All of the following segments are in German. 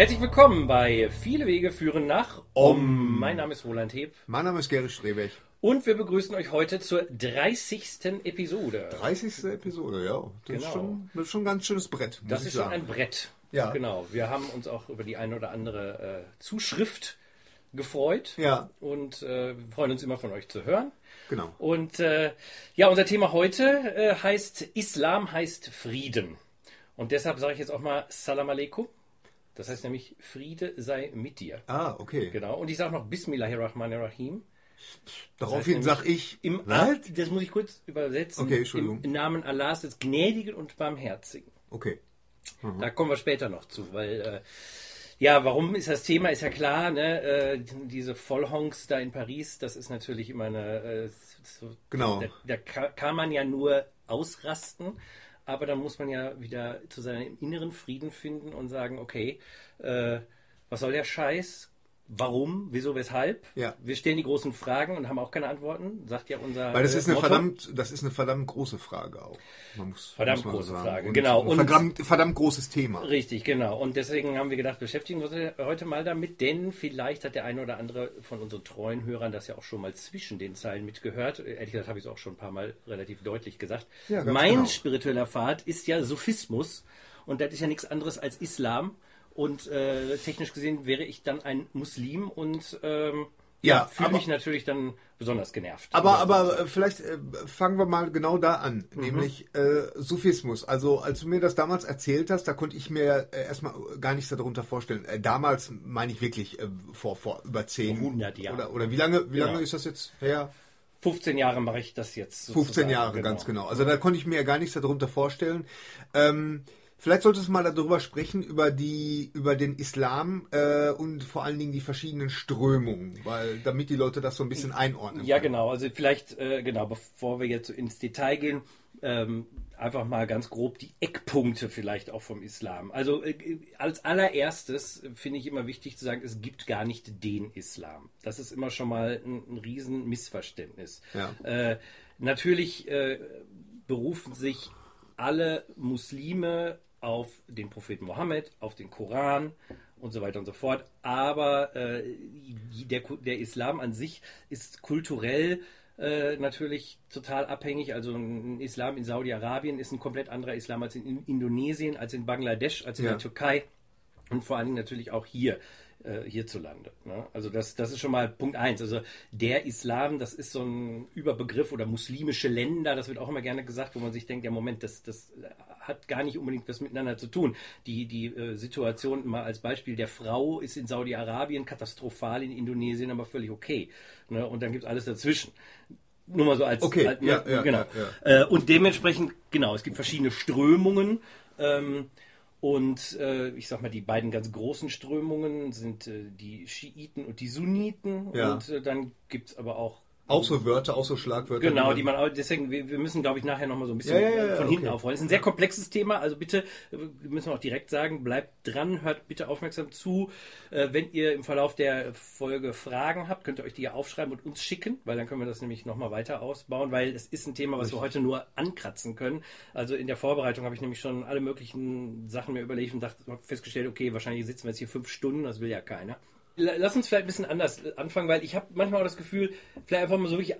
Herzlich willkommen bei Viele Wege führen nach Om. Mein Name ist Roland Heb Mein Name ist Gerrit Strebeck. und wir begrüßen euch heute zur 30. Episode. 30. Episode, ja. Das, ist Genau. schon, das ist schon ein ganz schönes Brett, Das ist schon sagen. ein Brett. Ja. Genau. Wir haben uns auch über die eine oder andere äh, Zuschrift gefreut. Ja. Und äh, wir freuen uns immer von euch zu hören. Genau. Und äh, ja, unser Thema heute äh, heißt Islam heißt Frieden. Und deshalb sage ich jetzt auch mal Salam Aleikum. Das heißt nämlich Friede sei mit dir. Ah, okay. Genau. Und ich sage noch Bismillahirrahmanirrahim. Daraufhin heißt sag ich, Im Was? das muss ich kurz übersetzen. Okay, Entschuldigung. Im Namen Allahs des Gnädigen und Barmherzigen. Okay. Da kommen wir später noch zu, weil äh, ja, warum ist das Thema? Ist ja klar, ne? Äh, diese Vollhonks da in Paris, das ist natürlich immer eine. Äh, so, Genau. Da, da ka- kann man ja nur ausrasten, aber dann muss man ja wieder zu seinem inneren Frieden finden und sagen, okay, äh, was soll der Scheiß? Warum? Wieso? Weshalb? Ja. Wir stellen die großen Fragen und haben auch keine Antworten, sagt ja unser. Weil das äh, ist eine Motto. verdammt, das ist eine verdammt große Frage auch. Man muss, Verdammt muss große sagen. Frage, Und genau. Und- verdammt, verdammt großes Thema. Richtig, genau. Und deswegen haben wir gedacht, beschäftigen wir uns heute mal damit, denn vielleicht hat der eine oder andere von unseren treuen Hörern das ja auch schon mal zwischen den Zeilen mitgehört. Ehrlich gesagt habe ich es auch schon ein paar Mal relativ deutlich gesagt. Ja, mein genau. spiritueller Pfad ist ja Sufismus und das ist ja nichts anderes als Islam. Und äh, technisch gesehen wäre ich dann ein Muslim und ähm, ja, Ja, fühle mich natürlich dann besonders genervt. Aber, aber äh, vielleicht äh, fangen wir mal genau da an, Mhm. nämlich äh, Sufismus. Also als du mir das damals erzählt hast, da konnte ich mir äh, erstmal gar nichts darunter vorstellen. Äh, damals meine ich wirklich äh, vor, vor über zehn Vor 100 Jahren. Oder, oder wie lange, wie Genau. lange ist das jetzt her? 15 Jahre mache ich das jetzt. 15 sozusagen, Jahre, ganz genau. Also da konnte ich mir ja gar nichts darunter vorstellen. Ähm, vielleicht solltest du mal darüber sprechen, über die, über den Islam äh, und vor allen Dingen die verschiedenen Strömungen, weil damit die Leute das so ein bisschen einordnen. Ja, können. genau. Also vielleicht, äh, genau, bevor wir jetzt so ins Detail gehen, ähm, einfach mal ganz grob die Eckpunkte vielleicht auch vom Islam. Also äh, als allererstes finde ich immer wichtig zu sagen, es gibt gar nicht den Islam. Das ist immer schon mal ein, ein riesen Missverständnis. Ja. Äh, natürlich äh, berufen sich alle Muslime auf den Propheten Mohammed, auf den Koran und so weiter und so fort. Aber äh, der, der Islam an sich ist kulturell äh, natürlich total abhängig. Also ein Islam in Saudi-Arabien ist ein komplett anderer Islam als in Indonesien, als in Bangladesch, als in Ja. der Türkei und vor allen Dingen natürlich auch hier äh, hierzulande. Ne? Also das, das ist schon mal Punkt eins. Also der Islam, das ist so ein Überbegriff oder muslimische Länder, das wird auch immer gerne gesagt, wo man sich denkt, ja Moment, das, das hat gar nicht unbedingt was miteinander zu tun. Die, die äh, Situation mal als Beispiel der Frau ist in Saudi-Arabien katastrophal, in Indonesien aber völlig okay. Ne? Und dann gibt es alles dazwischen. Nur mal so als, Okay, als ja, ja, genau. ja, Äh, und dementsprechend, genau, es gibt verschiedene Strömungen. Ähm, und äh, ich sag mal, die beiden ganz großen Strömungen sind äh, die Schiiten und die Sunniten. Ja. Und äh, dann gibt es aber auch. Auch so Wörter, auch so Schlagwörter. Genau, die man auch, deswegen, wir, wir müssen, glaube ich, nachher nochmal so ein bisschen Ja, ja, ja, von hinten okay. aufrollen. Es ist ein sehr komplexes Thema, also bitte, äh, müssen wir auch direkt sagen, bleibt dran, hört bitte aufmerksam zu. Äh, wenn ihr im Verlauf der Folge Fragen habt, könnt ihr euch die ja aufschreiben und uns schicken, weil dann können wir das nämlich nochmal weiter ausbauen, weil es ist ein Thema, was wir heute nur ankratzen können. Also in der Vorbereitung habe ich nämlich schon alle möglichen Sachen mir überlegt und dachte, festgestellt, okay, wahrscheinlich sitzen wir jetzt hier fünf Stunden, das will ja keiner. La- Lass uns vielleicht ein bisschen anders anfangen, weil ich habe manchmal auch das Gefühl, vielleicht einfach mal so wirklich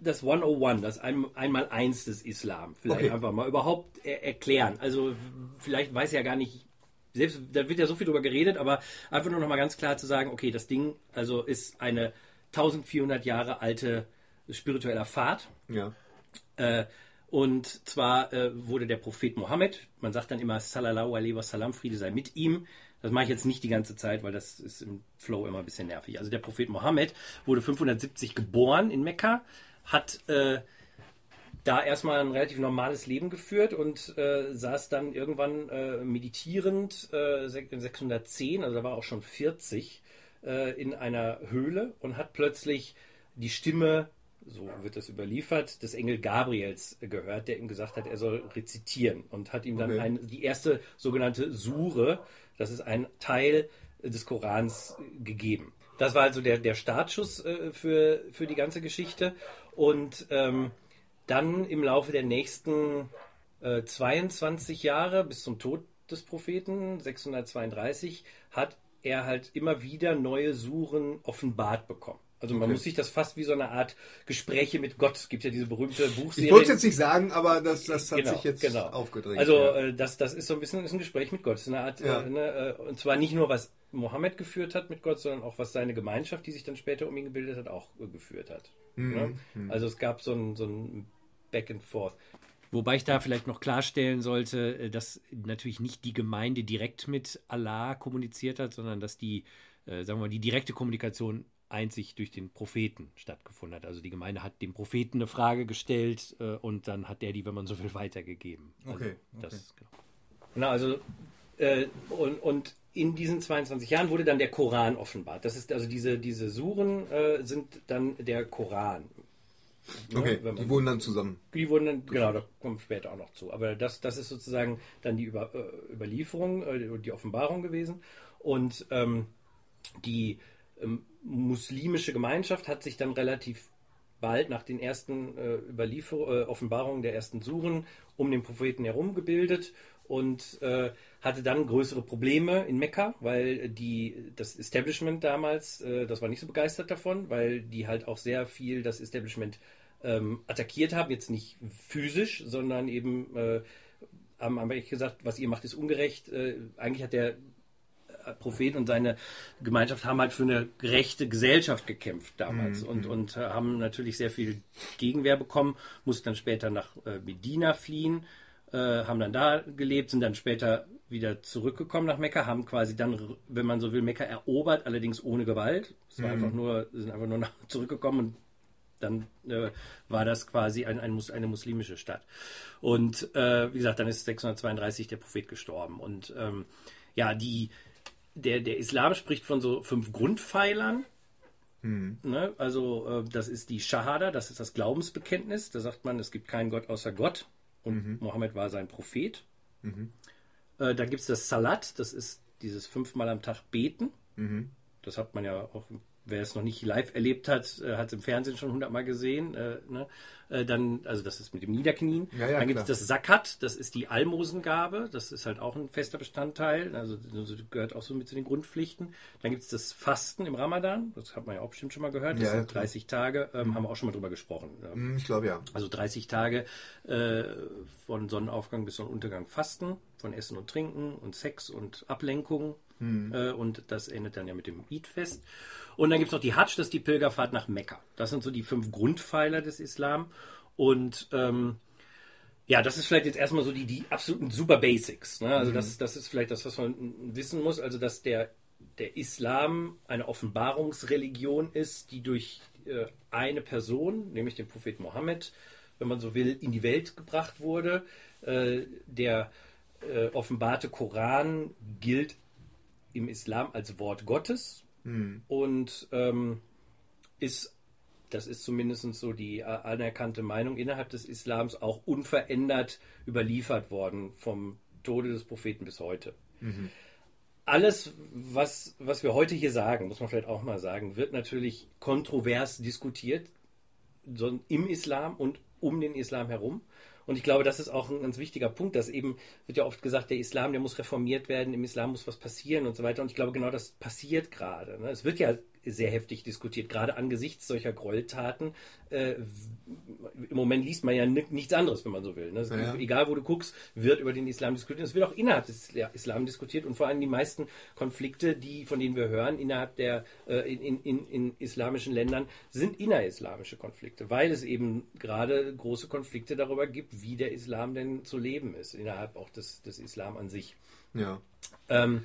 das 101, das ein, einmal eins des Islam, vielleicht Okay. einfach mal überhaupt er erklären. Also vielleicht weiß ja gar nicht, selbst da wird ja so viel drüber geredet, aber einfach nur noch mal ganz klar zu sagen, okay, das Ding also ist eine 1400 Jahre alte spiritueller Pfad. Ja. Äh, und zwar äh, wurde der Prophet Mohammed, man sagt dann immer Sallallahu alaihi wasallam, Friede sei mit ihm. Das mache ich jetzt nicht die ganze Zeit, weil das ist im Flow immer ein bisschen nervig. Also der Prophet Mohammed wurde 570 geboren in Mekka, hat äh, da erstmal ein relativ normales Leben geführt und äh, saß dann irgendwann äh, meditierend äh, 610, also da war auch schon 40, äh, in einer Höhle und hat plötzlich die Stimme, so wird das überliefert, des Engel Gabriels gehört, der ihm gesagt hat, er soll rezitieren und hat ihm dann Okay. ein, die erste sogenannte Sure, das ist ein Teil des Korans, gegeben. Das war also der, der Startschuss äh, für, für die ganze Geschichte. Und ähm, dann im Laufe der nächsten äh, 22 Jahre bis zum Tod des Propheten, 632, hat er halt immer wieder neue Suren offenbart bekommen. Also man Okay. muss sich das fast wie so eine Art Gespräche mit Gott. Es gibt ja diese berühmte Buchserie. Ich wollte es jetzt nicht sagen, aber das, das hat Genau, sich jetzt genau. aufgedrängt. Also ja. äh, das, das ist so ein bisschen ist ein Gespräch mit Gott. Es ist eine Art, Ja. äh, ne, äh, und zwar nicht nur was Mohammed geführt hat mit Gott, sondern auch was seine Gemeinschaft, die sich dann später um ihn gebildet hat, auch geführt hat. Mhm, Ne? Also es gab so ein, so ein Back and Forth. Wobei ich da vielleicht noch klarstellen sollte, dass natürlich nicht die Gemeinde direkt mit Allah kommuniziert hat, sondern dass die, äh, sagen wir mal, die direkte Kommunikation einzig durch den Propheten stattgefunden hat. Also die Gemeinde hat dem Propheten eine Frage gestellt äh, und dann hat der die, wenn man so will, weitergegeben. Also Okay, Das, genau. Na, also äh, und, und in diesen 22 Jahren wurde dann der Koran offenbart. Das ist also diese, diese Suren äh, sind dann der Koran. Ne, okay, man- die wohnen dann zusammen. die wurden dann, genau, da kommen wir später auch noch zu. Aber das, das ist sozusagen dann die Über, äh, Überlieferung, äh, die Offenbarung gewesen. Und ähm, die ähm, muslimische Gemeinschaft hat sich dann relativ bald nach den ersten äh, äh, Offenbarungen der ersten Suren um den Propheten herum gebildet und äh, hatte dann größere Probleme in Mekka, weil die, das Establishment damals, äh, das war nicht so begeistert davon, weil die halt auch sehr viel das Establishment ähm, attackiert haben, jetzt nicht physisch, sondern eben äh, haben, haben gesagt, was ihr macht, ist ungerecht. Äh, eigentlich hat der Prophet und seine Gemeinschaft haben halt für eine gerechte Gesellschaft gekämpft damals und, und äh, haben natürlich sehr viel Gegenwehr bekommen, mussten dann später nach äh, Medina fliehen, äh, haben dann da gelebt, sind dann später wieder zurückgekommen nach Mekka, haben quasi dann, wenn man so will, Mekka erobert, allerdings ohne Gewalt. Es war einfach nur, sind einfach nur nach, zurückgekommen und dann äh, war das quasi ein, ein, eine muslimische Stadt. Und äh, wie gesagt, dann ist 632 der Prophet gestorben. Und ähm, ja, die, der, der Islam spricht von so fünf Grundpfeilern. Ne? Also äh, das ist die Shahada, das ist das Glaubensbekenntnis. Da sagt man, es gibt keinen Gott außer Gott. Und Mohammed war sein Prophet. Äh, da gibt es das Salat, das ist dieses fünfmal am Tag beten. Das hat man ja auch, wer es noch nicht live erlebt hat, äh, hat es im Fernsehen schon hundertmal gesehen. Äh, ne? äh, dann, also das ist mit dem Niederknien. Ja, ja, dann gibt es das Zakat, das ist die Almosengabe. Das ist halt auch ein fester Bestandteil. Also das gehört auch so mit zu den Grundpflichten. Dann gibt es das Fasten im Ramadan. Das hat man ja auch bestimmt schon mal gehört. Das Ja, sind klar. 30 Tage. Ähm, Haben wir auch schon mal drüber gesprochen. Ja. Hm, Ich glaube ja. Also 30 Tage äh, von Sonnenaufgang bis Sonnenuntergang fasten, von Essen und Trinken und Sex und Ablenkung. Äh, und das endet dann ja mit dem Eid-Fest. Und dann gibt es noch die Hajj, das ist die Pilgerfahrt nach Mekka. Das sind so die fünf Grundpfeiler des Islam. Und ähm, ja, das ist vielleicht jetzt erstmal so die, die absoluten super Basics. Ne? Also das, das ist vielleicht das, was man wissen muss. Also dass der, der Islam eine Offenbarungsreligion ist, die durch äh, eine Person, nämlich den Propheten Mohammed, wenn man so will, in die Welt gebracht wurde. Äh, der äh, offenbarte Koran gilt im Islam als Wort Gottes und ähm, ist, das ist zumindest so die äh, anerkannte Meinung innerhalb des Islams, auch unverändert überliefert worden vom Tode des Propheten bis heute. Alles, was, was wir heute hier sagen, muss man vielleicht auch mal sagen, wird natürlich kontrovers diskutiert so im Islam und um den Islam herum. Und ich glaube, das ist auch ein ganz wichtiger Punkt, dass eben wird ja oft gesagt, der Islam, der muss reformiert werden, im Islam muss was passieren und so weiter. Und ich glaube, genau das passiert gerade. Ne? Es wird ja sehr heftig diskutiert, gerade angesichts solcher Gräueltaten. Äh, Im Moment liest man ja ni- nichts anderes, wenn man so will. Ne? Ja. Egal, wo du guckst, wird über den Islam diskutiert. Es wird auch innerhalb des Isla- Islam diskutiert und vor allem die meisten Konflikte, die von denen wir hören, innerhalb der äh, in, in, in, in islamischen Ländern, sind innerislamische Konflikte, weil es eben gerade große Konflikte darüber gibt, wie der Islam denn zu leben ist, innerhalb auch des, des Islam an sich. Ja. Ähm,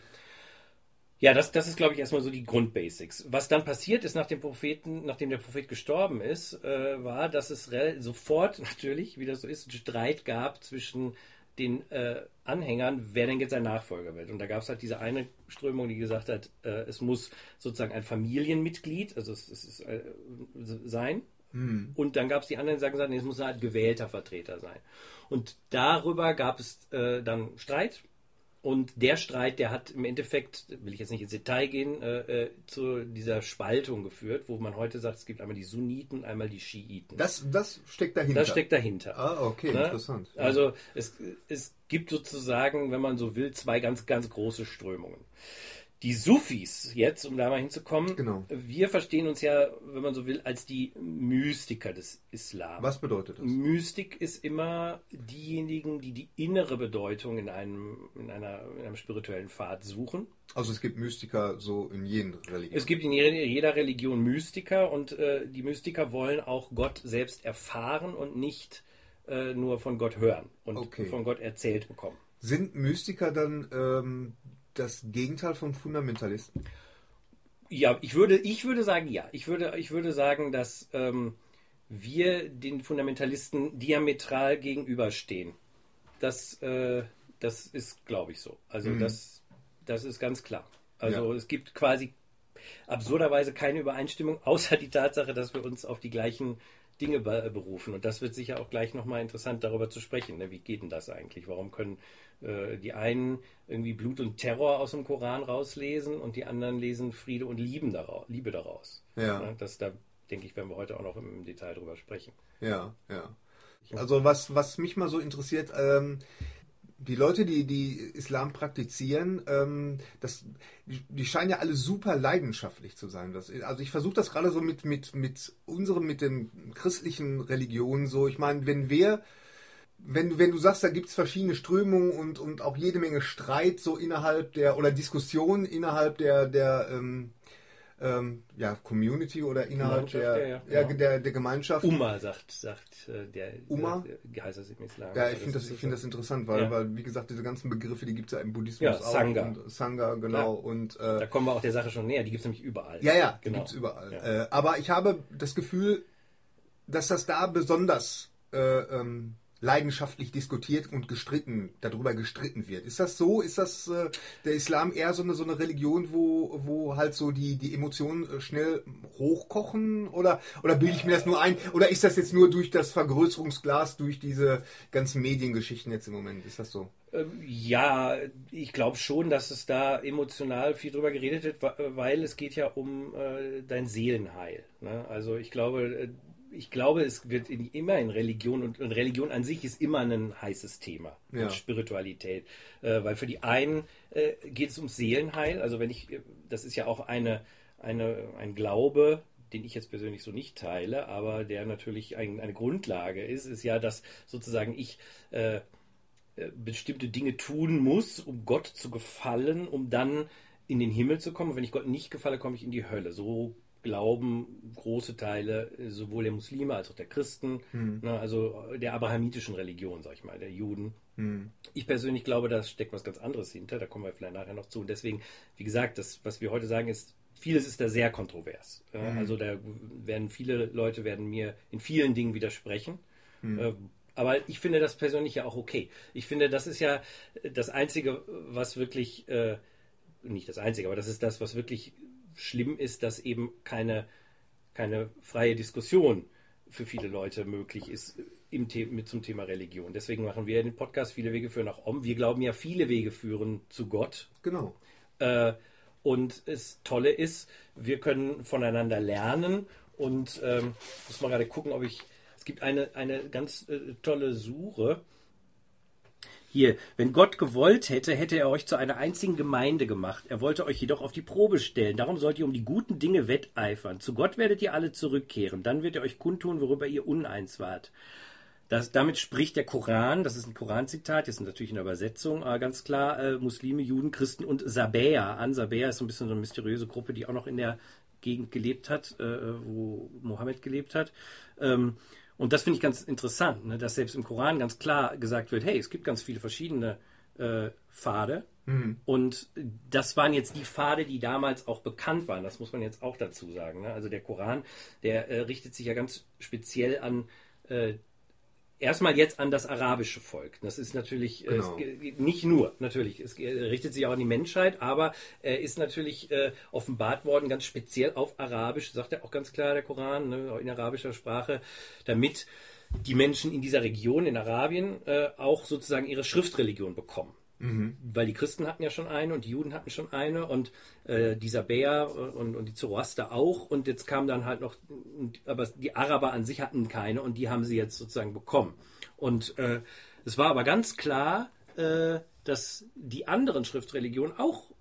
ja, das, das ist, glaube ich, erstmal so die Grundbasics. Was dann passiert ist nach dem Propheten, nachdem der Prophet gestorben ist, äh, war, dass es sofort natürlich, wie das so ist, Streit gab zwischen den äh, Anhängern, wer denn jetzt sein Nachfolger wird. Und da gab es halt diese eine Strömung, die gesagt hat, äh, es muss sozusagen ein Familienmitglied, also es, es ist, äh, sein. Und dann gab es die anderen, die sagen, nee, es muss ein gewählter Vertreter sein. Und darüber gab es äh, dann Streit. Und der Streit, der hat im Endeffekt, will ich jetzt nicht ins Detail gehen, äh, äh, zu dieser Spaltung geführt, wo man heute sagt, es gibt einmal die Sunniten, einmal die Schiiten. Das, das steckt dahinter. Das steckt dahinter. Ah, okay, Ne? interessant. Also es, es gibt sozusagen, wenn man so will, zwei ganz, ganz große Strömungen. Die Sufis jetzt, um da mal hinzukommen, Genau. wir verstehen uns ja, wenn man so will, als die Mystiker des Islam. Was bedeutet das? Mystik ist immer diejenigen, die die innere Bedeutung in einem, in einer, in einem spirituellen Pfad suchen. Also es gibt Mystiker so in jeden Religionen. Es gibt in jeder, jeder Religion Mystiker und äh, die Mystiker wollen auch Gott selbst erfahren und nicht äh, nur von Gott hören und Okay. von Gott erzählt bekommen. Sind Mystiker dann ähm, das Gegenteil von Fundamentalisten? Ja, ich würde, ich würde sagen, ja. Ich würde, ich würde sagen, dass ähm, wir den Fundamentalisten diametral gegenüberstehen. Das, äh, das ist, glaube ich, so. Also das, das ist ganz klar. Also Ja. es gibt quasi absurderweise keine Übereinstimmung, außer die Tatsache, dass wir uns auf die gleichen Dinge be berufen. Und das wird sicher auch gleich nochmal interessant, darüber zu sprechen. Ne? Wie geht denn das eigentlich? Warum können äh, die einen irgendwie Blut und Terror aus dem Koran rauslesen und die anderen lesen Friede und Lieben daraus, Liebe daraus? Ja. Ne? Das, da denke ich, werden wir heute auch noch im Detail drüber sprechen. Ja, ja. Also was, was mich mal so interessiert, ähm, die Leute, die, die Islam praktizieren, ähm, das, die, die scheinen ja alle super leidenschaftlich zu sein. Das, also ich versuche das gerade so mit, mit, mit unserem, mit den christlichen Religionen so. Ich meine, wenn wir, wenn, wenn du sagst, da gibt es verschiedene Strömungen und, und auch jede Menge Streit so innerhalb der, oder Diskussionen innerhalb der, der ähm, ähm, ja, Community oder innerhalb der, ja, ja, ja, genau. der, der Gemeinschaft. Umma sagt, sagt äh, der, Umma? der heißt das im Islam. Ja, Also ich finde das, ich finde das interessant, weil, Ja. weil, wie gesagt, diese ganzen Begriffe, die gibt es ja im Buddhismus Ja, auch. Sangha. Und Sangha, genau. Und Da äh, kommen wir auch der Sache schon näher. Die gibt es nämlich überall. ja, ja, die genau. gibt es überall. Ja. Äh, aber ich habe das Gefühl, dass das da besonders äh, ähm, leidenschaftlich diskutiert und gestritten, darüber gestritten wird. Ist das so? Ist das äh, der Islam eher so eine, so eine Religion, wo, wo halt so die, die Emotionen äh, schnell hochkochen? Oder, oder bilde ich mir das nur ein? Oder ist das jetzt nur durch das Vergrößerungsglas, durch diese ganzen Mediengeschichten jetzt im Moment? Ist das so? Ähm, Ja, ich glaube schon, dass es da emotional viel drüber geredet wird, weil es geht ja um äh, dein Seelenheil. Ne? Also ich glaube, äh, ich glaube, es wird in, immer in Religion und, und Religion an sich ist immer ein heißes Thema. Ja. Spiritualität. Äh, weil für die einen äh, geht es ums Seelenheil. Also wenn ich, das ist ja auch eine, eine, ein Glaube, den ich jetzt persönlich so nicht teile, aber der natürlich ein, eine Grundlage ist, ist ja, dass sozusagen ich äh, äh, bestimmte Dinge tun muss, um Gott zu gefallen, um dann in den Himmel zu kommen. Und wenn ich Gott nicht gefalle, komme ich in die Hölle. So glauben große Teile äh, sowohl der Muslime als auch der Christen, ne, also der abrahamitischen Religion, sag ich mal, der Juden. Ich persönlich glaube, da steckt was ganz anderes hinter. Da kommen wir vielleicht nachher noch zu. Und deswegen, wie gesagt, das, was wir heute sagen, ist, vieles ist da sehr kontrovers. Ja, Also da werden viele Leute werden mir in vielen Dingen widersprechen. Äh, Aber ich finde das persönlich ja auch okay. Ich finde, das ist ja das Einzige, was wirklich, äh, nicht das Einzige, aber das ist das, was wirklich schlimm ist, dass eben keine, keine freie Diskussion für viele Leute möglich ist im The mit zum Thema Religion. Deswegen machen wir den Podcast Viele Wege führen nach Om. Wir glauben ja, viele Wege führen zu Gott. Genau. Äh, und das Tolle ist, wir können voneinander lernen und ähm, muss mal gerade gucken, ob ich. Es gibt eine, eine ganz äh, tolle Suche. Hier, wenn Gott gewollt hätte, hätte er euch zu einer einzigen Gemeinde gemacht. Er wollte euch jedoch auf die Probe stellen. Darum sollt ihr um die guten Dinge wetteifern. Zu Gott werdet ihr alle zurückkehren. Dann wird er euch kundtun, worüber ihr uneins wart. Das, damit spricht der Koran, das ist ein Koranzitat, jetzt natürlich in der Übersetzung, aber ganz klar äh, Muslime, Juden, Christen und Sabäer an. Sabäer ist so ein bisschen so eine mysteriöse Gruppe, die auch noch in der Gegend gelebt hat, äh, wo Mohammed gelebt hat. Ähm, und das finde ich ganz interessant, ne, dass selbst im Koran ganz klar gesagt wird, hey, es gibt ganz viele verschiedene äh, Pfade. Und das waren jetzt die Pfade, die damals auch bekannt waren. Das muss man jetzt auch dazu sagen. Ne? Also der Koran, der äh, richtet sich ja ganz speziell an äh, erstmal jetzt an das arabische Volk. Das ist natürlich äh, Genau. es nicht nur, natürlich, es äh, richtet sich auch an die Menschheit, aber er ist natürlich äh, offenbart worden, ganz speziell auf Arabisch, sagt er auch ganz klar der Koran, ne, in arabischer Sprache, damit die Menschen in dieser Region, in Arabien, äh, auch sozusagen ihre Schriftreligion bekommen. Weil die Christen hatten ja schon eine und die Juden hatten schon eine und äh, die Sabäer und, und die Zoroaster auch und jetzt kam dann halt noch, aber die Araber an sich hatten keine und die haben sie jetzt sozusagen bekommen. Und äh, es war aber ganz klar, äh, dass die anderen Schriftreligionen auch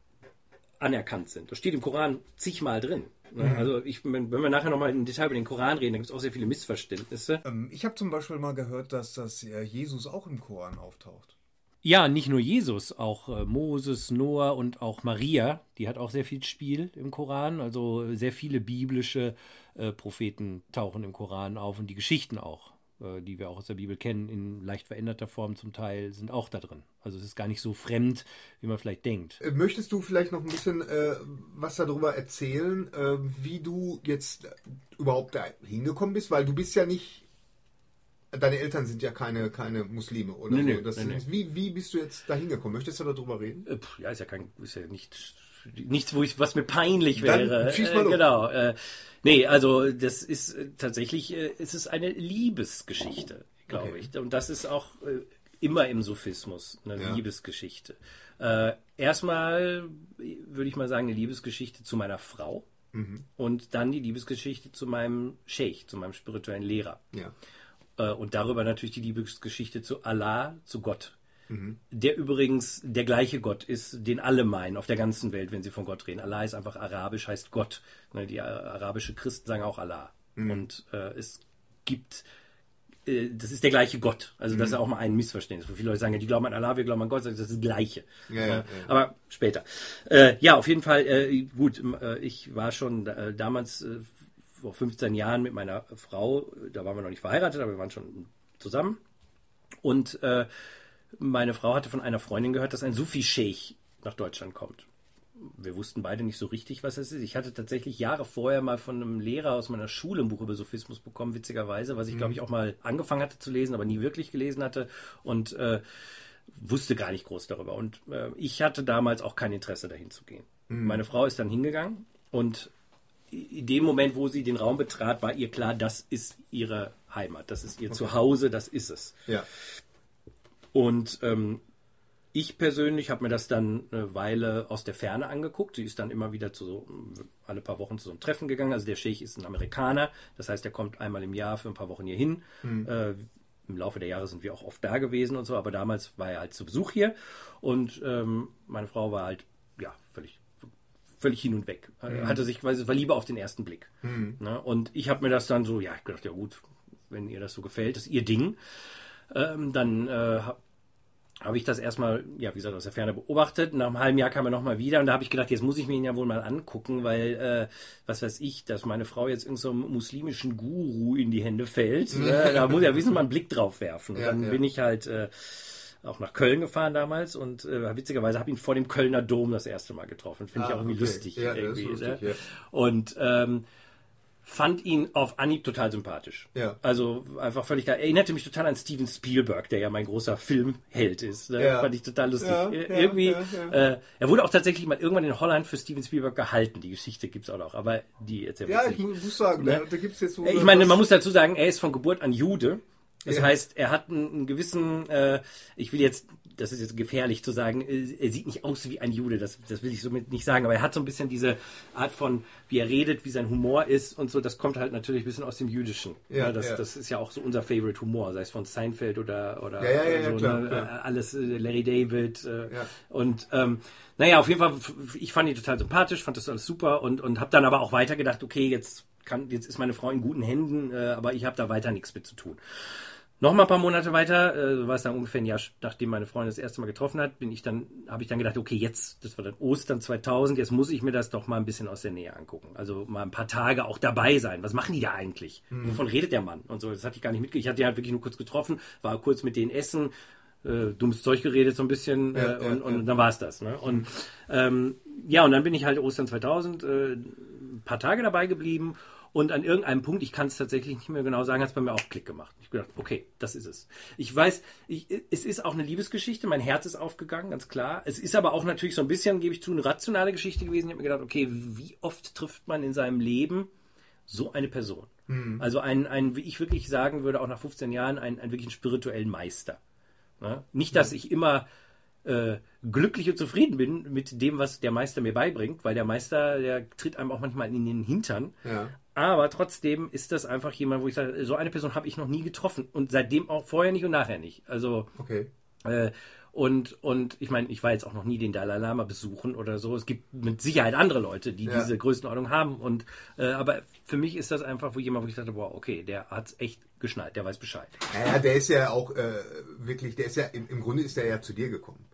anerkannt sind. Das steht im Koran zigmal drin. Ne? Mhm. Also ich, wenn wir nachher nochmal im Detail über den Koran reden, da gibt es auch sehr viele Missverständnisse. Ähm, ich habe zum Beispiel mal gehört, dass das äh, Jesus auch im Koran auftaucht. Ja, nicht nur Jesus, auch äh, Moses, Noah und auch Maria, die hat auch sehr viel Spiel im Koran. Also sehr viele biblische äh, Propheten tauchen im Koran auf und die Geschichten auch, äh, die wir auch aus der Bibel kennen, in leicht veränderter Form zum Teil, sind auch da drin. Also es ist gar nicht so fremd, wie man vielleicht denkt. Möchtest du vielleicht noch ein bisschen was darüber erzählen, äh, wie du jetzt überhaupt da hingekommen bist? Weil du bist ja nicht. Deine Eltern sind ja keine, keine Muslime, oder? Nee, nee, nee, sind, Wie, wie bist du jetzt da hingekommen? Möchtest du darüber reden? Äh, pf, Ja, ist ja kein, ist ja nicht, nichts, wo ich, was mir peinlich Dann wäre. schieß mal äh, los. genau. Äh, nee, also das ist äh, tatsächlich, äh, es ist eine Liebesgeschichte, glaube Okay. ich. Und das ist auch äh, immer im Sophismus eine Ja. Liebesgeschichte. Äh, erstmal äh, würde ich mal sagen, eine Liebesgeschichte zu meiner Frau. Mhm. Und dann die Liebesgeschichte zu meinem Sheikh, zu meinem spirituellen Lehrer. Ja. Äh, und darüber natürlich die Liebesgeschichte zu Allah, zu Gott. Mhm. Der übrigens der gleiche Gott ist, den alle meinen auf der ganzen Welt, wenn sie von Gott reden. Allah ist einfach arabisch, heißt Gott. Ne, Die äh, arabische Christen sagen auch Allah. Mhm. Und äh, es gibt, äh, das ist der gleiche Gott. Also das ist Mhm. auch mal ein Missverständnis. Wo viele Leute sagen, ja, die glauben an Allah, wir glauben an Gott, das ist das Gleiche. Ja, ja, ja. Aber später. Äh, ja, auf jeden Fall, äh, gut, ich war schon damals vor 15 Jahren mit meiner Frau, da waren wir noch nicht verheiratet, aber wir waren schon zusammen. Und äh, meine Frau hatte von einer Freundin gehört, dass ein Sufi-Sheikh nach Deutschland kommt. Wir wussten beide nicht so richtig, was es ist. Ich hatte tatsächlich Jahre vorher mal von einem Lehrer aus meiner Schule ein Buch über Sophismus bekommen, witzigerweise, was ich, glaube ich, auch mal angefangen hatte zu lesen, aber nie wirklich gelesen hatte und äh, wusste gar nicht groß darüber. Und äh, ich hatte damals auch kein Interesse, dahin zu gehen. Meine Frau ist dann hingegangen und in dem Moment, wo sie den Raum betrat, war ihr klar, das ist ihre Heimat, das ist ihr Zuhause, das ist es. Ja. Und ähm, ich persönlich habe mir das dann eine Weile aus der Ferne angeguckt. Sie ist dann immer wieder zu so, alle paar Wochen zu so einem Treffen gegangen. Also der Scheich ist ein Amerikaner, das heißt, er kommt einmal im Jahr für ein paar Wochen hier hin. Äh, Im Laufe der Jahre sind wir auch oft da gewesen und so, aber damals war er halt zu Besuch hier und ähm, meine Frau war halt völlig hin und weg. Äh, Hatte sich quasi, war lieber auf den ersten Blick. Ne? Und ich habe mir das dann so, ja, ich gedacht, ja gut, wenn ihr das so gefällt, ist ihr Ding. Ähm, dann äh, habe hab ich das erstmal, ja, wie gesagt, aus der Ferne beobachtet. Nach einem halben Jahr kam er nochmal wieder und da habe ich gedacht, jetzt muss ich mir ihn ja wohl mal angucken, weil, äh, was weiß ich, dass meine Frau jetzt irgendeinem so muslimischen Guru in die Hände fällt. äh, da muss ja wissen, mal einen Blick drauf werfen. Und Ja, dann ja. bin ich halt äh, auch nach Köln gefahren damals und äh, witzigerweise habe ihn vor dem Kölner Dom das erste Mal getroffen. Finde ich Ah, auch irgendwie okay. lustig. Ja, irgendwie, lustig, ne? ja. Und ähm, fand ihn auf Anhieb total sympathisch. Ja. Also einfach völlig geil. Erinnerte mich total an Steven Spielberg, der ja mein großer Filmheld ist. Ne? Ja. Fand ich total lustig. Ja, Ir- ja, Irgendwie. Äh, er wurde auch tatsächlich mal irgendwann in Holland für Steven Spielberg gehalten. Die Geschichte gibt's auch noch, aber die erzählen wir Ja, ich nicht. mu- muss sagen, Ne? da, da gibt es jetzt so. Ich meine, man muss dazu sagen, er ist von Geburt an Jude. Das Ja. heißt, er hat einen, einen gewissen, äh, ich will jetzt, das ist jetzt gefährlich zu sagen, äh, er sieht nicht aus wie ein Jude, das, das will ich somit nicht sagen, aber er hat so ein bisschen diese Art von, wie er redet, wie sein Humor ist und so, das kommt halt natürlich ein bisschen aus dem Jüdischen. Ja, das, ja. das ist ja auch so unser Favorite Humor, sei es von Seinfeld oder, oder Ja, ja, ja, so, klar, ne? Äh, alles äh, Larry David äh, Ja. und ähm, naja, auf jeden Fall, ich fand ihn total sympathisch, fand das alles super und, und habe dann aber auch weiter gedacht, okay, jetzt kann, jetzt ist meine Frau in guten Händen, äh, aber ich habe da weiter nichts mit zu tun. Noch mal ein paar Monate weiter, äh, so war es dann ungefähr ein Jahr, nachdem meine Freundin das erste Mal getroffen hat, bin ich dann, habe ich dann gedacht, okay, jetzt, das war dann Ostern 2000, jetzt muss ich mir das doch mal ein bisschen aus der Nähe angucken. Also mal ein paar Tage auch dabei sein. Was machen die da eigentlich? Wovon redet der Mann? Und so, das hatte ich gar nicht mitgekriegt. Ich hatte die halt wirklich nur kurz getroffen, war kurz mit denen essen, äh, dummes Zeug geredet so ein bisschen Ja, äh, ja, und, und ja. dann war es das. Ne? Und ähm, ja, und dann bin ich halt Ostern 2000 äh, ein paar Tage dabei geblieben und an irgendeinem Punkt, ich kann es tatsächlich nicht mehr genau sagen, hat es bei mir auch Klick gemacht. Ich gedacht, okay, das ist es. Ich weiß, ich, es ist auch eine Liebesgeschichte, mein Herz ist aufgegangen, ganz klar. Es ist aber auch natürlich so ein bisschen, gebe ich zu, eine rationale Geschichte gewesen. Ich habe mir gedacht, okay, wie oft trifft man in seinem Leben so eine Person? Also ein, ein, wie ich wirklich sagen würde, auch nach 15 Jahren, einen, einen wirklichen spirituellen Meister. Ne? Nicht, dass ich immer äh, glücklich und zufrieden bin mit dem, was der Meister mir beibringt, weil der Meister, der tritt einem auch manchmal in den Hintern. Ja. Aber trotzdem ist das einfach jemand, wo ich sage, so eine Person habe ich noch nie getroffen und seitdem auch vorher nicht und nachher nicht. Also Okay. Äh, und, und ich meine, ich war jetzt auch noch nie den Dalai Lama besuchen oder so. Es gibt mit Sicherheit andere Leute, die Ja. diese Größenordnung haben. Und äh, aber für mich ist das einfach, wo jemand, wo ich dachte, wow, okay, der hat's echt geschnallt, der weiß Bescheid. Naja, der ist ja auch äh, wirklich, der ist ja, im, im Grunde ist der ja zu dir gekommen.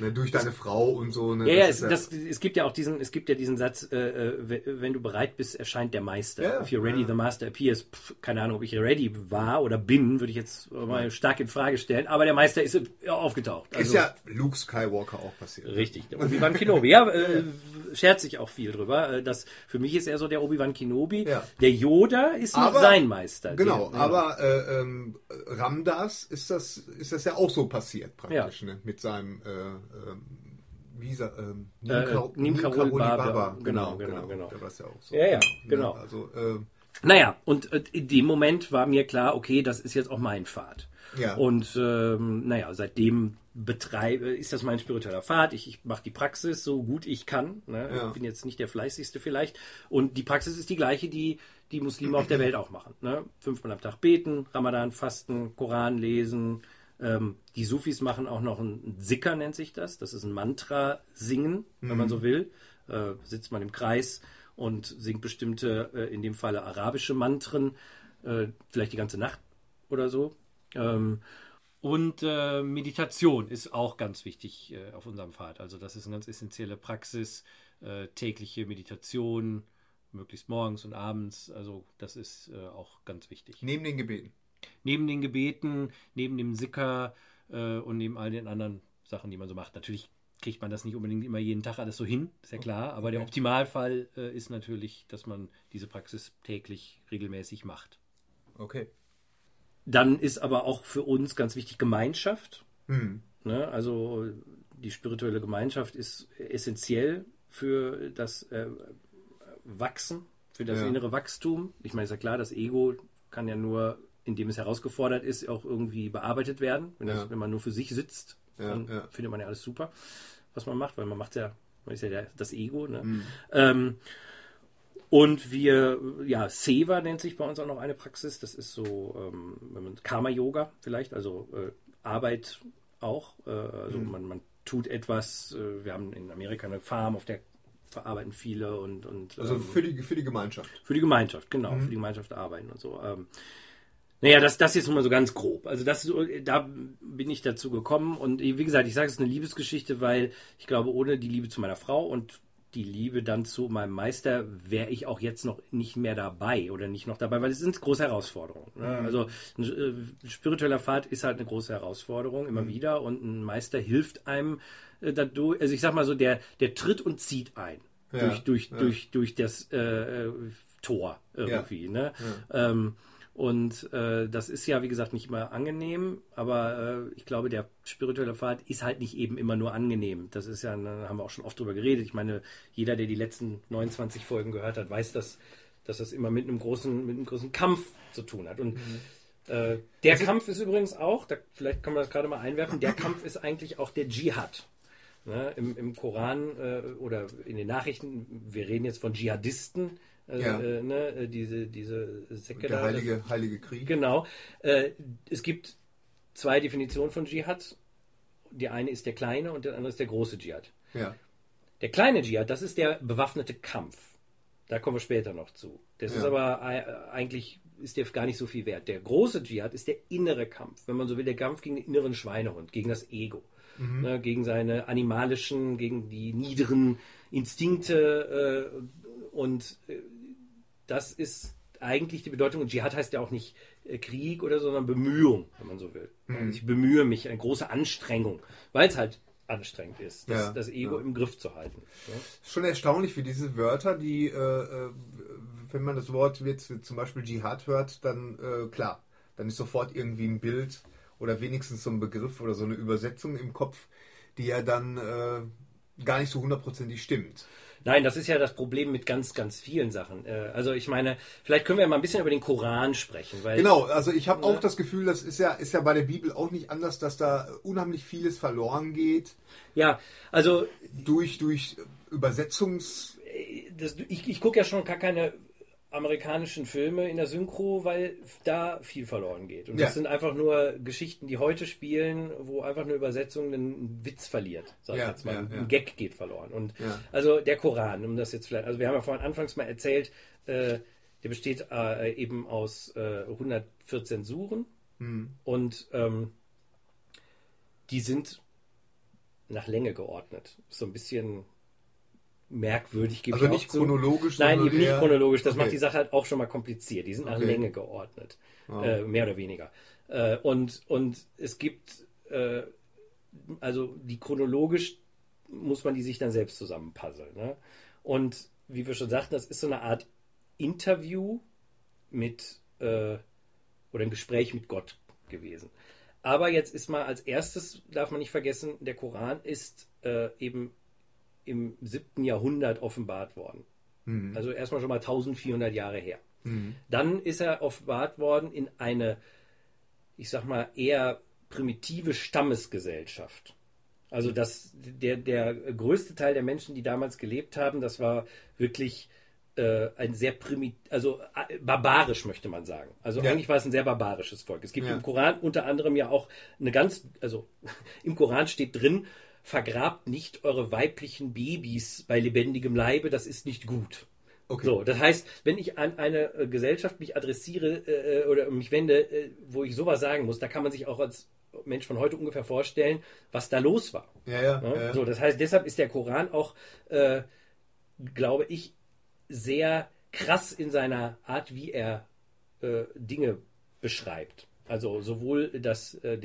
Ne, durch deine Frau und so. Ne, Ja, ja, das es, ist das, es gibt ja auch diesen, es gibt ja diesen Satz, äh, äh, we- wenn du bereit bist, erscheint der Meister. Ja, If you're ready, ja. the master appears. Pff, keine Ahnung, ob ich ready war oder bin, würde ich jetzt mal stark in Frage stellen. Aber der Meister ist äh, aufgetaucht. ist ja Luke Skywalker auch passiert. Richtig, der Obi-Wan Kenobi. Ja, äh, scherzt sich auch viel drüber. Äh, Das, für mich ist er so der Obi-Wan Kenobi. Ja. Der Yoda ist Aber- sein Meister. Genau, Der- aber äh, ähm, Ramdas ist das, ist das ja auch so passiert praktisch, ne? Mit seinem äh, ähm, wie ähm, Äh, äh, Kar- Nim Karol Karoli Baba. Genau, genau, genau. Der war es ja auch so. Ja, ja, Ne? genau. Also, äh, Naja, und äh, in dem Moment war mir klar, okay, das ist jetzt auch mein Pfad. Ja. Und ähm, naja, seitdem betreibe, ist das mein spiritueller Pfad. Ich, ich mache die Praxis so gut ich kann. Ne? Ja. Ich bin jetzt nicht der fleißigste vielleicht. Und die Praxis ist die gleiche, die die Muslime auf der Welt auch machen. Ne? Fünfmal am Tag beten, Ramadan fasten, Koran lesen. Ähm, die Sufis machen auch noch ein Sikr, nennt sich das. Das ist ein Mantra singen, wenn man so will. Äh, sitzt man im Kreis und singt bestimmte, äh, in dem Falle arabische Mantren, äh, vielleicht die ganze Nacht oder so. Ähm, und äh, Meditation ist auch ganz wichtig äh, auf unserem Pfad. Also das ist eine ganz essentielle Praxis, äh, tägliche Meditation, möglichst morgens und abends. Also das ist auch ganz wichtig. neben den Gebeten. Neben den Gebeten, neben dem Sicker äh, und neben all den anderen Sachen, die man so macht. Natürlich kriegt man das nicht unbedingt immer jeden Tag alles so hin, ist ja klar. Aber der Optimalfall äh, ist natürlich, dass man diese Praxis täglich regelmäßig macht. Okay. Dann ist aber auch für uns ganz wichtig Gemeinschaft. Hm. Ne? Also die spirituelle Gemeinschaft ist essentiell für das äh, Wachsen, für das Ja. innere Wachstum. Ich meine, ist ja klar, das Ego kann ja nur, indem es herausgefordert ist, auch irgendwie bearbeitet werden. Wenn, das, Ja. wenn man nur für sich sitzt, Ja, dann ja. findet man ja alles super, was man macht, weil man macht ja, man ist ja der, das Ego. Ne? Mhm. Ähm, und wir, ja, Seva nennt sich bei uns auch noch eine Praxis. Das ist so, ähm, wenn man Karma-Yoga vielleicht, also äh, Arbeit auch. Äh, also Mhm. man, man tut etwas. Äh, wir haben in Amerika eine Farm, auf der verarbeiten viele und, und Also ähm, für die, für die Gemeinschaft. für die Gemeinschaft, genau, Mhm. für die Gemeinschaft arbeiten und so. Ähm, naja, das, das jetzt mal so ganz grob. Also das, so- da bin ich dazu gekommen und wie gesagt, ich sage es ist eine Liebesgeschichte, weil ich glaube, ohne die Liebe zu meiner Frau und die Liebe dann zu meinem Meister wäre ich auch jetzt noch nicht mehr dabei oder nicht noch dabei, weil es sind große Herausforderungen. Ne? Also ein äh, spiritueller Pfad ist halt eine große Herausforderung immer wieder und ein Meister hilft einem äh, dadurch, also ich sag mal so, der, der tritt und zieht ein Ja, durch, durch, ja. durch, durch das äh, äh, Tor irgendwie. Ne? Ähm, und äh, das ist ja, wie gesagt, nicht immer angenehm, aber äh, ich glaube, der spirituelle Pfad ist halt nicht eben immer nur angenehm. Das ist ja, da haben wir auch schon oft drüber geredet. Ich meine, jeder, der die letzten 29 Folgen gehört hat, weiß, dass, dass das immer mit einem großen, mit einem großen Kampf zu tun hat. Und äh, der Kampf ist übrigens auch, da, vielleicht kann man das gerade mal einwerfen, der Kampf ist eigentlich auch der Dschihad. Ne, im, Im Koran äh, oder in den Nachrichten, wir reden jetzt von Dschihadisten, äh, Ja. äh, ne, äh, diese, diese Säcke Der da, heilige, heilige Krieg. Genau. Äh, es gibt zwei Definitionen von Dschihad. Die eine ist der kleine und der andere ist der große Dschihad. Ja. Der kleine Dschihad, das ist der bewaffnete Kampf. Da kommen wir später noch zu. Das ist Ja. aber äh, eigentlich ist der gar nicht so viel wert. Der große Dschihad ist der innere Kampf, wenn man so will, der Kampf gegen den inneren Schweinehund, gegen das Ego, ne, gegen seine animalischen, gegen die niederen Instinkte äh, und äh, das ist eigentlich die Bedeutung. Und Dschihad heißt ja auch nicht äh, Krieg oder so, sondern Bemühung, wenn man so will. Also ich bemühe mich, eine große Anstrengung, weil es halt anstrengend ist, das, Ja, das Ego ja. im Griff zu halten. ne? Schon erstaunlich, wie diese Wörter, die, äh, äh, wenn man das Wort jetzt zum Beispiel Dschihad hört, dann äh, klar, dann ist sofort irgendwie ein Bild oder wenigstens so ein Begriff oder so eine Übersetzung im Kopf, die ja dann äh, gar nicht so hundertprozentig stimmt. Nein, das ist ja das Problem mit ganz, ganz vielen Sachen. Äh, Also ich meine, vielleicht können wir mal ein bisschen über den Koran sprechen, weil Genau, also ich habe Ja. auch das Gefühl, das ist ja, ist ja bei der Bibel auch nicht anders, dass da unheimlich vieles verloren geht ja, also durch, durch Übersetzungs... das, ich, ich gucke ja schon gar keine amerikanischen Filme in der Synchro, weil da viel verloren geht. Und Ja. das sind einfach nur Geschichten, die heute spielen, wo einfach eine Übersetzung einen Witz verliert, sag ich Ja, jetzt mal. ja. Ein Gag geht verloren. Und also der Koran, um das jetzt vielleicht, also wir haben ja vorhin anfangs mal erzählt, äh, der besteht äh, eben aus äh, 114 Suren Hm. und ähm, die sind nach Länge geordnet. So ein bisschen merkwürdig. gebe Also nicht zu. chronologisch, Nein, sondern eben nicht chronologisch. Das Okay. macht die Sache halt auch schon mal kompliziert. Die sind nach Okay. Länge geordnet. Ja. Äh, mehr oder weniger. Äh, und, und es gibt, äh, also die chronologisch muss man die sich dann selbst zusammenpuzzeln. Ne? Und wie wir schon sagten, das ist so eine Art Interview mit äh, oder ein Gespräch mit Gott gewesen. Aber jetzt ist mal als erstes, darf man nicht vergessen, der Koran ist äh, eben im siebten Jahrhundert offenbart worden. Mhm. Also erstmal schon mal 1400 Jahre her. Mhm. Dann ist er offenbart worden in eine, ich sag mal, eher primitive Stammesgesellschaft. Also das, der, der größte Teil der Menschen, die damals gelebt haben, das war wirklich äh, ein sehr primit, also äh, barbarisch möchte man sagen. Also Ja. eigentlich war es ein sehr barbarisches Volk. Es gibt Ja. im Koran unter anderem ja auch eine ganz, also im Koran steht drin, vergrabt nicht eure weiblichen Babys bei lebendigem Leibe, das ist nicht gut. Okay. So, das heißt, wenn ich an eine äh, Gesellschaft mich adressiere äh, oder mich wende, äh, wo ich sowas sagen muss, da kann man sich auch als Mensch von heute ungefähr vorstellen, was da los war. Ja, ja. Ne? ja. So, das heißt, deshalb ist der Koran auch, äh, glaube ich, sehr krass in seiner Art, wie er äh, Dinge beschreibt. Also sowohl das, äh,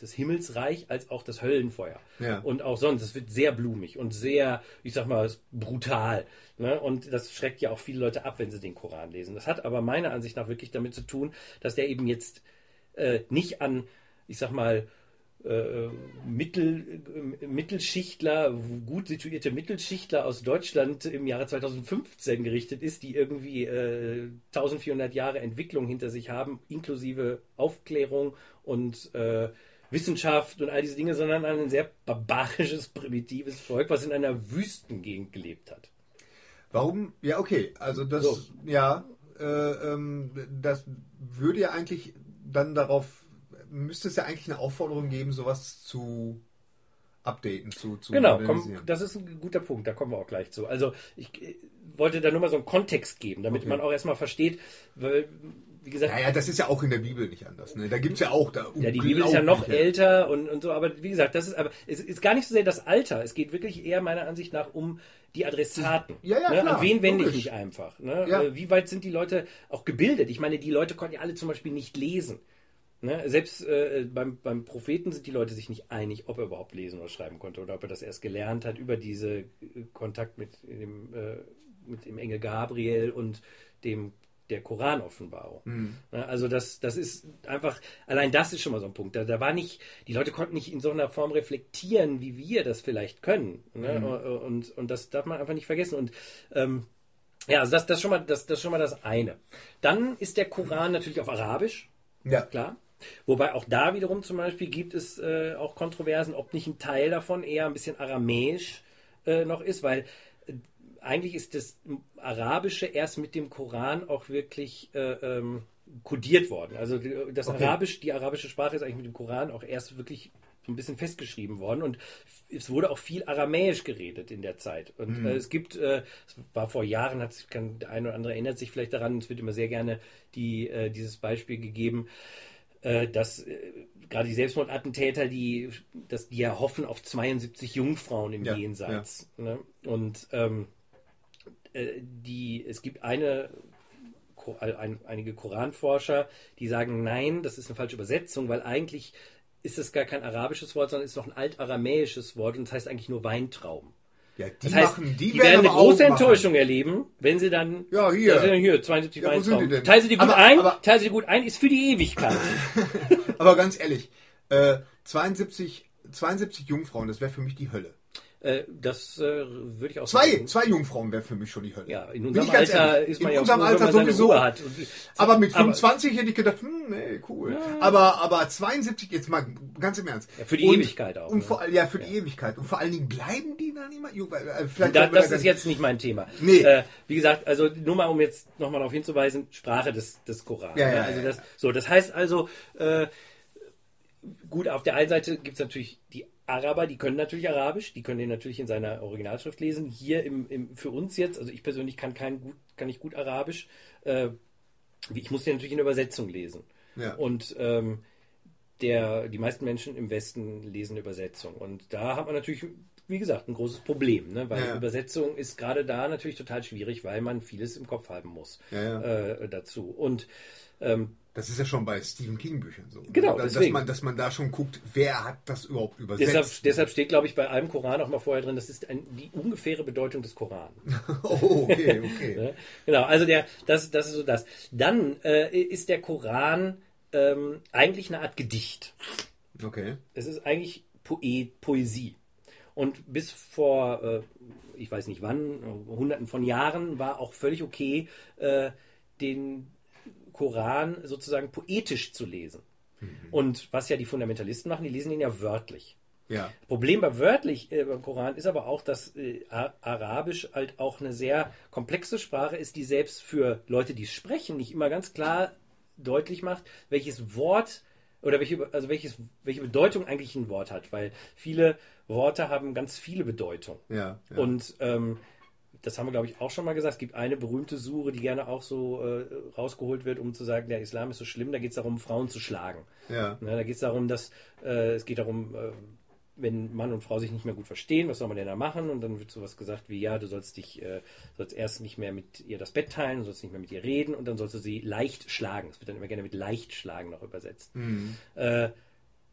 das Himmelsreich als auch das Höllenfeuer. Ja. Und auch sonst, es wird sehr blumig und sehr, ich sag mal, brutal. Ne? Und das schreckt ja auch viele Leute ab, wenn sie den Koran lesen. Das hat aber meiner Ansicht nach wirklich damit zu tun, dass der eben jetzt äh, nicht an, ich sag mal, äh, Mittel, äh, Mittelschichtler, gut situierte Mittelschichtler aus Deutschland im Jahre 2015 gerichtet ist, die irgendwie äh, 1400 Jahre Entwicklung hinter sich haben, inklusive Aufklärung und äh, Wissenschaft und all diese Dinge, sondern an ein sehr barbarisches, primitives Volk, was in einer Wüstengegend gelebt hat. Warum? Ja, okay. Also das, So. ja, äh, ähm, das würde ja eigentlich dann darauf, müsste es ja eigentlich eine Aufforderung geben, sowas zu updaten, zu, zu Genau, komm, das ist ein guter Punkt, da kommen wir auch gleich zu. Also ich äh, wollte da nur mal so einen Kontext geben, damit Okay. man auch erstmal versteht, weil, wie gesagt, Naja, das ist ja auch in der Bibel nicht anders. Ne? Da gibt es ja auch da Ja, die Bibel ist ja noch älter und, und so, aber wie gesagt, das ist aber es ist gar nicht so sehr das Alter. Es geht wirklich eher meiner Ansicht nach um die Adressaten. Ja, ja, ne? klar, An wen wende ich logisch. mich einfach? Ne? Ja. Äh, Wie weit sind die Leute auch gebildet? Ich meine, die Leute konnten ja alle zum Beispiel nicht lesen. Ne? Selbst äh, beim, beim Propheten sind die Leute sich nicht einig, ob er überhaupt lesen oder schreiben konnte oder ob er das erst gelernt hat über diese äh, Kontakt mit dem, äh, mit dem Engel Gabriel und dem der Koranoffenbarung. Mhm. Also das, das ist einfach, allein das ist schon mal so ein Punkt. Da, da war nicht, die Leute konnten nicht in so einer Form reflektieren, wie wir das vielleicht können. Ne? Und, und das darf man einfach nicht vergessen. Und ähm, ja, also das, das, ist schon mal, das, das schon mal das eine. Dann ist der Koran natürlich auf Arabisch Ja, klar. Wobei auch da wiederum zum Beispiel gibt es äh, auch Kontroversen, ob nicht ein Teil davon eher ein bisschen aramäisch äh, noch ist, weil äh, eigentlich ist das Arabische erst mit dem Koran auch wirklich äh, ähm, kodiert worden. Also die- das Okay. Arabisch, die arabische Sprache ist eigentlich mit dem Koran auch erst wirklich so ein bisschen festgeschrieben worden und es wurde auch viel Aramäisch geredet in der Zeit. Und äh, es gibt, äh, es war vor Jahren, hat sich- kann, der eine oder andere erinnert sich vielleicht daran, es wird immer sehr gerne die, äh, dieses Beispiel gegeben, äh, dass äh, gerade die Selbstmordattentäter, die, dass die ja hoffen auf 72 Jungfrauen im Ja, Jenseits. Ne? Und ähm, äh, die, es gibt eine, Ko- ein, einige Koranforscher, die sagen, nein, das ist eine falsche Übersetzung, weil eigentlich ist es gar kein arabisches Wort, sondern ist noch ein altaramäisches Wort und das heißt eigentlich nur Weintrauben. Ja die Das heißt, machen, die, die, werden eine aber große auch machen. Enttäuschung erleben, wenn sie dann. Ja, hier. Ja, hier, 72 Ja, wo sind die denn? Teil sie dir gut Aber- ein, aber- teil sie gut ein, ist für die Ewigkeit. Aber ganz ehrlich, äh, 72, 72 Jungfrauen, das wäre für mich die Hölle. Äh, das äh, würde ich auch Zwei, sagen. zwei Jungfrauen wäre für mich schon die Hölle. Ja, in unserem Alter ehrlich. ist man in ja unserem froh, Alter sowieso. Hat. Und- aber mit aber- 25 hätte ich gedacht, hm, nee, cool. Aber, aber 72, jetzt mal ganz im Ernst. Ja, für die und, Ewigkeit auch, Und ne? vor, ja, für die Ewigkeit. Und vor allen Dingen bleiben die dann immer jung. äh, Vielleicht Da, das da ist jetzt nicht mein Thema. Nee. Äh, wie gesagt, also nur mal, um jetzt nochmal darauf hinzuweisen, Sprache des, des Koran. Ja, ne? ja, also ja, das, ja. So, das heißt also, äh, gut, auf der einen Seite gibt es natürlich die Araber, die können natürlich Arabisch, die können den natürlich in seiner Originalschrift lesen. Hier im, im, für uns jetzt, also ich persönlich kann kein gut, kann nicht gut Arabisch. Äh, ich muss den natürlich in der Übersetzung lesen. Ja. Und ähm, der, die meisten Menschen im Westen lesen Übersetzung. Und da hat man natürlich, wie gesagt, ein großes Problem, ne? weil Ja. Übersetzung ist gerade da natürlich total schwierig, weil man vieles im Kopf haben muss Ja. Äh, dazu. Und ähm, Das ist ja schon bei Stephen King Büchern so. ne? Genau, dass, deswegen. man, dass man da schon guckt, wer hat das überhaupt übersetzt. deshalb, deshalb steht, glaube ich, bei einem Koran auch mal vorher drin, das ist ein, die ungefähre Bedeutung des Koran. oh, okay, okay. Genau, also der, das, das ist so das. Dann äh, ist der Koran ähm, eigentlich eine Art Gedicht. Okay. Es ist eigentlich Poet, Poesie. Und bis vor, äh, ich weiß nicht wann, hunderten von Jahren war auch völlig okay, äh, den Koran sozusagen poetisch zu lesen. Und was ja die Fundamentalisten machen, die lesen ihn ja wörtlich. Ja. Problem bei wörtlich äh, beim Koran ist aber auch, dass äh, Arabisch halt auch eine sehr komplexe Sprache ist, die selbst für Leute, die es sprechen, nicht immer ganz klar deutlich macht, welches Wort oder welche, also welches, welche Bedeutung eigentlich ein Wort hat, weil viele Worte haben ganz viele Bedeutungen. Ja. ja. Und ähm, das haben wir, glaube ich, auch schon mal gesagt. Es gibt eine berühmte Sure, die gerne auch so äh, rausgeholt wird, um zu sagen, der Islam ist so schlimm. Da geht es darum, Frauen zu schlagen. ja. Ne, da geht es darum, dass äh, es geht darum, äh, wenn Mann und Frau sich nicht mehr gut verstehen, was soll man denn da machen? Und dann wird sowas gesagt wie, ja, du sollst dich, äh, sollst erst nicht mehr mit ihr das Bett teilen, du sollst nicht mehr mit ihr reden und dann sollst du sie leicht schlagen. Das wird dann immer gerne mit leicht schlagen noch übersetzt. Äh,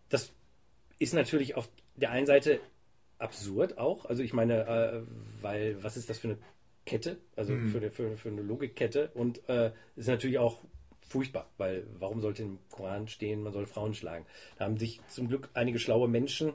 das ist natürlich auf der einen Seite absurd auch. Also ich meine, äh, weil was ist das für eine Kette? Also für, eine, für, für eine Logikkette und äh, ist natürlich auch furchtbar, weil warum sollte im Koran stehen, man soll Frauen schlagen? Da haben sich zum Glück einige schlaue Menschen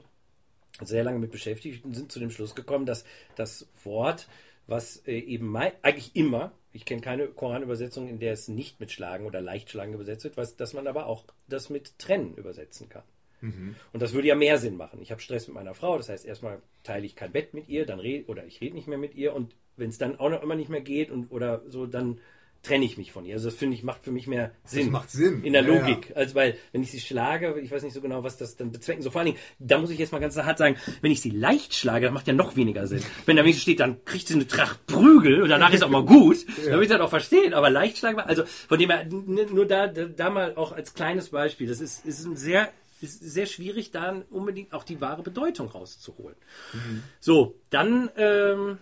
sehr lange mit beschäftigt und sind zu dem Schluss gekommen, dass das Wort, was äh, eben mei- eigentlich immer, ich kenne keine Koranübersetzung, in der es nicht mit Schlagen oder Leichtschlagen übersetzt wird, was, dass man aber auch das mit Trennen übersetzen kann. Und das würde ja mehr Sinn machen. Ich habe Stress mit meiner Frau, das heißt, erstmal teile ich kein Bett mit ihr, dann red, oder ich rede nicht mehr mit ihr und wenn es dann auch noch immer nicht mehr geht und oder so, dann trenne ich mich von ihr. Also das finde ich macht für mich mehr Sinn. macht Sinn. In der Ja, ja. Logik. Also weil, wenn ich sie schlage, ich weiß nicht so genau, was das dann bezwecken soll. Vor allen Dingen, da muss ich jetzt mal ganz hart sagen, wenn ich sie leicht schlage, das macht ja noch weniger Sinn. Wenn da wenigstens steht, dann kriegt sie eine Tracht Prügel und danach ist auch mal gut, dann würde ich das auch verstehen. Aber leicht schlagen, also von dem her, nur da, da, da mal auch als kleines Beispiel, das ist, ist ein sehr, ist sehr schwierig, da unbedingt auch die wahre Bedeutung rauszuholen. So, dann, ähm,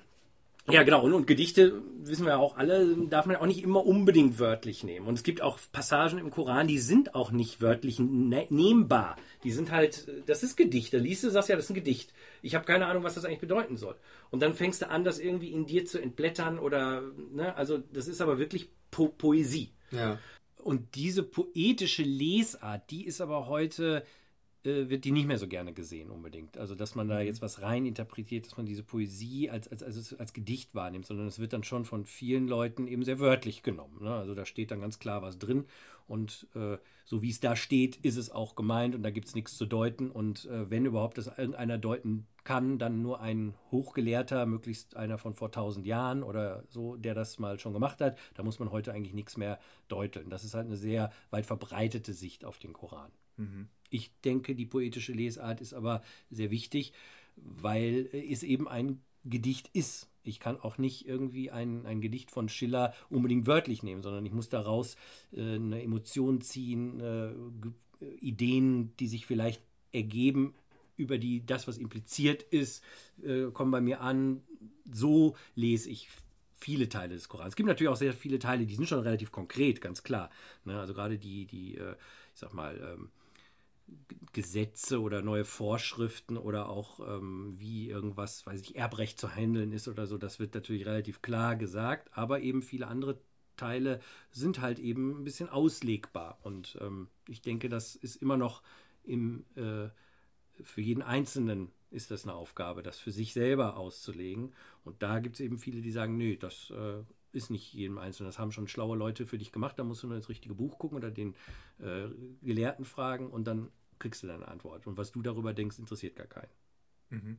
ja, genau. Und, und Gedichte, wissen wir ja auch alle, darf man auch nicht immer unbedingt wörtlich nehmen. Und es gibt auch Passagen im Koran, die sind auch nicht wörtlich ne nehmbar. Die sind halt, das ist Gedicht. Da liest du, sagst ja, das ist ein Gedicht. Ich habe keine Ahnung, was das eigentlich bedeuten soll. Und dann fängst du an, das irgendwie in dir zu entblättern oder, ne, also das ist aber wirklich po Poesie. Ja. Und diese poetische Lesart, die ist aber heute, äh, wird die nicht mehr so gerne gesehen unbedingt. Also, dass man da jetzt was rein interpretiert, dass man diese Poesie als, als, als, als Gedicht wahrnimmt, sondern es wird dann schon von vielen Leuten eben sehr wörtlich genommen. Ne? Also, da steht dann ganz klar was drin und äh, so wie es da steht, ist es auch gemeint und da gibt es nichts zu deuten. Und äh, wenn überhaupt das irgendeiner deuten kann, dann nur ein Hochgelehrter, möglichst einer von vor tausend Jahren oder so, der das mal schon gemacht hat. Da muss man heute eigentlich nichts mehr deuteln. Das ist halt eine sehr weit verbreitete Sicht auf den Koran. Ich denke, die poetische Lesart ist aber sehr wichtig, weil es eben ein Gedicht ist. Ich kann auch nicht irgendwie ein, ein Gedicht von Schiller unbedingt wörtlich nehmen, sondern ich muss daraus äh, eine Emotion ziehen, äh, äh, Ideen, die sich vielleicht ergeben über die das, was impliziert ist, äh, kommen bei mir an. So lese ich viele Teile des Korans. Es gibt natürlich auch sehr viele Teile, die sind schon relativ konkret, ganz klar. Ne? Also gerade die, die, äh, ich sag mal, ähm, Gesetze oder neue Vorschriften oder auch ähm, wie irgendwas, weiß ich, Erbrecht zu handeln ist oder so, das wird natürlich relativ klar gesagt, aber eben viele andere Teile sind halt eben ein bisschen auslegbar und ähm, ich denke, das ist immer noch im, äh, für jeden Einzelnen ist das eine Aufgabe, das für sich selber auszulegen. Und da gibt es eben viele, die sagen, nee, das äh, ist nicht jedem Einzelnen. Das haben schon schlaue Leute für dich gemacht. Da musst du nur ins richtige Buch gucken oder den äh, Gelehrten fragen und dann kriegst du deine Antwort. Und was du darüber denkst, interessiert gar keinen. Mhm.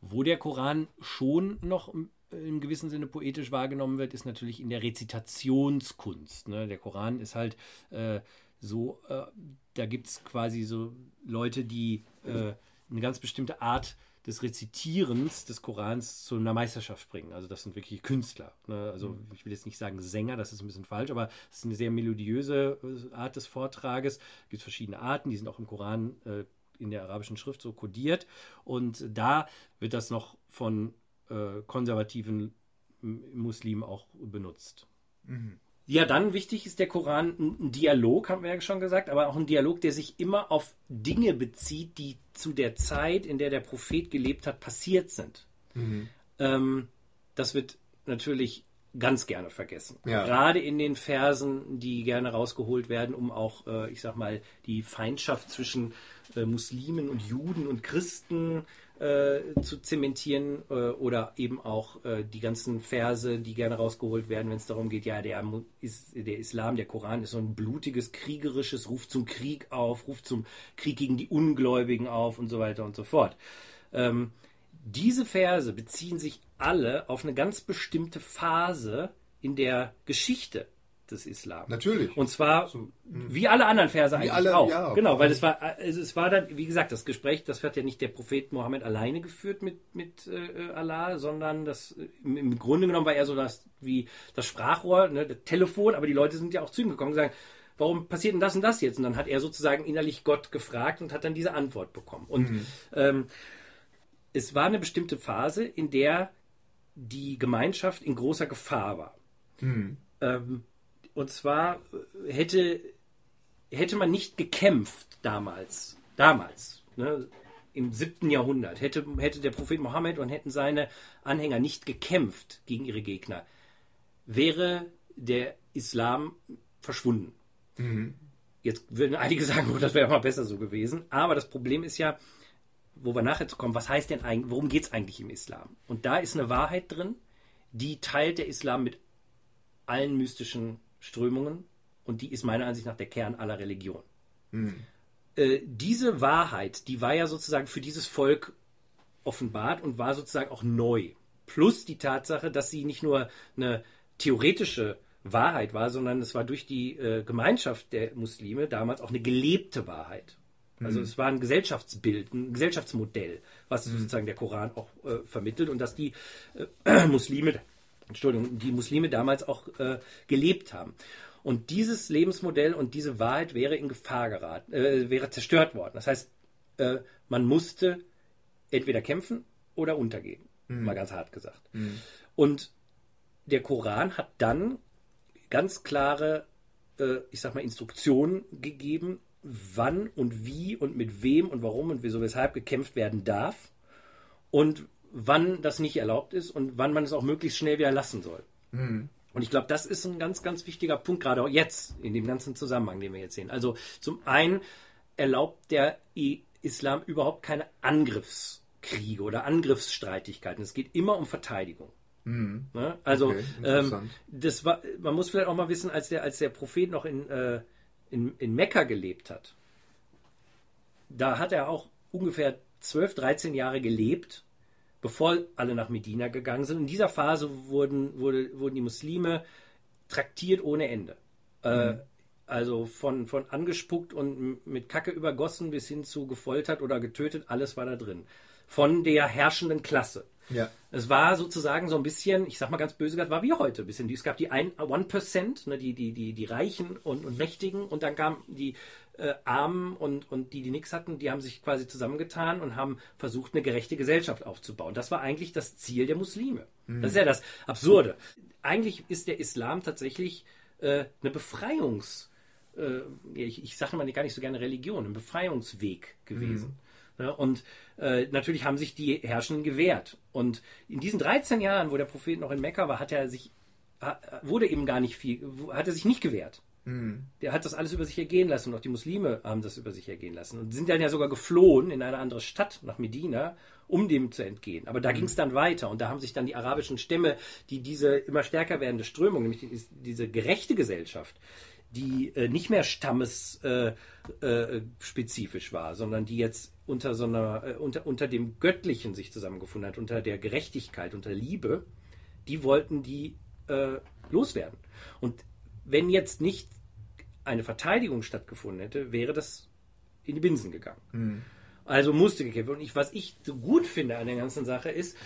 Wo der Koran schon noch im gewissen Sinne poetisch wahrgenommen wird, ist natürlich in der Rezitationskunst. Ne? Der Koran ist halt äh, so, äh, da gibt es quasi so Leute, die äh, eine ganz bestimmte Art des Rezitierens des Korans zu einer Meisterschaft bringen. Also das sind wirklich Künstler. Ne? Also mhm. ich will jetzt nicht sagen Sänger, das ist ein bisschen falsch, aber es ist eine sehr melodiöse äh, Art des Vortrages. Es gibt verschiedene Arten, die sind auch im Koran äh, in der arabischen Schrift so kodiert. Und da wird das noch von äh, konservativen Muslimen auch benutzt. Mhm. Ja, dann wichtig ist der Koran ein Dialog, haben wir ja schon gesagt, aber auch ein Dialog, der sich immer auf Dinge bezieht, die zu der Zeit, in der der Prophet gelebt hat, passiert sind. Mhm. Ähm, das wird natürlich ganz gerne vergessen. Ja. Gerade in den Versen, die gerne rausgeholt werden, um auch, äh, ich sag mal, die Feindschaft zwischen äh, Muslimen und Juden und Christen äh, zu zementieren äh, oder eben auch äh, die ganzen Verse, die gerne rausgeholt werden, wenn es darum geht, ja, der, ist, der Islam, der Koran ist so ein blutiges, kriegerisches, ruft zum Krieg auf, ruft zum Krieg gegen die Ungläubigen auf und so weiter und so fort. Ähm, diese Verse beziehen sich alle auf eine ganz bestimmte Phase in der Geschichte des Islam. Natürlich. Und zwar so, hm. wie alle anderen Verse eigentlich alle, auch. Ja, genau, weil es war, also es war dann, wie gesagt, das Gespräch, das wird ja nicht der Prophet Mohammed alleine geführt mit, mit äh, Allah, sondern das im, im, Grunde genommen war er so das wie das Sprachrohr, ne, das Telefon, aber die Leute sind ja auch zu ihm gekommen und sagen, warum passiert denn das und das jetzt? Und dann hat er sozusagen innerlich Gott gefragt und hat dann diese Antwort bekommen. Und mhm. ähm, es war eine bestimmte Phase, in der die Gemeinschaft in großer Gefahr war. Mhm. Ähm, und zwar äh, hätte, hätte man nicht gekämpft damals, damals, ne, im siebten Jahrhundert, hätte, hätte der Prophet Mohammed und hätten seine Anhänger nicht gekämpft gegen ihre Gegner, wäre der Islam verschwunden. Mhm. Jetzt würden einige sagen, oh, das wäre mal besser so gewesen. Aber das Problem ist ja, wo wir nachher zu kommen, was heißt denn eigentlich, worum geht es eigentlich im Islam? Und da ist eine Wahrheit drin, die teilt der Islam mit allen mystischen Strömungen und die ist meiner Ansicht nach der Kern aller Religion. Mhm. Äh, diese Wahrheit, die war ja sozusagen für dieses Volk offenbart und war sozusagen auch neu. Plus die Tatsache, dass sie nicht nur eine theoretische Wahrheit war, sondern es war durch die äh, Gemeinschaft der Muslime damals auch eine gelebte Wahrheit. Also mhm. es war ein Gesellschaftsbild, ein Gesellschaftsmodell, was mhm. sozusagen der Koran auch äh, vermittelt und dass die äh, Muslime Entschuldigung, die Muslime damals auch äh, gelebt haben. Und dieses Lebensmodell und diese Wahrheit wäre in Gefahr geraten, äh, wäre zerstört worden. Das heißt, äh, man musste entweder kämpfen oder untergehen, mhm. mal ganz hart gesagt. Mhm. Und der Koran hat dann ganz klare, äh, ich sag mal, Instruktionen gegeben, wann und wie und mit wem und warum und wieso, weshalb gekämpft werden darf und wann das nicht erlaubt ist und wann man es auch möglichst schnell wieder lassen soll. Mhm. Und ich glaube, das ist ein ganz, ganz wichtiger Punkt, gerade auch jetzt, in dem ganzen Zusammenhang, den wir jetzt sehen. Also zum einen erlaubt der Islam überhaupt keine Angriffskriege oder Angriffsstreitigkeiten. Es geht immer um Verteidigung. Mhm. Ne? Also okay, ähm, das war, man muss vielleicht auch mal wissen, als der, als der Prophet noch in, äh, in, in Mekka gelebt hat, da hat er auch ungefähr 12, 13 Jahre gelebt bevor alle nach Medina gegangen sind. In dieser Phase wurden, wurde, wurden die Muslime traktiert ohne Ende. Äh, mhm. also von, von angespuckt und mit Kacke übergossen bis hin zu gefoltert oder getötet, alles war da drin. Von der herrschenden Klasse. Ja. Es war sozusagen so ein bisschen, ich sag mal ganz böse gesagt, war wie heute ein bisschen. Es gab die 1%, ne, die, die, die, die Reichen und, und Mächtigen und dann kamen die äh, Armen und, und die, die nichts hatten, die haben sich quasi zusammengetan und haben versucht, eine gerechte Gesellschaft aufzubauen. Das war eigentlich das Ziel der Muslime. Mhm. Das ist ja das Absurde. Eigentlich ist der Islam tatsächlich äh, eine Befreiungs- äh, ich, ich sage mal gar nicht so gerne Religion, ein Befreiungsweg gewesen. Mhm. Ja, und äh, natürlich haben sich die Herrschenden gewehrt. Und in diesen 13 Jahren, wo der Prophet noch in Mekka war, hat er sich, wurde eben gar nicht viel, hat er sich nicht gewehrt. Der hat das alles über sich ergehen lassen und auch die Muslime haben das über sich ergehen lassen und sind dann ja sogar geflohen in eine andere Stadt, nach Medina, um dem zu entgehen. Aber da ging es dann weiter und da haben sich dann die arabischen Stämme, die diese immer stärker werdende Strömung, nämlich die, diese gerechte Gesellschaft, die äh, nicht mehr stammesspezifisch äh, spezifisch war, sondern die jetzt unter so einer, äh, unter, unter dem Göttlichen sich zusammengefunden hat, unter der Gerechtigkeit, unter Liebe, die wollten die äh, loswerden. Und wenn jetzt nicht eine Verteidigung stattgefunden hätte, wäre das in die Binsen gegangen. Also musste gekämpft werden. Und ich, was ich so gut finde an der ganzen Sache ist,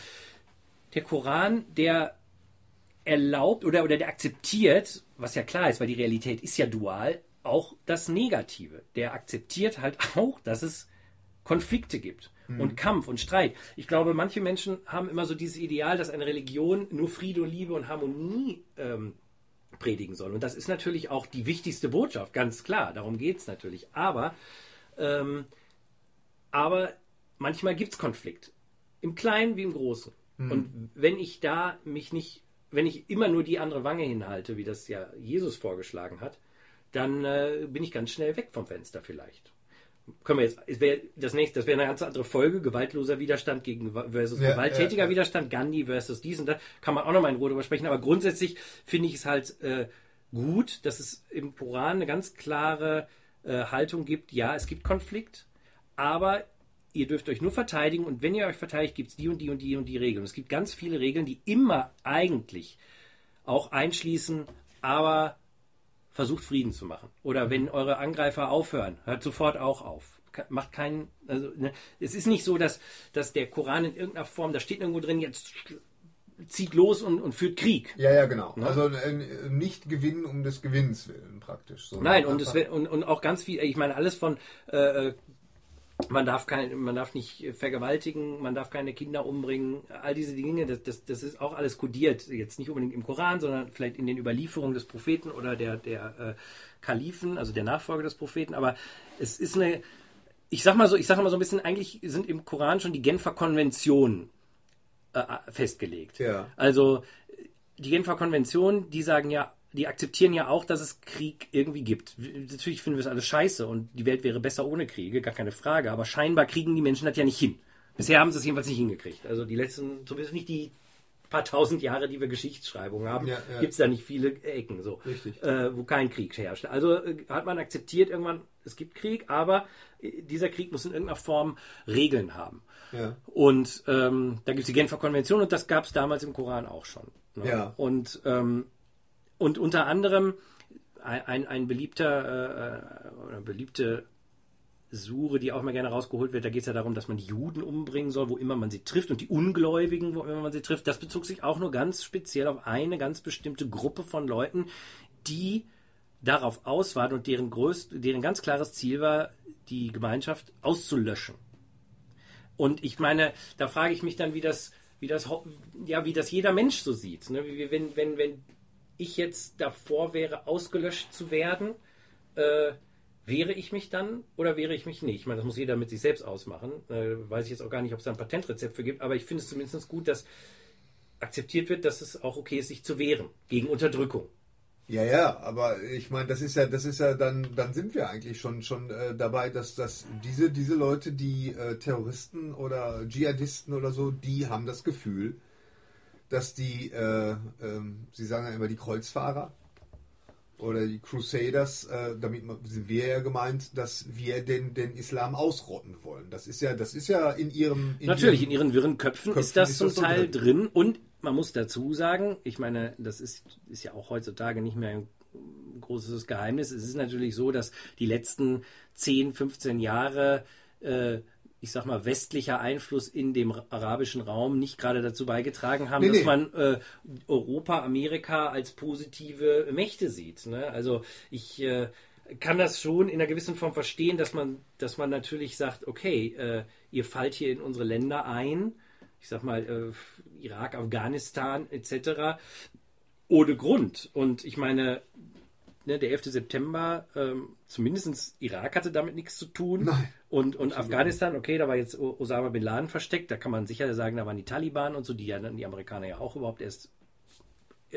der Koran, der erlaubt oder, oder der akzeptiert, was ja klar ist, weil die Realität ist ja dual, auch das Negative. Der akzeptiert halt auch, dass es Konflikte gibt und Kampf und Streit. Ich glaube, manche Menschen haben immer so dieses Ideal, dass eine Religion nur Friede und Liebe und Harmonie ähm, predigen soll. Und das ist natürlich auch die wichtigste Botschaft, ganz klar. Darum geht es natürlich. Aber, ähm, aber manchmal gibt es Konflikt. Im Kleinen wie im Großen. Und wenn ich da mich nicht, wenn ich immer nur die andere Wange hinhalte, wie das ja Jesus vorgeschlagen hat, dann äh, bin ich ganz schnell weg vom Fenster vielleicht. Können wir jetzt, es wär, das nächste, das wäre eine ganz andere Folge, gewaltloser Widerstand gegen versus Ja, gewalttätiger ja, ja. Widerstand, Gandhi versus dies und das, kann man auch nochmal in Ruhe drüber sprechen, aber grundsätzlich finde ich es halt äh, gut, dass es im Koran eine ganz klare äh, Haltung gibt, ja, es gibt Konflikt, aber ihr dürft euch nur verteidigen und wenn ihr euch verteidigt, gibt es die und die und die und die Regeln. Es gibt ganz viele Regeln, die immer eigentlich auch einschließen, aber versucht Frieden zu machen. Oder wenn eure Angreifer aufhören, hört sofort auch auf. Macht keinen, also ne, es ist nicht so, dass, dass der Koran in irgendeiner Form, da steht irgendwo drin, jetzt zieht los und, und führt Krieg. Ja, ja, genau. Also äh, nicht gewinnen um des Gewinns willen praktisch. Nein, und, es und, und auch ganz viel, ich meine, alles von, äh, man darf kein, man darf nicht vergewaltigen, man darf keine Kinder umbringen, all diese Dinge, das, das, das ist auch alles kodiert, jetzt nicht unbedingt im Koran, sondern vielleicht in den Überlieferungen des Propheten oder der, der äh, Kalifen, also der Nachfolger des Propheten, aber es ist eine, ich sag mal so, ich sag mal so ein bisschen, eigentlich sind im Koran schon die Genfer Konventionen äh, festgelegt. Ja. Also die Genfer Konvention, die sagen ja, die akzeptieren ja auch, dass es Krieg irgendwie gibt. Natürlich finden wir es alles scheiße und die Welt wäre besser ohne Kriege, gar keine Frage. Aber scheinbar kriegen die Menschen das ja nicht hin. Bisher haben sie es jedenfalls nicht hingekriegt. Also die letzten, zumindest nicht die paar tausend Jahre, die wir Geschichtsschreibung haben, Ja, ja. gibt es da nicht viele Ecken, so, äh, wo kein Krieg herrscht. Also äh, hat man akzeptiert irgendwann, es gibt Krieg, aber äh, dieser Krieg muss in irgendeiner Form Regeln haben. Ja. Und ähm, da gibt es die Genfer Konvention und das gab es damals im Koran auch schon. Ne? Ja. Und, ähm, und unter anderem ein, ein, beliebter äh, oder beliebte Sure, die auch mal gerne rausgeholt wird, da geht es ja darum, dass man die Juden umbringen soll, wo immer man sie trifft und die Ungläubigen, wo immer man sie trifft. Das bezog sich auch nur ganz speziell auf eine ganz bestimmte Gruppe von Leuten, die darauf aus waren und deren, größt, deren ganz klares Ziel war, die Gemeinschaft auszulöschen. Und ich meine, da frage ich mich dann, wie das, wie das, ja, wie das jeder Mensch so sieht. Ne? Wenn, wenn, wenn ich jetzt davor wäre, ausgelöscht zu werden, äh, wehre ich mich dann oder wehre ich mich nicht? Ich meine, das muss jeder mit sich selbst ausmachen. Äh, weiß ich jetzt auch gar nicht, ob es da ein Patentrezept für gibt, aber ich finde es zumindest gut, dass akzeptiert wird, dass es auch okay ist, sich zu wehren gegen Unterdrückung. Ja, ja, aber ich meine, das ist ja, das ist ja dann, dann sind wir eigentlich schon schon äh, dabei, dass, dass diese diese Leute, die äh, Terroristen oder Dschihadisten oder so, die haben das Gefühl, dass die, äh, ähm, sie sagen ja immer die Kreuzfahrer oder die Crusaders, äh, damit sind wir ja gemeint, dass wir den den Islam ausrotten wollen. Das ist ja, das ist ja in ihrem in Natürlich, in ihrem, ihren wirren Köpfen, Köpfen ist das zum Teil drin. drin. Und man muss dazu sagen, ich meine, das ist, ist ja auch heutzutage nicht mehr ein großes Geheimnis. Es ist natürlich so, dass die letzten 10, 15 Jahre, äh, ich sag mal, westlicher Einfluss in dem arabischen Raum nicht gerade dazu beigetragen haben, Nee, dass nee. man äh, Europa, Amerika als positive Mächte sieht. Ne? Also ich äh, kann das schon in einer gewissen Form verstehen, dass man, dass man natürlich sagt, okay, äh, ihr fallt hier in unsere Länder ein, ich sag mal, äh, Irak, Afghanistan etc. ohne Grund. Und ich meine, ne, der 11. September, ähm, zumindest Irak hatte damit nichts zu tun. Nein. Und, und Afghanistan, okay, da war jetzt Osama Bin Laden versteckt, da kann man sicher sagen, da waren die Taliban und so, die ja dann die Amerikaner ja auch überhaupt erst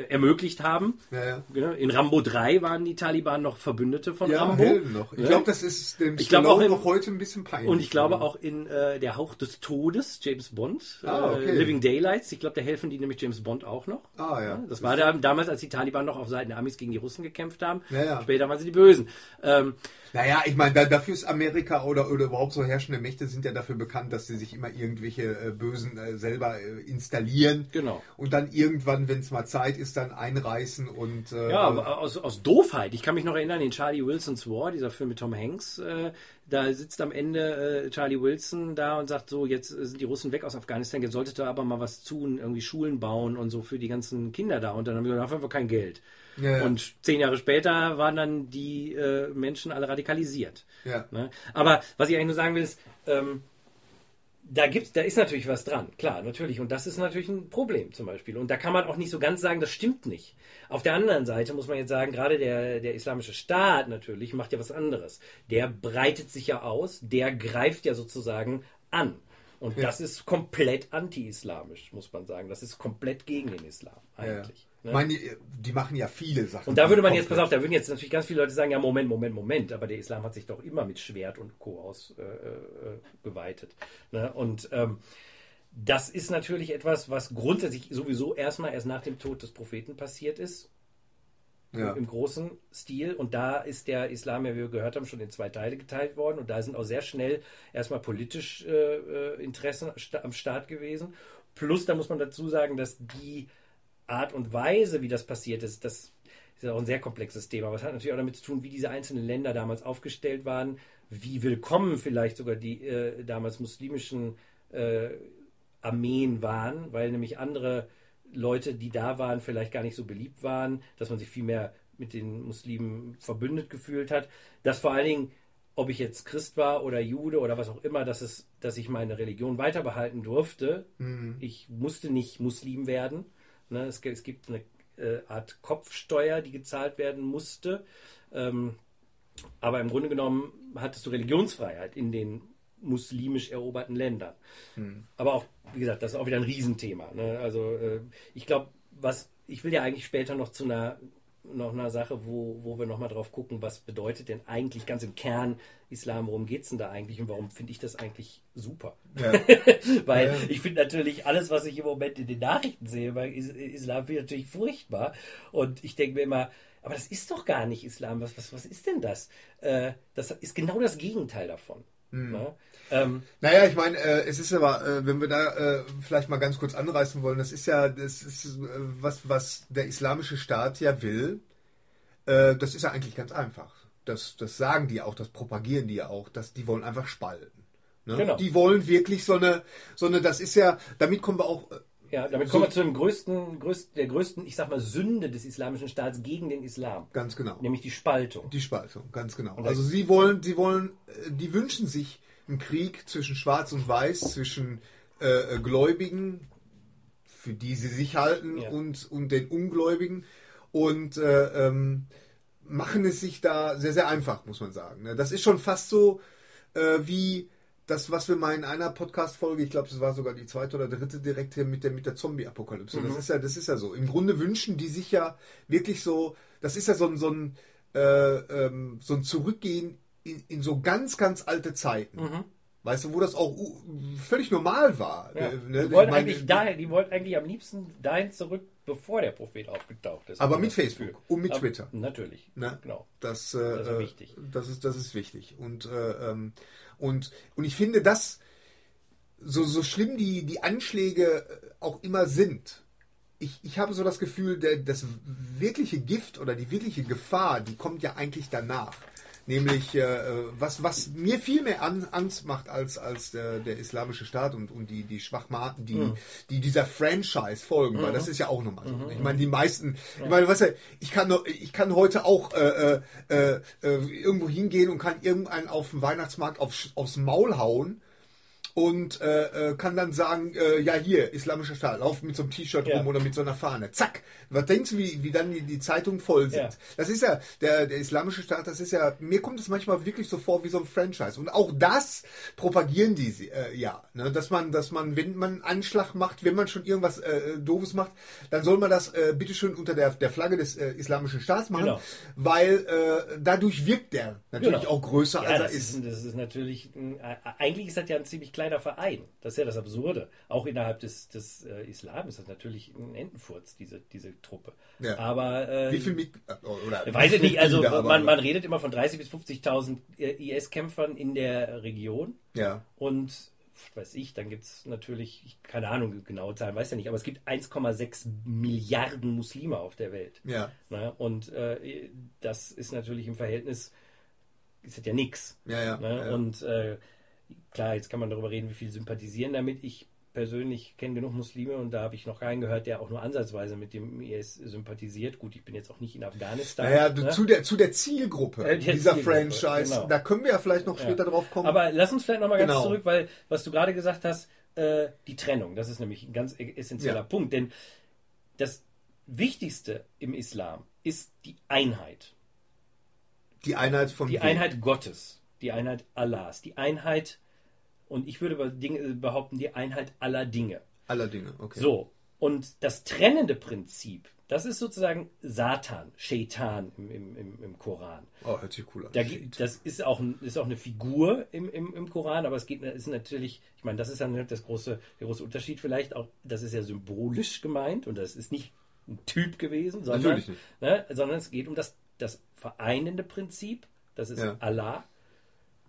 ermöglicht haben. Ja, ja. In Rambo 3 waren die Taliban noch Verbündete von Ja, Rambo. Helden noch. Ich glaube, das ist dem Ich Stallone auch in- noch heute ein bisschen peinlich. Und ich glaube auch in äh, Der Hauch des Todes, James Bond, Ah, okay. äh, Living Daylights. Ich glaube, da helfen die nämlich James Bond auch noch. Ah, ja. Das war da, damals, als die Taliban noch auf Seiten der Amis gegen die Russen gekämpft haben. Ja, ja. Später waren sie die Bösen. Ähm, Naja, ich meine, da, dafür ist Amerika oder, oder überhaupt so herrschende Mächte sind ja dafür bekannt, dass sie sich immer irgendwelche äh, Bösen äh, selber äh, installieren. Genau. Und dann irgendwann, wenn es mal Zeit ist, dann einreißen und. Äh, Ja, aber aus, aus Doofheit. Ich kann mich noch erinnern, in Charlie Wilson's War, dieser Film mit Tom Hanks, äh, da sitzt am Ende äh, Charlie Wilson da und sagt so, jetzt sind die Russen weg aus Afghanistan, jetzt solltet ihr aber mal was tun, irgendwie Schulen bauen und so für die ganzen Kinder da. Und dann haben wir gesagt, dafür haben wir kein Geld. Ja, ja. Und zehn Jahre später waren dann die äh, Menschen alle radikalisiert. Ja. Ne? Aber was ich eigentlich nur sagen will, ist, ähm, da gibt's, da ist natürlich was dran, klar, natürlich. Und das ist natürlich ein Problem zum Beispiel. Und da kann man auch nicht so ganz sagen, das stimmt nicht. Auf der anderen Seite muss man jetzt sagen, gerade der, der islamische Staat natürlich macht ja was anderes. Der breitet sich ja aus, der greift ja sozusagen an. Und das ist komplett anti-islamisch, muss man sagen. Das ist komplett gegen den Islam Ja, ja. Ne? meine, die, die machen ja viele Sachen. Und da würde man jetzt, pass auf, da würden jetzt natürlich ganz viele Leute sagen, ja, Moment, Moment, Moment, aber der Islam hat sich doch immer mit Schwert und Co. ausgeweitet. Äh, äh, geweitet, ne? Und ähm, das ist natürlich etwas, was grundsätzlich sowieso erstmal erst nach dem Tod des Propheten passiert ist, Ja. im großen Stil. Und da ist der Islam, ja, wie wir gehört haben, schon in zwei Teile geteilt worden. Und da sind auch sehr schnell erstmal politisch äh, äh, Interessen sta- am Start gewesen. Plus, da muss man dazu sagen, dass die Art und Weise, wie das passiert ist, das ist auch ein sehr komplexes Thema. Aber es hat natürlich auch damit zu tun, wie diese einzelnen Länder damals aufgestellt waren, wie willkommen vielleicht sogar die äh, damals muslimischen äh, Armeen waren, weil nämlich andere Leute, die da waren, vielleicht gar nicht so beliebt waren, dass man sich viel mehr mit den Muslimen verbündet gefühlt hat. Dass vor allen Dingen, ob ich jetzt Christ war oder Jude oder was auch immer, dass, es, dass ich meine Religion weiter behalten durfte. Ich musste nicht Muslim werden. Ne, es, es gibt eine äh, Art Kopfsteuer, die gezahlt werden musste. Ähm, aber im Grunde genommen hattest du Religionsfreiheit in den muslimisch eroberten Ländern. Aber auch, wie gesagt, das ist auch wieder ein Riesenthema. Ne? Also äh, ich glaube, was ich will ja eigentlich später noch zu einer noch einer Sache, wo, wo wir nochmal drauf gucken, was bedeutet denn eigentlich ganz im Kern Islam, worum geht es denn da eigentlich und warum finde ich das eigentlich super? Ja. Weil Ja. ich finde natürlich alles, was ich im Moment in den Nachrichten sehe, bei Is Islam finde ich natürlich furchtbar. Und ich denke mir immer, aber das ist doch gar nicht Islam. Was, was, was ist denn das? Äh, das ist genau das Gegenteil davon. Ne? Ähm, Naja, ich meine, äh, es ist aber, äh, wenn wir da äh, vielleicht mal ganz kurz anreißen wollen, das ist ja, das ist äh, was, was der islamische Staat ja will. Äh, das ist ja eigentlich ganz einfach. Das, das sagen die auch, das propagieren die ja auch, dass die wollen einfach spalten. Ne? Genau. Die wollen wirklich so eine, so eine, das ist ja, damit kommen wir auch, äh, ja, damit So- kommen wir zu dem größten, größten, der größten, ich sag mal, Sünde des islamischen Staats gegen den Islam. ganz genau. Nämlich die Spaltung. Die Spaltung, ganz genau. Und Also sie wollen, sie wollen, äh, die wünschen sich einen Krieg zwischen Schwarz und Weiß, zwischen äh, äh, Gläubigen, für die sie sich halten, Ja. und, und den Ungläubigen und äh, ähm, machen es sich da sehr, sehr einfach, muss man sagen. ne? Das ist schon fast so äh, wie das, was wir mal in einer Podcast-Folge, ich glaube, das war sogar die zweite oder dritte direkt hier mit der, mit der Zombie-Apokalypse. Das ist ja, das ist ja so. Im Grunde wünschen die sich ja wirklich so, das ist ja so ein, so ein, äh, ähm, so ein Zurückgehen in, in so ganz, ganz alte Zeiten. Weißt du, wo das auch völlig normal war. Ja. Äh, ne? die, wollten meine, eigentlich dahin, die wollten eigentlich am liebsten dahin zurück, bevor der Prophet aufgetaucht ist. Aber mit Facebook Gefühl. und mit Aber- Twitter. Natürlich. Ne? Genau. Das, äh, Das ist äh, wichtig. Das ist, das ist wichtig. Und, äh, ähm, und, und ich finde, dass so, so schlimm die, die Anschläge äh, auch immer sind, ich, ich habe so das Gefühl, der, das wirkliche Gift oder die wirkliche Gefahr, die kommt ja eigentlich danach. Nämlich, äh, was, was mir viel mehr an, Angst macht als, als der, der islamische Staat und, und die, die Schwachmaten, die, Mhm. die dieser Franchise folgen, weil das ist ja auch nochmal so. Ich meine, die meisten, ich meine, weißt du, ich kann, noch- ich kann heute auch äh, äh, äh, irgendwo hingehen und kann irgendeinen auf dem Weihnachtsmarkt aufs, aufs Maul hauen und äh, äh, kann dann sagen, äh, ja hier, islamischer Staat, lauf mit so einem T-Shirt Ja. rum oder mit so einer Fahne. Zack. Was denkst du, wie, wie dann die, die Zeitungen voll sind? Ja. Das ist ja, der, der islamische Staat, das ist ja, mir kommt es manchmal wirklich so vor wie so ein Franchise. Und auch das propagieren die äh, ja. Ne? Dass man, dass man, wenn man einen Anschlag macht, wenn man schon irgendwas äh, Doofes macht, dann soll man das äh, bitteschön unter der, der Flagge des äh, islamischen Staats machen, Genau. weil äh, dadurch wirkt der natürlich Genau. auch größer, Ja, als er ist. ist, das ist natürlich, äh, eigentlich ist das ja ein ziemlich kleiner Verein. Das ist ja das Absurde. Auch innerhalb des, des äh, Islam ist das natürlich ein Entenfurz, diese, diese Truppe. Ja. Aber äh, Wie viel mit, oder weiß ich nicht, also man, man redet immer von 30.000 bis 50.000 IS-Kämpfern in der Region. ja. Und weiß ich, dann gibt es natürlich, ich- keine Ahnung, genaue Zahlen weiß ja nicht, aber es gibt 1,6 Milliarden Muslime auf der Welt. Ja. Ne? Und äh, das ist natürlich im Verhältnis, ist das ja nichts. Ja, ja, ja. Und äh, klar, jetzt kann man darüber reden, wie viel sympathisieren damit. Ich persönlich kenne genug Muslime und da habe ich noch keinen gehört, der auch nur ansatzweise mit dem IS sympathisiert. Gut, ich bin jetzt auch nicht in Afghanistan. Naja, ne? zu der, zu der Zielgruppe Äh, der dieser Zielgruppe, Franchise, genau. da können wir ja vielleicht noch später drauf kommen. Aber lass uns vielleicht nochmal ganz Genau. zurück, weil was du gerade gesagt hast, äh, die Trennung, das ist nämlich ein ganz e- essentieller Ja. Punkt. Denn das Wichtigste im Islam ist die Einheit. die Einheit von Die wem? Einheit Gottes, die Einheit Allahs, die Einheit, und ich würde Dinge behaupten, die Einheit aller Dinge. aller Dinge. Okay. So, und das trennende Prinzip, das ist sozusagen Satan, Shaitan im, im, im, im Koran. Oh, hört sich cool an. Da, das ist auch, ist auch eine Figur im, im, im Koran, aber es geht ist natürlich, ich meine, das ist dann das große, der große Unterschied vielleicht auch, das ist ja symbolisch gemeint und das ist nicht ein Typ gewesen, sondern, ne, sondern es geht um das, das vereinende Prinzip, das ist Ja. Allah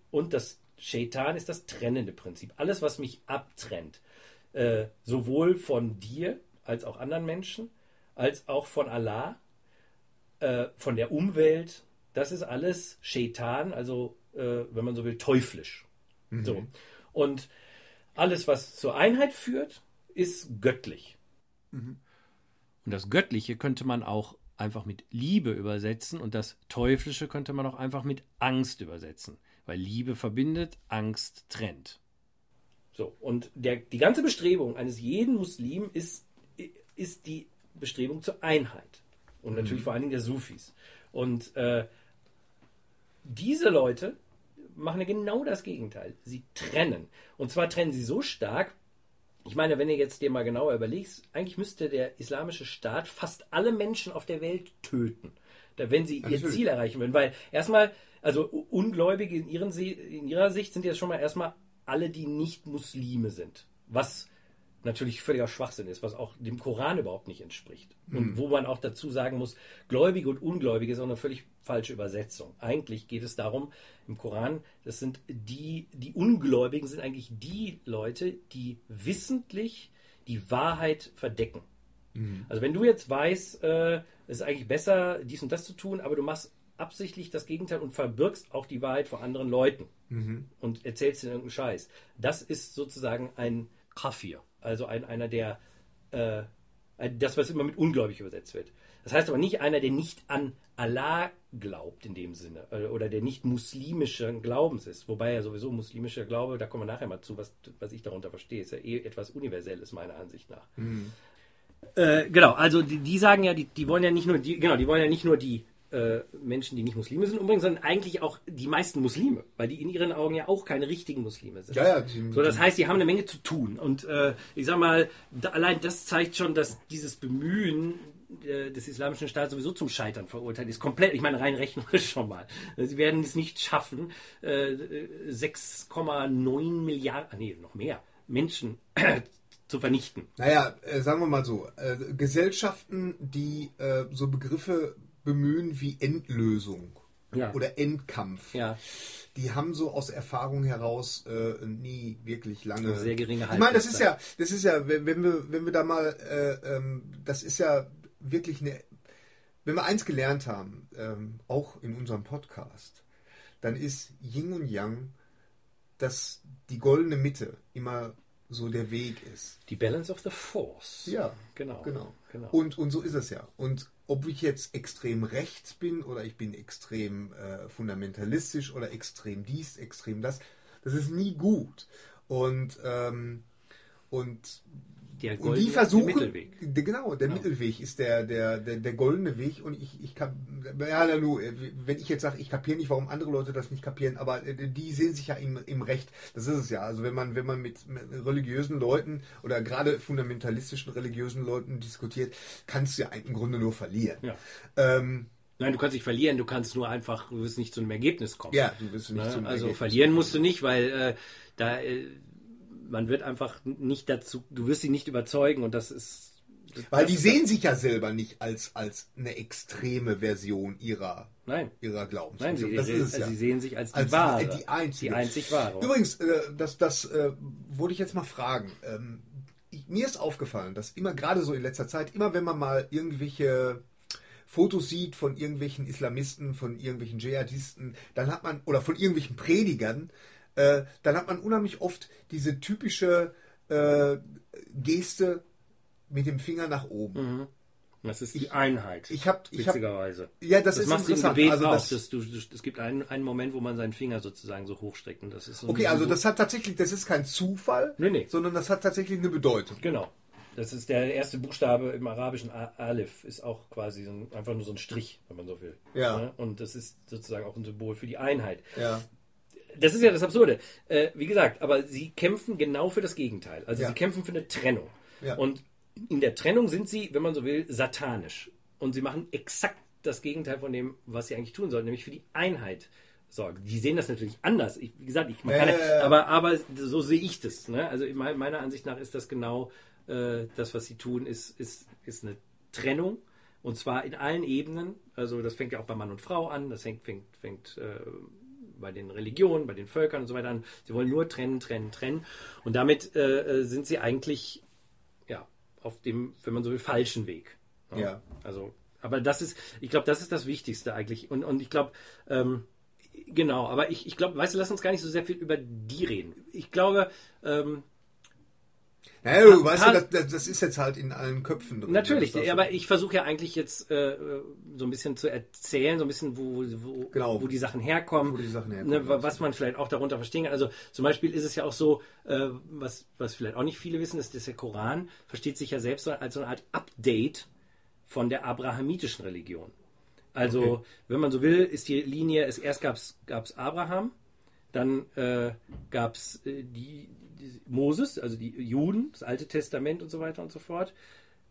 und das Shaitan ist das trennende Prinzip. Alles, was mich abtrennt, äh, sowohl von dir als auch anderen Menschen, als auch von Allah, äh, von der Umwelt, das ist alles Shaitan, also äh, wenn man so will, teuflisch. So. Und alles, was zur Einheit führt, ist göttlich. Und das Göttliche könnte man auch einfach mit Liebe übersetzen und das Teuflische könnte man auch einfach mit Angst übersetzen, weil Liebe verbindet, Angst trennt. So, und der, die ganze Bestrebung eines jeden Muslim ist, ist die Bestrebung zur Einheit. Und natürlich vor allen Dingen der Sufis. Und äh, diese Leute machen ja genau das Gegenteil. Sie trennen. Und zwar trennen sie so stark, ich meine, wenn du jetzt dir mal genauer überlegst, eigentlich müsste der islamische Staat fast alle Menschen auf der Welt töten, wenn sie ihr natürlich. Ziel erreichen würden. Weil erstmal, also Ungläubige in, ihren, in ihrer Sicht sind jetzt schon mal erstmal alle, die nicht Muslime sind. Was natürlich völliger Schwachsinn ist, was auch dem Koran überhaupt nicht entspricht. Und wo man auch dazu sagen muss, Gläubige und Ungläubige ist auch eine völlig falsche Übersetzung. Eigentlich geht es darum, im Koran, das sind die, die Ungläubigen sind eigentlich die Leute, die wissentlich die Wahrheit verdecken. Also wenn du jetzt weißt, äh, es ist eigentlich besser, dies und das zu tun, aber du machst absichtlich das Gegenteil und verbirgst auch die Wahrheit vor anderen Leuten und erzählst ihnen irgendeinen Scheiß. Das ist sozusagen ein Kafir, also ein, einer, der äh, das, was immer mit ungläubig übersetzt wird. Das heißt aber nicht einer, der nicht an Allah glaubt in dem Sinne äh, oder der nicht muslimischen Glaubens ist. Wobei ja sowieso muslimischer Glaube, da kommen wir nachher mal zu, was, was ich darunter verstehe, ist ja eh etwas Universelles meiner Ansicht nach. Äh, genau, also die, die sagen ja, die, die wollen ja nicht nur die, genau, die wollen ja nicht nur die äh, Menschen, die nicht Muslime sind, umbringen, sondern eigentlich auch die meisten Muslime, weil die in ihren Augen ja auch keine richtigen Muslime sind. Ja, ja, die- so, das heißt, die haben eine Menge zu tun. Und äh, ich sag mal, da, allein das zeigt schon, dass dieses Bemühen äh, des islamischen Staates sowieso zum Scheitern verurteilt ist. Komplett, ich meine, rein rechnerisch schon mal. Sie werden es nicht schaffen, äh, äh, 6,9 Milliarden, nee, noch mehr Menschen zu vernichten. Naja, äh, sagen wir mal so, äh, Gesellschaften, die äh, so Begriffe bemühen wie Endlösung Ja. oder Endkampf, Ja. die haben so aus Erfahrung heraus äh, nie wirklich lange. Sehr geringe Ich meine, das ist ja, das ist ja, wenn, wenn wir, wenn wir da mal, äh, ähm, das ist ja wirklich eine, wenn wir eins gelernt haben, ähm, auch in unserem Podcast, dann ist Yin und Yang, dass die goldene Mitte immer so der Weg ist. Die Balance of the Force. Ja, genau. genau. genau. Und, und so ist es ja. Und ob ich jetzt extrem rechts bin oder ich bin extrem äh, fundamentalistisch oder extrem dies, extrem das, das ist nie gut. Und, ähm, und Der und die goldene- versuchen, der Mittelweg. Genau, der Genau. Mittelweg ist der, der, der, der goldene Weg. Und ich, ich kann, ja, Lalo, wenn ich jetzt sage, ich kapiere nicht, warum andere Leute das nicht kapieren, aber äh, die sehen sich ja im, im Recht. Das ist es ja. Also wenn man, wenn man mit, mit religiösen Leuten oder gerade fundamentalistischen religiösen Leuten diskutiert, kannst du ja im Grunde nur verlieren. Ja. Ähm, Nein, du kannst nicht verlieren, du kannst nur einfach, du wirst nicht zu einem Ergebnis kommen. ja, du wirst nicht Ne? zum Also Ergebnis verlieren kommen. musst du nicht, weil äh, da äh, man wird einfach nicht dazu, du wirst sie nicht überzeugen und das ist. Weil das die ist sehen sich ja selber nicht als, als eine extreme Version ihrer, Nein, ihrer Glaubens. nein, sie, das sie, ist also ja. sie sehen sich als die Als die- wahre, die einzige. die einzig wahre. Übrigens, äh, das, das äh, wollte ich jetzt mal fragen. Ähm, ich, mir ist aufgefallen, dass immer gerade so in letzter Zeit, immer wenn man mal irgendwelche Fotos sieht von irgendwelchen Islamisten, von irgendwelchen Dschihadisten, dann hat man, oder von irgendwelchen Predigern, äh, dann hat man unheimlich oft diese typische äh, Geste mit dem Finger nach oben. Mhm. Das ist die Einheit. Ich habe, ich habe, witzigerweise. ja, das, Das, ist machst im interessant. Gebet also auch. das, du, du, es gibt einen, einen Moment, wo man seinen Finger sozusagen so hochstreckt. Und das ist so okay, so- also das hat tatsächlich, das ist kein Zufall, Nee, nee. sondern das hat tatsächlich eine Bedeutung. Genau. Das ist der erste Buchstabe im arabischen Alif, ist auch quasi so ein, einfach nur so ein Strich, wenn man so will. Ja. Ne? Und das ist sozusagen auch ein Symbol für die Einheit. Ja. Das ist ja das Absurde. Äh, wie gesagt, aber sie kämpfen genau für das Gegenteil. Also Ja. sie kämpfen für eine Trennung. Ja. Und in der Trennung sind sie, wenn man so will, satanisch. Und sie machen exakt das Gegenteil von dem, was sie eigentlich tun sollten, nämlich für die Einheit sorgen. Die sehen das natürlich anders. Ich, wie gesagt, ich kann, ja, ja. aber aber so sehe ich das. Ne? Also in mei- meiner Ansicht nach ist das genau äh, das, was sie tun, ist, ist, ist eine Trennung. Und zwar in allen Ebenen. Also das fängt ja auch bei Mann und Frau an. Das fängt, fängt, fängt äh, bei den Religionen, bei den Völkern und so weiter an. Sie wollen nur trennen, trennen, trennen. Und damit äh, äh, sind sie eigentlich ja, auf dem, wenn man so will, falschen Weg. Ja. Also, aber das ist, ich glaube, das ist das Wichtigste eigentlich. Und, und ich glaube, ähm, genau, aber ich, ich glaube, weißt du, lass uns gar nicht so sehr viel über die reden. Ich glaube, ähm, Ja, du weißt du, das, das, ist jetzt halt in allen Köpfen drin. natürlich, das- aber ich versuche ja eigentlich jetzt äh, so ein bisschen zu erzählen, so ein bisschen, wo, wo, Genau. wo die Sachen herkommen. Wo die Sachen herkommen, Ne, wa- was man vielleicht auch darunter verstehen kann. Also zum Beispiel ist es ja auch so, äh, was, was vielleicht auch nicht viele wissen, ist, dass der Koran versteht sich ja selbst so als so eine Art Update von der abrahamitischen Religion. Also, Okay. wenn man so will, ist die Linie, es, erst gab es Abraham, dann äh, gab es äh, die Moses, also die Juden, das Alte Testament und so weiter und so fort.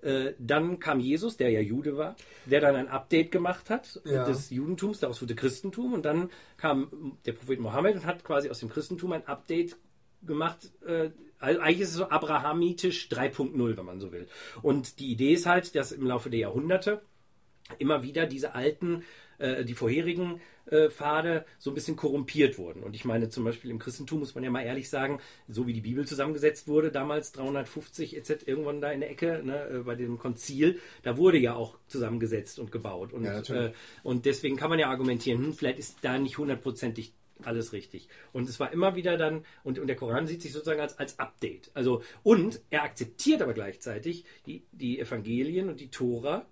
Äh, dann kam Jesus, der ja Jude war, der dann ein Update gemacht hat Ja. des Judentums, daraus wurde Christentum und dann kam der Prophet Mohammed und hat quasi aus dem Christentum ein Update gemacht. Äh, also eigentlich ist es so abrahamitisch 3.0, wenn man so will. Und die Idee ist halt, dass im Laufe der Jahrhunderte immer wieder diese alten, äh, die vorherigen äh, Pfade so ein bisschen korrumpiert wurden. Und ich meine zum Beispiel im Christentum muss man ja mal ehrlich sagen, so wie die Bibel zusammengesetzt wurde, damals 350 etc. irgendwann da in der Ecke ne, äh, bei dem Konzil, da wurde ja auch zusammengesetzt und gebaut. Und, Ja, äh, und deswegen kann man ja argumentieren, hm, vielleicht ist da nicht hundertprozentig alles richtig. Und es war immer wieder dann, und, und der Koran sieht sich sozusagen als, als Update. Also, und er akzeptiert aber gleichzeitig die, die Evangelien und die Tora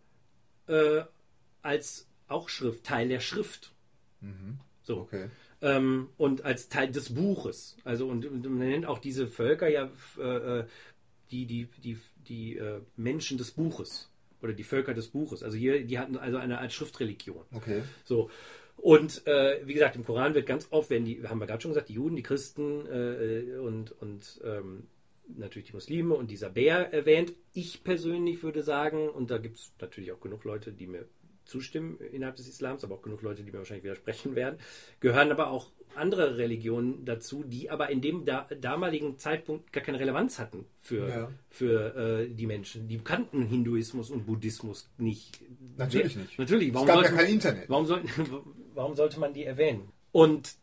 äh, als auch Schrift, Teil der Schrift. So. Okay. Ähm, und als Teil des Buches. Also und, und man nennt auch diese Völker ja äh, äh, die, die, die, die äh, Menschen des Buches oder die Völker des Buches. Also hier, die hatten also eine Art Schriftreligion. Okay. So. Und äh, wie gesagt, im Koran wird ganz oft, werden die, haben wir gerade schon gesagt, die Juden, die Christen äh, und, und ähm, natürlich die Muslime und dieser Bär erwähnt. Ich persönlich würde sagen, und da gibt es natürlich auch genug Leute, die mir zustimmen innerhalb des Islams, aber auch genug Leute, die mir wahrscheinlich widersprechen werden, gehören aber auch andere Religionen dazu, die aber in dem da, damaligen Zeitpunkt gar keine Relevanz hatten für, Ja. für äh, die Menschen. Die kannten Hinduismus und Buddhismus nicht. Natürlich nicht. Natürlich. Warum es gab ja sollten- kein Internet. Warum, soll, warum sollte man die erwähnen? Und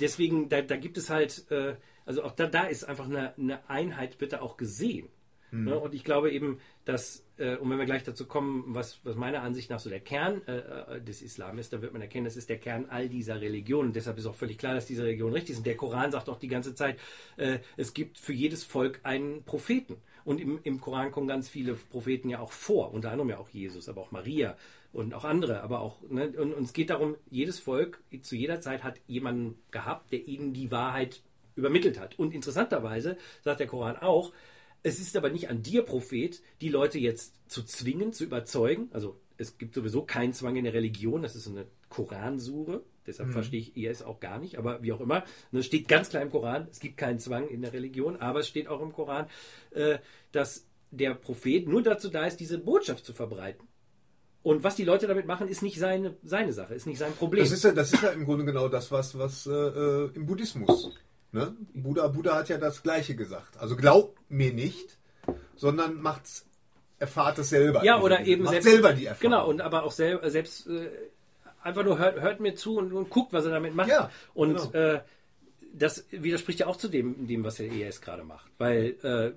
deswegen, da, da gibt es halt, äh, also auch da, da ist einfach eine, eine Einheit, wird da auch gesehen. Ne? Und ich glaube eben, dass, äh, und wenn wir gleich dazu kommen, was, was meiner Ansicht nach so der Kern äh, äh, des Islam ist, da wird man erkennen, das ist der Kern all dieser Religionen. Deshalb ist auch völlig klar, dass diese Religionen richtig sind. Der Koran sagt auch die ganze Zeit, äh, es gibt für jedes Volk einen Propheten. Und im, im Koran kommen ganz viele Propheten ja auch vor, unter anderem ja auch Jesus, aber auch Maria und auch andere. Aber auch, ne, und, und es geht darum, jedes Volk zu jeder Zeit hat jemanden gehabt, der ihnen die Wahrheit übermittelt hat. Und interessanterweise sagt der Koran auch, es ist aber nicht an dir, Prophet, die Leute jetzt zu zwingen, zu überzeugen. Also es gibt sowieso keinen Zwang in der Religion, das ist so eine Koransure. Deshalb mhm. verstehe ich IS auch gar nicht, aber wie auch immer. Es steht ganz klar im Koran, es gibt keinen Zwang in der Religion, aber es steht auch im Koran, äh, dass der Prophet nur dazu da ist, diese Botschaft zu verbreiten. Und was die Leute damit machen, ist nicht seine, seine Sache, ist nicht sein Problem. Das ist ja, das ist ja im Grunde genau das, was, was äh, äh im Buddhismus. Ne? Buddha, Buddha hat ja das Gleiche gesagt. Also glaubt mir nicht, sondern macht's, erfahrt es selber. Ja, oder eben selbst, selber die Erfahrung. Genau, und aber auch selber, selbst äh, einfach nur hört, hört mir zu und, und, guckt, was er damit macht. Ja, und genau. äh, das widerspricht ja auch zu dem, dem was der ES gerade macht. Weil äh,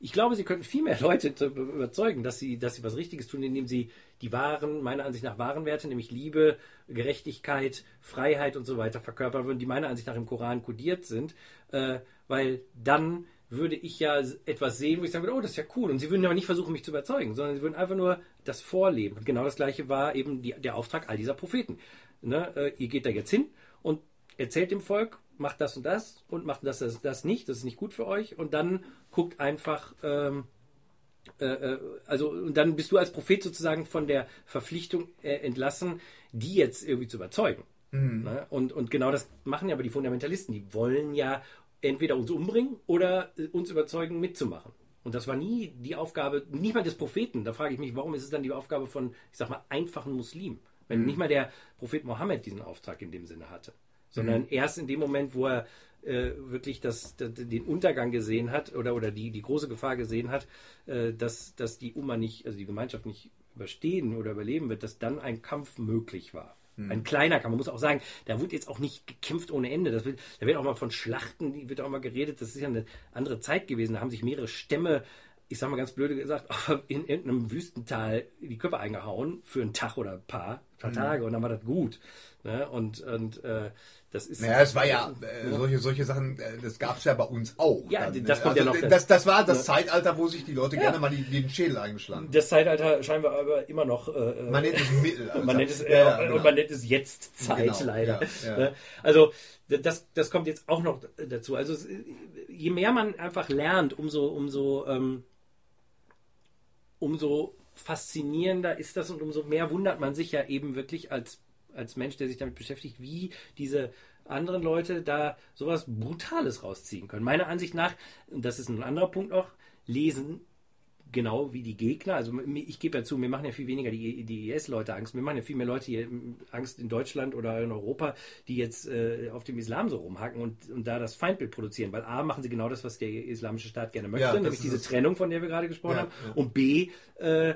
ich glaube, sie könnten viel mehr Leute überzeugen, dass sie, dass sie was Richtiges tun, indem sie die wahren, meiner Ansicht nach wahren Werte, nämlich Liebe, Gerechtigkeit, Freiheit und so weiter verkörpern würden, die meiner Ansicht nach im Koran kodiert sind, äh, weil dann würde ich ja etwas sehen, wo ich sagen würde, oh, das ist ja cool. Und sie würden aber nicht versuchen, mich zu überzeugen, sondern sie würden einfach nur das vorleben. Und genau das gleiche war eben die, der Auftrag all dieser Propheten. Ne? Äh, ihr geht da jetzt hin und erzählt dem Volk, macht das und das und macht das, das, das nicht, das ist nicht gut für euch und dann guckt einfach, ähm, äh, äh, also und dann bist du als Prophet sozusagen von der Verpflichtung äh, entlassen, die jetzt irgendwie zu überzeugen. Mhm. Ne? Und, und genau das machen ja aber die Fundamentalisten, die wollen ja entweder uns umbringen oder äh, uns überzeugen, mitzumachen. Und das war nie die Aufgabe, nicht mal des Propheten. Da frage ich mich, warum ist es dann die Aufgabe von, ich sag mal, einfachen Muslimen? Wenn mhm. nicht mal der Prophet Mohammed diesen Auftrag in dem Sinne hatte sondern mhm. erst in dem Moment, wo er äh, wirklich das, das, den Untergang gesehen hat oder, oder die, die große Gefahr gesehen hat, äh, dass, dass die Umma nicht, also die Gemeinschaft nicht überstehen oder überleben wird, dass dann ein Kampf möglich war. Mhm. Ein kleiner Kampf. Man muss auch sagen, da wird jetzt auch nicht gekämpft ohne Ende. Das wird, da wird auch mal von Schlachten, die wird auch mal geredet. Das ist ja eine andere Zeit gewesen. Da haben sich mehrere Stämme ich sag mal ganz blöde gesagt, in irgendeinem Wüstental die Köpfe eingehauen für einen Tag oder ein paar, ein paar mhm. Tage und dann war das gut. Ne? Und, und äh, das ist. Naja, es war ja, äh, solche, solche Sachen, äh, das gab es ja bei uns auch. Ja, dann, das kommt also, ja noch. Das, das war das ja. Zeitalter, wo sich die Leute ja. gerne mal die, den Schädel eingeschlagen Das Zeitalter scheinen wir aber immer noch. Äh, äh man nennt es Mittelalter. man nennt es, äh, ja, genau. Und man nennt es jetzt Zeit, genau. leider. Ne? Also, das, das kommt jetzt auch noch dazu. Also, je mehr man einfach lernt, umso, umso, ähm, umso faszinierender ist das und umso mehr wundert man sich ja eben wirklich als als Mensch, der sich damit beschäftigt, wie diese anderen Leute da sowas Brutales rausziehen können. Meiner Ansicht nach, und das ist ein anderer Punkt auch, lesen genau wie die Gegner. Also ich gebe ja zu, mir machen ja viel weniger die, die IS-Leute Angst. Mir machen ja viel mehr Leute hier Angst in Deutschland oder in Europa, die jetzt äh, auf dem Islam so rumhacken und, und da das Feindbild produzieren. Weil A, machen sie genau das, was der islamische Staat gerne möchte, ja, nämlich diese Trennung, von der wir gerade gesprochen ja, haben. Ja. Und B, äh,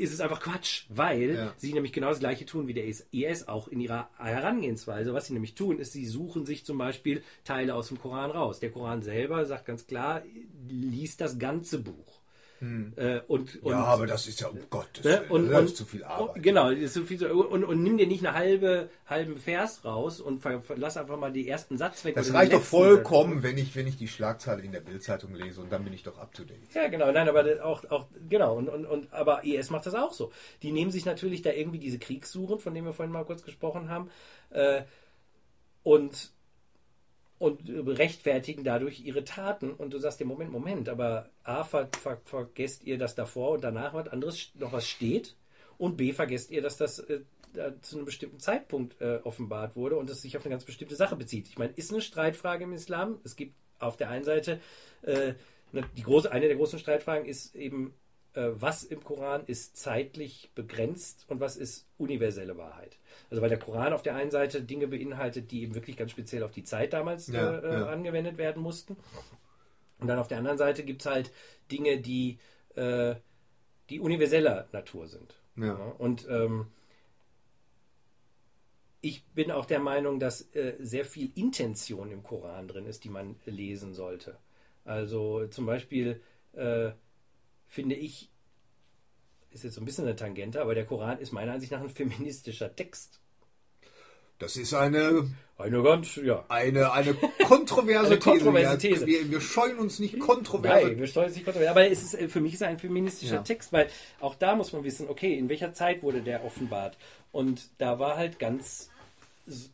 ist es einfach Quatsch, weil ja. sie nämlich genau das gleiche tun wie der IS auch in ihrer Herangehensweise. Was sie nämlich tun, ist, sie suchen sich zum Beispiel Teile aus dem Koran raus. Der Koran selber sagt ganz klar, liest das ganze Buch. Hm. Äh, und, und, ja, aber das ist ja, um Gottes ne? und, das ist zu viel Arbeit. Genau, ist zu viel, und, und nimm dir nicht eine halbe, halben Vers raus und lass einfach mal die ersten Satz weg. Das reicht doch vollkommen, wenn ich, wenn ich die Schlagzeile in der Bildzeitung lese und dann bin ich doch up to date. Ja, genau, nein, aber auch, auch genau, und, und, und aber IS macht das auch so. Die nehmen sich natürlich da irgendwie diese Kriegssuchen, von denen wir vorhin mal kurz gesprochen haben, äh, und und rechtfertigen dadurch ihre Taten. Und du sagst dir, Moment, Moment, aber A, ver, ver, vergesst ihr, dass davor und danach was anderes noch was steht und B, vergesst ihr, dass das äh, zu einem bestimmten Zeitpunkt äh, offenbart wurde und es sich auf eine ganz bestimmte Sache bezieht. Ich meine, ist eine Streitfrage im Islam. Es gibt auf der einen Seite äh, die große, eine der großen Streitfragen ist eben, äh, was im Koran ist zeitlich begrenzt und was ist universelle Wahrheit. Also weil der Koran auf der einen Seite Dinge beinhaltet, die eben wirklich ganz speziell auf die Zeit damals ja, äh, ja. angewendet werden mussten. Und dann auf der anderen Seite gibt es halt Dinge, die, äh, die universeller Natur sind. Ja. Und ähm, ich bin auch der Meinung, dass äh, sehr viel Intention im Koran drin ist, die man lesen sollte. Also zum Beispiel äh, finde ich, ist jetzt so ein bisschen eine Tangente, aber der Koran ist meiner Ansicht nach ein feministischer Text. Das ist eine eine ganz, ja. Eine, eine kontroverse eine kontroverse These. Wir, wir, scheuen uns nicht kontrovers. Nein, wir scheuen uns nicht kontrovers. Aber es ist, äh, für mich ist es ein feministischer ja. Text, weil auch da muss man wissen, okay, in welcher Zeit wurde der offenbart? Und da war halt ganz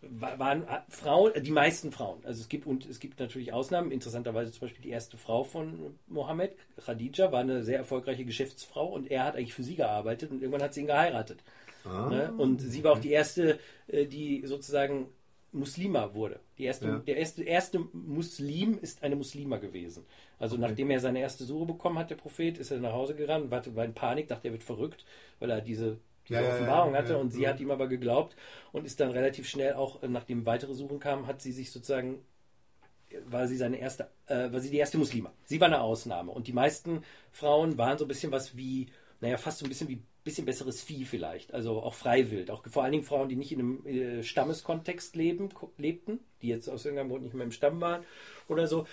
waren Frauen, die meisten Frauen. Also es gibt und es gibt natürlich Ausnahmen. Interessanterweise zum Beispiel die erste Frau von Mohammed, Khadija, war eine sehr erfolgreiche Geschäftsfrau und er hat eigentlich für sie gearbeitet und irgendwann hat sie ihn geheiratet. Ah, ne? Und sie war auch die erste, äh, die sozusagen Muslima wurde. Die erste, ja. Der erste, erste Muslim ist eine Muslima gewesen. Also okay. nachdem er seine erste Suche bekommen hat, der Prophet, ist er nach Hause gerannt, war, war in Panik, dachte, er wird verrückt, weil er diese diese ja, Offenbarung hatte ja, und sie hat ihm aber geglaubt und ist dann relativ schnell auch, äh, nachdem weitere Suchen kamen, hat sie sich sozusagen war sie seine erste, äh, war sie die erste Muslima. Sie war eine Ausnahme und die meisten Frauen waren so ein bisschen was wie, naja, fast so ein bisschen wie bisschen besseres Vieh vielleicht, also auch freiwillig, auch vor allen Dingen Frauen, die nicht in einem äh, Stammeskontext leben, lebten, die jetzt aus irgendeinem Grund nicht mehr im Stamm waren oder so.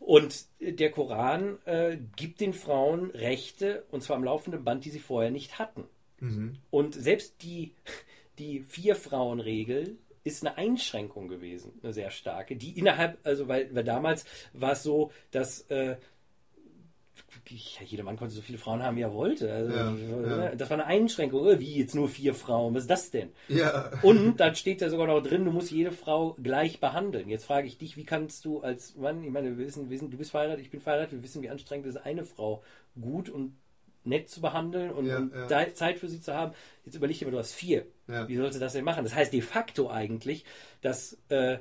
Und der Koran äh, gibt den Frauen Rechte, und zwar am laufenden Band, die sie vorher nicht hatten. Mhm. Und selbst die, die Vier-Frauen-Regel ist eine Einschränkung gewesen, eine sehr starke, die innerhalb, also weil, weil damals war es so, dass äh, jeder Mann konnte so viele Frauen haben, wie er wollte. Also, ja, ja. Das war eine Einschränkung. Äh, wie jetzt nur vier Frauen? Was ist das denn? Ja. Und dann steht da sogar noch drin, du musst jede Frau gleich behandeln. Jetzt frage ich dich, wie kannst du als Mann, ich meine, wir wissen, wir wissen, du bist verheiratet, ich bin verheiratet, wir wissen, wie anstrengend es ist, eine Frau gut und nett zu behandeln und, ja, und ja. Zeit für sie zu haben. Jetzt überleg dir mal, du hast vier. Ja. Wie sollst du das denn machen? Das heißt de facto eigentlich, dass äh,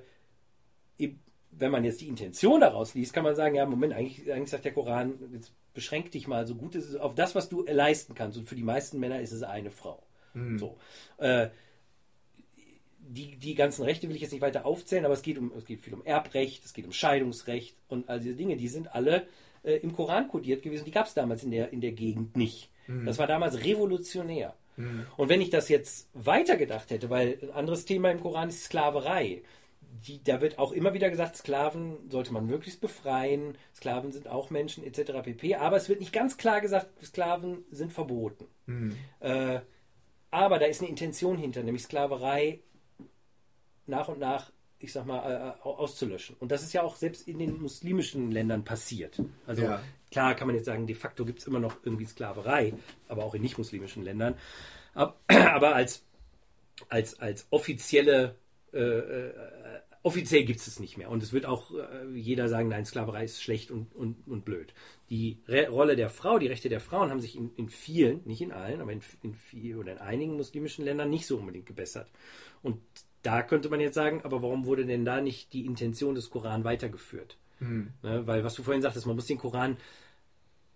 wenn man jetzt die Intention daraus liest, kann man sagen, ja, Moment, eigentlich, eigentlich sagt der Koran, jetzt beschränk dich mal so gut es ist auf das, was du leisten kannst. Und für die meisten Männer ist es eine Frau. Mhm. So. Äh, die, die ganzen Rechte will ich jetzt nicht weiter aufzählen, aber es geht um es geht viel um Erbrecht, es geht um Scheidungsrecht und all diese Dinge, die sind alle äh, im Koran kodiert gewesen. Die gab es damals in der, in der Gegend nicht. Mhm. Das war damals revolutionär. Mhm. Und wenn ich das jetzt weitergedacht hätte, weil ein anderes Thema im Koran ist Sklaverei. Die, da wird auch immer wieder gesagt, Sklaven sollte man möglichst befreien, Sklaven sind auch Menschen etc. pp. Aber es wird nicht ganz klar gesagt, Sklaven sind verboten. Mhm. Äh, aber da ist eine Intention hinter, nämlich Sklaverei nach und nach ich sag mal, äh, auszulöschen. Und das ist ja auch selbst in den muslimischen Ländern passiert. Also ja. klar kann man jetzt sagen, de facto gibt es immer noch irgendwie Sklaverei, aber auch in nicht-muslimischen Ländern. Aber, aber, als, als, als offizielle äh, äh, offiziell gibt es es nicht mehr. Und es wird auch äh, jeder sagen, nein, Sklaverei ist schlecht und, und, und blöd. Die Re Rolle der Frau, die Rechte der Frauen haben sich in, in vielen, nicht in allen, aber in, in vielen oder in einigen muslimischen Ländern nicht so unbedingt gebessert. Und da könnte man jetzt sagen, aber warum wurde denn da nicht die Intention des Koran weitergeführt? Mhm. Ne, weil, was du vorhin sagtest, man muss den Koran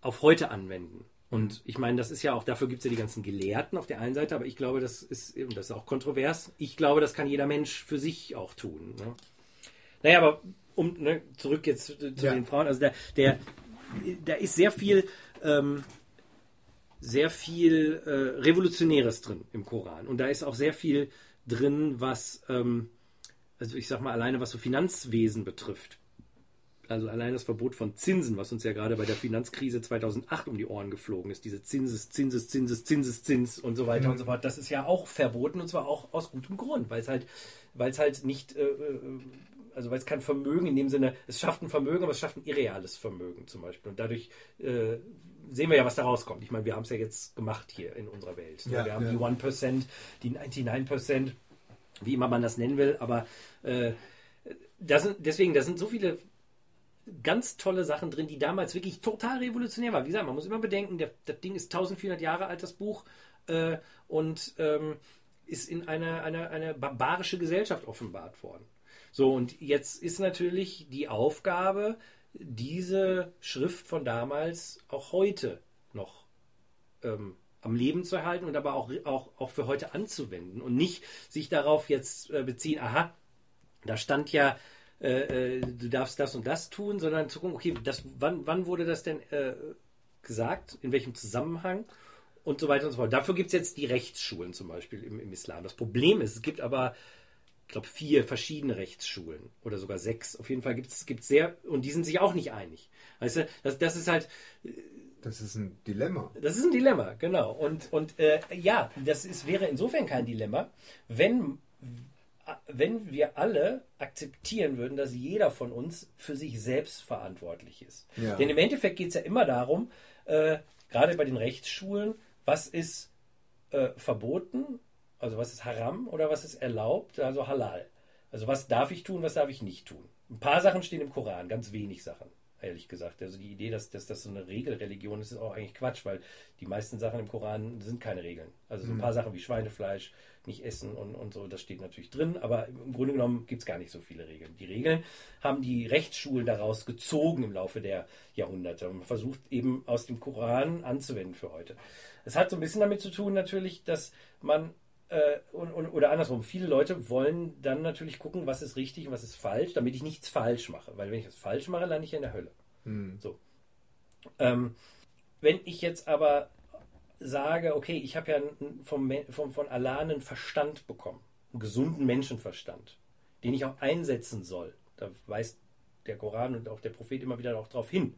auf heute anwenden. Und ich meine, das ist ja auch, dafür gibt es ja die ganzen Gelehrten auf der einen Seite, aber ich glaube, das ist, und das ist auch kontrovers, ich glaube, das kann jeder Mensch für sich auch tun. Ne? Naja, aber um ne, zurück jetzt zu, zu ja. den Frauen, also der, der, da ist sehr viel, ähm, sehr viel äh, Revolutionäres drin im Koran. Und da ist auch sehr viel drin, was, ähm, also ich sag mal, alleine was so Finanzwesen betrifft. Also allein das Verbot von Zinsen, was uns ja gerade bei der Finanzkrise 2008 um die Ohren geflogen ist, diese Zinses, Zinses, Zinses, Zinseszins und so weiter mhm. und so fort, das ist ja auch verboten und zwar auch aus gutem Grund, weil es halt, weil es halt nicht, äh, äh, also weil es kein Vermögen in dem Sinne, es schafft ein Vermögen, aber es schafft ein irreales Vermögen zum Beispiel und dadurch äh, sehen wir ja, was da rauskommt. Ich meine, wir haben es ja jetzt gemacht hier in unserer Welt. Ja, wir haben ja. die 1%, die 99%, wie immer man das nennen will, aber äh, das sind, deswegen, da sind so viele ganz tolle Sachen drin, die damals wirklich total revolutionär waren. Wie gesagt, man muss immer bedenken, der, das Ding ist 1400 Jahre alt, das Buch, äh, und ähm, ist in eine, eine, eine barbarische Gesellschaft offenbart worden. So, und jetzt ist natürlich die Aufgabe, diese Schrift von damals auch heute noch ähm, am Leben zu erhalten und aber auch, auch, auch für heute anzuwenden und nicht sich darauf jetzt äh, beziehen, aha, da stand ja, äh, äh, du darfst das und das tun, sondern zu gucken, okay, das, wann, wann wurde das denn äh, gesagt, in welchem Zusammenhang und so weiter und so fort. Dafür gibt es jetzt die Rechtsschulen zum Beispiel im, im Islam. Das Problem ist, es gibt aber ich glaube, vier verschiedene Rechtsschulen oder sogar sechs. Auf jeden Fall gibt es sehr, und die sind sich auch nicht einig. Weißt du, das, das ist halt. Das ist ein Dilemma. Das ist ein Dilemma, genau. Und, und äh, ja, das ist, wäre insofern kein Dilemma, wenn, wenn wir alle akzeptieren würden, dass jeder von uns für sich selbst verantwortlich ist. Ja. Denn im Endeffekt geht es ja immer darum, äh, gerade bei den Rechtsschulen, was ist äh, verboten Also was ist Haram oder was ist erlaubt? Also Halal. Also was darf ich tun, was darf ich nicht tun? Ein paar Sachen stehen im Koran, ganz wenig Sachen, ehrlich gesagt. Also die Idee, dass, dass das so eine Regelreligion ist, ist auch eigentlich Quatsch, weil die meisten Sachen im Koran sind keine Regeln. Also so ein paar Sachen wie Schweinefleisch, nicht essen und, und so, das steht natürlich drin, aber im Grunde genommen gibt es gar nicht so viele Regeln. Die Regeln haben die Rechtsschulen daraus gezogen im Laufe der Jahrhunderte und versucht eben aus dem Koran anzuwenden für heute. Es hat so ein bisschen damit zu tun natürlich, dass man äh, und, und, oder andersrum, viele Leute wollen dann natürlich gucken, was ist richtig und was ist falsch, damit ich nichts falsch mache. Weil wenn ich das falsch mache, lande ich in der Hölle. So. Ähm, wenn ich jetzt aber sage, okay, ich habe ja vom, vom, von Allah einen Verstand bekommen, einen gesunden Menschenverstand, den ich auch einsetzen soll. Da weist der Koran und auch der Prophet immer wieder auch darauf hin.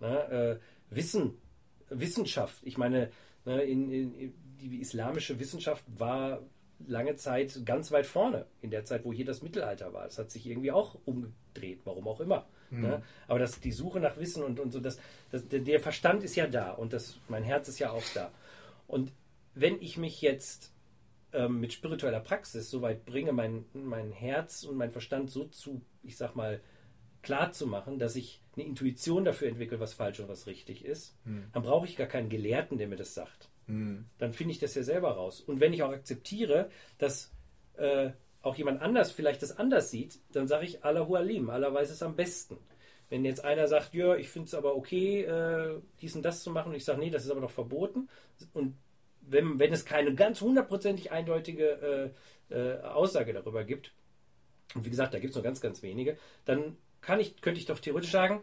Ne? Äh, Wissen, Wissenschaft, ich meine, ne, in, in, die islamische Wissenschaft war lange Zeit ganz weit vorne, in der Zeit, wo hier das Mittelalter war. Das hat sich irgendwie auch umgedreht, warum auch immer. Ne? Aber das, die Suche nach Wissen und, und so, das, das, der- Verstand ist ja da und das, mein Herz ist ja auch da. Und wenn ich mich jetzt ähm, mit spiritueller Praxis so weit bringe, mein, mein Herz und mein Verstand so zu, ich sag mal, klar zu machen, dass ich eine Intuition dafür entwickle, was falsch und was richtig ist, dann brauche ich gar keinen Gelehrten, der mir das sagt. Dann finde ich das ja selber raus. Und wenn ich auch akzeptiere, dass äh, auch jemand anders vielleicht das anders sieht, dann sage ich Allahu Alim, Allah weiß es am besten. Wenn jetzt einer sagt, ja, ich finde es aber okay, äh, dies und das zu machen, und ich sage, nee, das ist aber doch verboten. Und wenn, wenn es keine ganz hundertprozentig eindeutige äh, äh, Aussage darüber gibt, und wie gesagt, da gibt es nur ganz, ganz wenige, dann kann ich, könnte ich doch theoretisch sagen,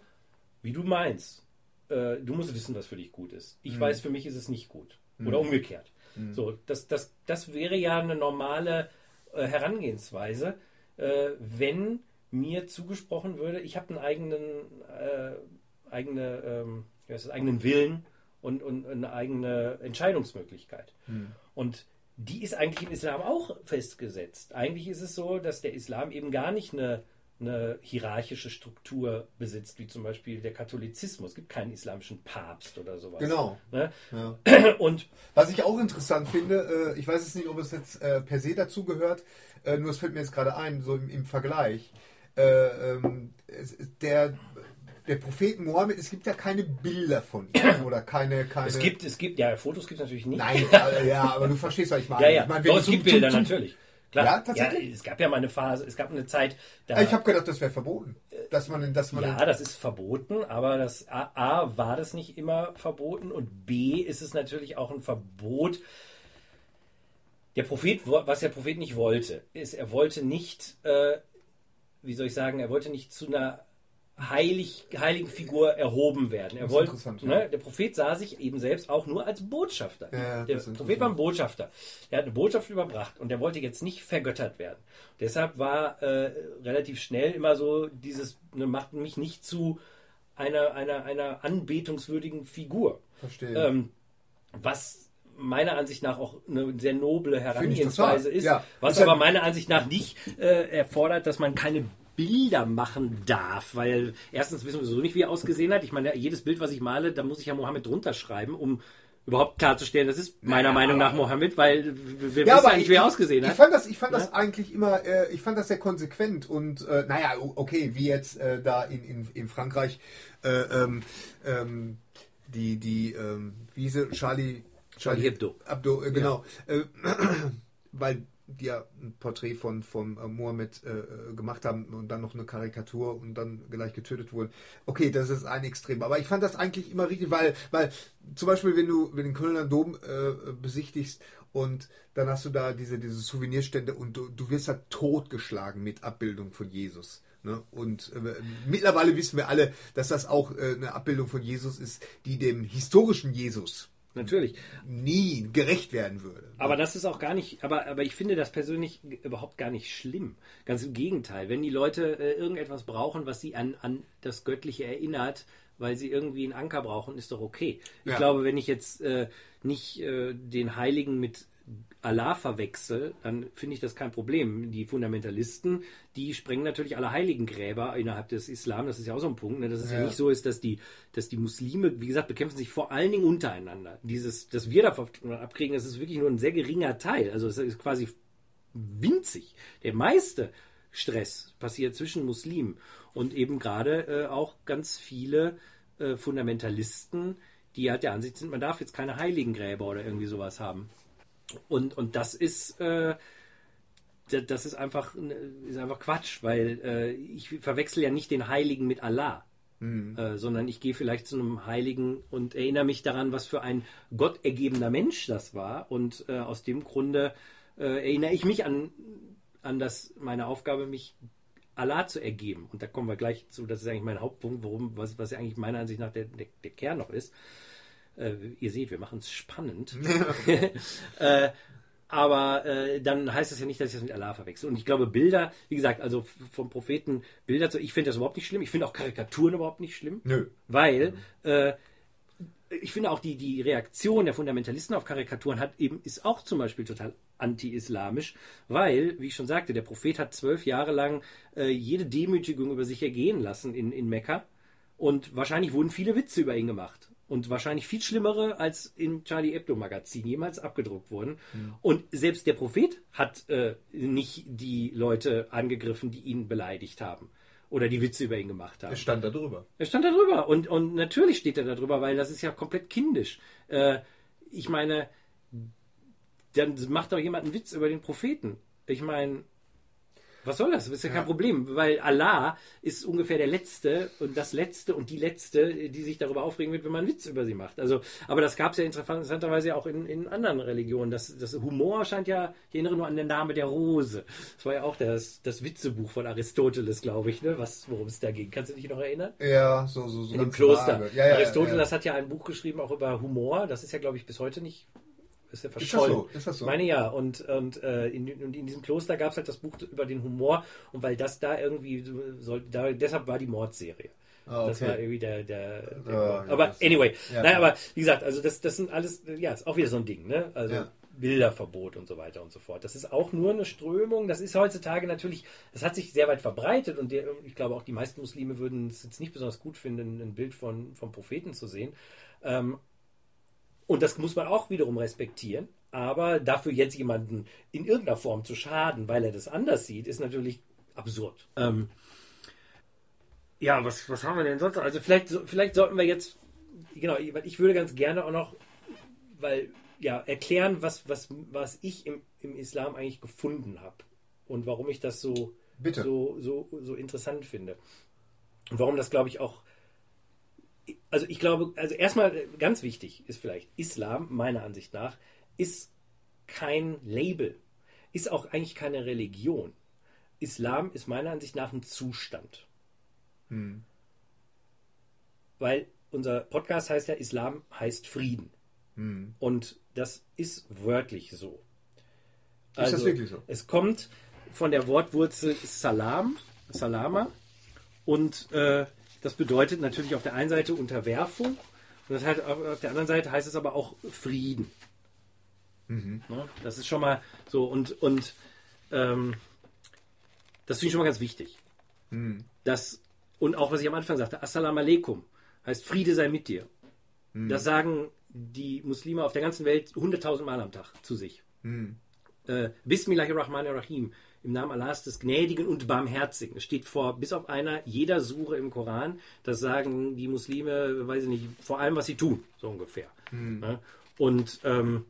wie du meinst. Äh, du musst wissen, was für dich gut ist. Ich weiß, für mich ist es nicht gut. Oder umgekehrt. So, das, das, das wäre ja eine normale äh, Herangehensweise, äh, wenn mir zugesprochen würde, ich habe einen eigenen, äh, eigene, ähm, das, eigenen Willen und, und eine eigene Entscheidungsmöglichkeit. Und die ist eigentlich im Islam auch festgesetzt. Eigentlich ist es so, dass der Islam eben gar nicht eine, eine hierarchische Struktur besitzt, wie zum Beispiel der Katholizismus. Es gibt keinen islamischen Papst oder sowas. Genau. Ne? Ja. Und Was ich auch interessant finde, äh, ich weiß jetzt nicht, ob es jetzt äh, per se dazu gehört, äh, nur es fällt mir jetzt gerade ein, so im, Vergleich. Äh, ähm, der, der Prophet Mohammed, es gibt ja keine Bilder von ihm oder keine. keine es gibt, es gibt, ja, Fotos gibt es natürlich nicht. Nein, ja, aber du verstehst, was ich meine. Ja, ja. Ich meine, Doch, es gibt zum- Bilder zum- natürlich. Klar. Ja, tatsächlich? es gab ja mal eine Phase, es gab eine Zeit, da. Ich habe gedacht, das wäre verboten. Dass man, dass man ja, das ist verboten, aber das A, A war das nicht immer verboten und B ist es natürlich auch ein Verbot. Der Prophet, was der Prophet nicht wollte, ist, er wollte nicht, äh, wie soll ich sagen, er wollte nicht zu einer heilig, heiligen Figur erhoben werden. Er wollte, interessant, ja. ne, der Prophet sah sich eben selbst auch nur als Botschafter. Ja, der Prophet war ein Botschafter. Er hat eine Botschaft überbracht und der wollte jetzt nicht vergöttert werden. Deshalb war äh, relativ schnell immer so dieses, ne, macht mich nicht zu einer, einer, einer anbetungswürdigen Figur. Verstehe. Ähm, was meiner Ansicht nach auch eine sehr noble Herangehensweise ist, Ja. was aber meiner Ansicht nach nicht äh, erfordert, dass man keine Bilder machen darf, weil erstens wissen wir sowieso nicht, wie er ausgesehen hat. Ich meine, jedes Bild, was ich male, da muss ich ja Mohammed drunter schreiben, um überhaupt klarzustellen, das ist meiner Naja, Meinung nach Mohammed, weil wir Ja, wissen eigentlich, ich, wie er ausgesehen ich hat. fand das, ich fand das eigentlich immer, äh, ich fand das sehr konsequent und äh, naja, okay, wie jetzt äh, da in, in, in Frankreich äh, ähm, ähm, die, die, ähm, wie hieß sie? Charlie, Charlie Hebdo. Hebdo, äh, genau. Äh, weil die ja ein Porträt von, von äh, Mohammed äh, gemacht haben und dann noch eine Karikatur und dann gleich getötet wurden. Okay, das ist ein Extrem. Aber ich fand das eigentlich immer richtig, weil, weil zum Beispiel, wenn du wenn den Kölner Dom äh, besichtigst und dann hast du da diese, diese Souvenirstände und du, du wirst da totgeschlagen mit Abbildung von Jesus. Ne? Und äh, mittlerweile wissen wir alle, dass das auch äh, eine Abbildung von Jesus ist, die dem historischen Jesus Natürlich. nie gerecht werden würde. Aber das ist auch gar nicht, aber, aber ich finde das persönlich überhaupt gar nicht schlimm. Ganz im Gegenteil. Wenn die Leute äh, irgendetwas brauchen, was sie an, an das Göttliche erinnert, weil sie irgendwie einen Anker brauchen, ist doch okay. Ich Ja. glaube, wenn ich jetzt äh, nicht äh, den Heiligen mit Allah verwechsel, dann finde ich das kein Problem. Die Fundamentalisten, die sprengen natürlich alle Heiligengräber innerhalb des Islam. Das ist ja auch so ein Punkt, ne? dass es ja. ja. nicht so ist, dass die, dass die Muslime, wie gesagt, bekämpfen sich vor allen Dingen untereinander. Dieses, dass wir davon abkriegen, das ist wirklich nur ein sehr geringer Teil. Also es ist quasi winzig. Der meiste Stress passiert zwischen Muslimen und eben gerade äh, auch ganz viele äh, Fundamentalisten, die halt der Ansicht sind, man darf jetzt keine Heiligengräber oder irgendwie sowas haben. Und, und das ist, äh, das ist einfach, ist einfach Quatsch, weil äh, ich verwechsel ja nicht den Heiligen mit Allah. Mhm. Äh, sondern ich gehe vielleicht zu einem Heiligen und erinnere mich daran, was für ein gottergebener Mensch das war. Und äh, aus dem Grunde äh, erinnere ich mich an, an das, meine Aufgabe, mich Allah zu ergeben. Und da kommen wir gleich zu, das ist eigentlich mein Hauptpunkt, worum, was, was ja eigentlich meiner Ansicht nach der, der, der Kern noch ist. Äh, ihr seht, wir machen es spannend. äh, aber äh, dann heißt das ja nicht, dass ich das mit Allah verwechsel. Und ich glaube, Bilder, wie gesagt, also vom Propheten Bilder zu, ich finde das überhaupt nicht schlimm. Ich finde auch Karikaturen überhaupt nicht schlimm. Nö. Weil äh, ich finde auch die, die Reaktion der Fundamentalisten auf Karikaturen hat eben, ist auch zum Beispiel total anti-islamisch, weil, wie ich schon sagte, der Prophet hat zwölf Jahre lang äh, jede Demütigung über sich ergehen lassen in, in Mekka. Und wahrscheinlich wurden viele Witze über ihn gemacht. Und wahrscheinlich viel schlimmere als im Charlie Hebdo Magazin jemals abgedruckt wurden. Mhm. Und selbst der Prophet hat äh, nicht die Leute angegriffen, die ihn beleidigt haben oder die Witze über ihn gemacht haben. Er stand da drüber. Er stand da drüber. Und, und natürlich steht er da drüber, weil das ist ja komplett kindisch. Äh, ich meine, dann macht doch jemand einen Witz über den Propheten. Ich meine, was soll das? Das ist ja, ja, kein Problem, weil Allah ist ungefähr der Letzte und das Letzte und die Letzte, die sich darüber aufregen wird, wenn man einen Witz über sie macht. Also, aber das gab es ja interessanterweise auch in, in anderen Religionen. Das, das Humor scheint ja, ich erinnere nur an den Namen der Rose. Das war ja auch das, das Witzebuch von Aristoteles, glaube ich, ne? Was, worum es da ging. Kannst du dich noch erinnern? Ja, so, so, so. In dem Kloster. Ja, ja, Aristoteles hat ja ein Buch geschrieben, auch über Humor. Das ist ja, glaube ich, bis heute nicht ist ja verschollen. Ist das so? Ist das so? Meine ja. Und, und äh, in, in, diesem Kloster gab es halt das Buch über den Humor und weil das da irgendwie soll, da, deshalb war die Mordserie. Ah, okay. Das war irgendwie der, der, der oh, aber anyway, ja, naja, aber wie gesagt, also das, das sind alles, ja, ist auch wieder so ein Ding, ne? Also ja. Bilderverbot und so weiter und so fort. Das ist auch nur eine Strömung. Das ist heutzutage natürlich, das hat sich sehr weit verbreitet und der, ich glaube auch die meisten Muslime würden es jetzt nicht besonders gut finden, ein Bild von, vom Propheten zu sehen. Ähm, und das muss man auch wiederum respektieren. Aber dafür jetzt jemanden in irgendeiner Form zu schaden, weil er das anders sieht, ist natürlich absurd. Ähm, ja, was, was haben wir denn sonst? Also vielleicht, vielleicht sollten wir jetzt, genau, ich würde ganz gerne auch noch, weil, ja, erklären, was, was, was ich im, im Islam eigentlich gefunden habe und warum ich das so, so, so, so interessant finde. Und warum das, glaube ich, auch also ich glaube, also erstmal ganz wichtig ist vielleicht, Islam, meiner Ansicht nach, ist kein Label, ist auch eigentlich keine Religion. Islam ist meiner Ansicht nach ein Zustand. Hm. Weil unser Podcast heißt ja, Islam heißt Frieden. Hm. Und das ist wörtlich so. Also, ist das also, wirklich so? Es kommt von der Wortwurzel Salam, Salama, und äh, das bedeutet natürlich auf der einen Seite Unterwerfung und halt auf der anderen Seite heißt es aber auch Frieden. Mhm. Ne? Das ist schon mal so und, und ähm, das finde ich schon mal ganz wichtig. Mhm. Das, und auch was ich am Anfang sagte, Assalamu alaikum heißt Friede sei mit dir. Mhm. Das sagen die Muslime auf der ganzen Welt hunderttausend Mal am Tag zu sich. Mhm. Äh, Bismillahirrahmanirrahim im Namen Allahs des Gnädigen und Barmherzigen. Es steht vor, bis auf einer jeder Sure im Koran. Das sagen die Muslime, weiß ich nicht, vor allem, was sie tun, so ungefähr. Mhm. Ja? Und ähm,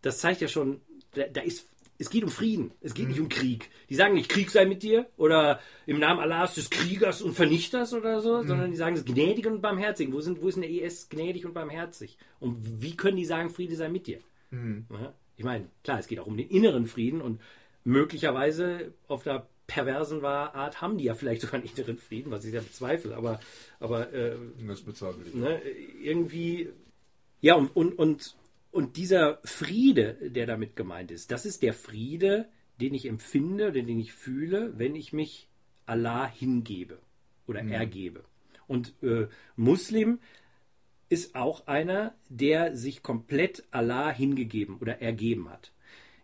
das zeigt ja schon, da, da, ist, es geht um Frieden, es geht mhm. nicht um Krieg. Die sagen nicht, Krieg sei mit dir oder im Namen Allahs des Kriegers und Vernichters oder so, mhm. sondern die sagen es gnädig und barmherzig. Wo, sind, wo ist in der IS gnädig und barmherzig? Und wie können die sagen, Friede sei mit dir? Mhm. Ja? Ich meine, klar, es geht auch um den inneren Frieden und möglicherweise auf der perversen Art haben die ja vielleicht sogar einen inneren Frieden, was ich sehr bezweifle, aber, aber äh, das bezweifle ich. Ne, irgendwie, ja, und, und, und, und dieser Friede, der damit gemeint ist, das ist der Friede, den ich empfinde, den ich fühle, wenn ich mich Allah hingebe oder mhm. ergebe. Und äh, Muslim ist auch einer, der sich komplett Allah hingegeben oder ergeben hat.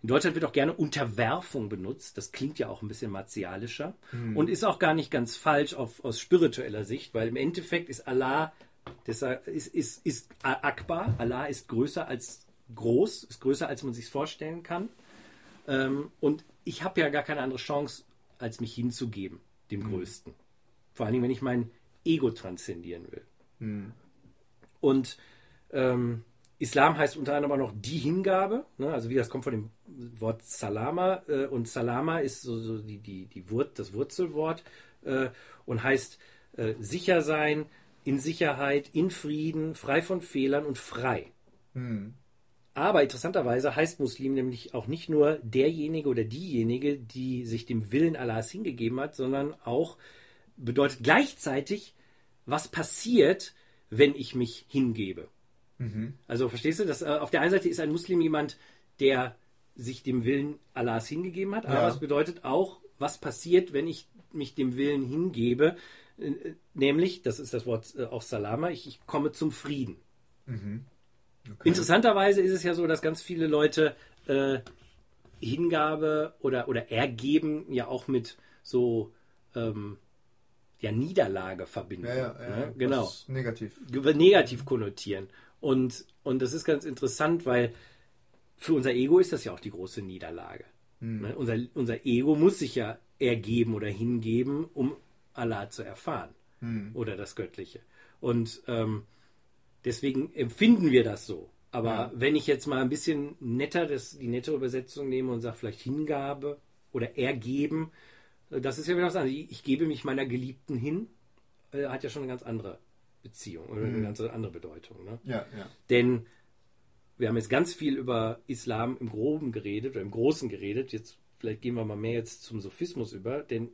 In Deutschland wird auch gerne Unterwerfung benutzt. Das klingt ja auch ein bisschen martialischer mhm. und ist auch gar nicht ganz falsch auf, aus spiritueller Sicht, weil im Endeffekt ist Allah, deshalb ist, ist, ist Akbar. Allah ist größer als groß, ist größer als man sich vorstellen kann. Ähm, und ich habe ja gar keine andere Chance, als mich hinzugeben, dem mhm. Größten. Vor allen Dingen, wenn ich mein Ego transzendieren will. Mhm. Und ähm, Islam heißt unter anderem auch noch die Hingabe. Ne? Also wie das kommt von dem Wort Salama. Äh, und Salama ist so, so die, die, die Wur das Wurzelwort äh, und heißt äh, sicher sein, in Sicherheit, in Frieden, frei von Fehlern und frei. Mhm. Aber interessanterweise heißt Muslim nämlich auch nicht nur derjenige oder diejenige, die sich dem Willen Allahs hingegeben hat, sondern auch bedeutet gleichzeitig, was passiert, wenn ich mich hingebe. Mhm. Also verstehst du, dass äh, auf der einen Seite ist ein Muslim jemand, der sich dem Willen Allahs hingegeben hat, aber es bedeutet auch, was passiert, wenn ich mich dem Willen hingebe, äh, nämlich, das ist das Wort äh, auch Salama, ich, ich komme zum Frieden. Mhm. Okay. Interessanterweise ist es ja so, dass ganz viele Leute äh, Hingabe oder, oder Ergeben ja auch mit so ähm, ja, Niederlage verbinden. Ja, ja, ja, ne? Genau. Negativ. Negativ konnotieren. Und, und das ist ganz interessant, weil für unser Ego ist das ja auch die große Niederlage. Hm. Ne? Unser, unser Ego muss sich ja ergeben oder hingeben, um Allah zu erfahren. Hm. Oder das Göttliche. Und ähm, deswegen empfinden wir das so. Aber ja. wenn ich jetzt mal ein bisschen netter das, die nette Übersetzung nehme und sage vielleicht Hingabe oder ergeben, das ist ja wieder was anderes. Ich, ich gebe mich meiner Geliebten hin, äh, hat ja schon eine ganz andere Beziehung oder eine mhm. ganz andere Bedeutung. Ne? Ja, ja. Denn wir haben jetzt ganz viel über Islam im Groben geredet oder im Großen geredet. Jetzt vielleicht gehen wir mal mehr jetzt zum Sufismus über, denn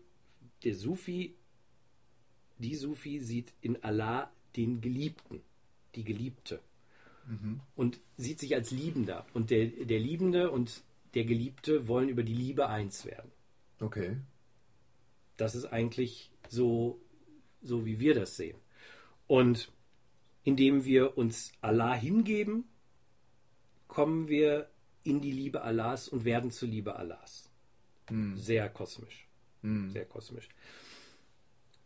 der Sufi, die Sufi sieht in Allah den Geliebten, die Geliebte mhm. und sieht sich als Liebender. Und der, der Liebende und der Geliebte wollen über die Liebe eins werden. Okay. Das ist eigentlich so, so wie wir das sehen. Und indem wir uns Allah hingeben, kommen wir in die Liebe Allahs und werden zur Liebe Allahs. Hm. Sehr kosmisch. Hm. Sehr kosmisch.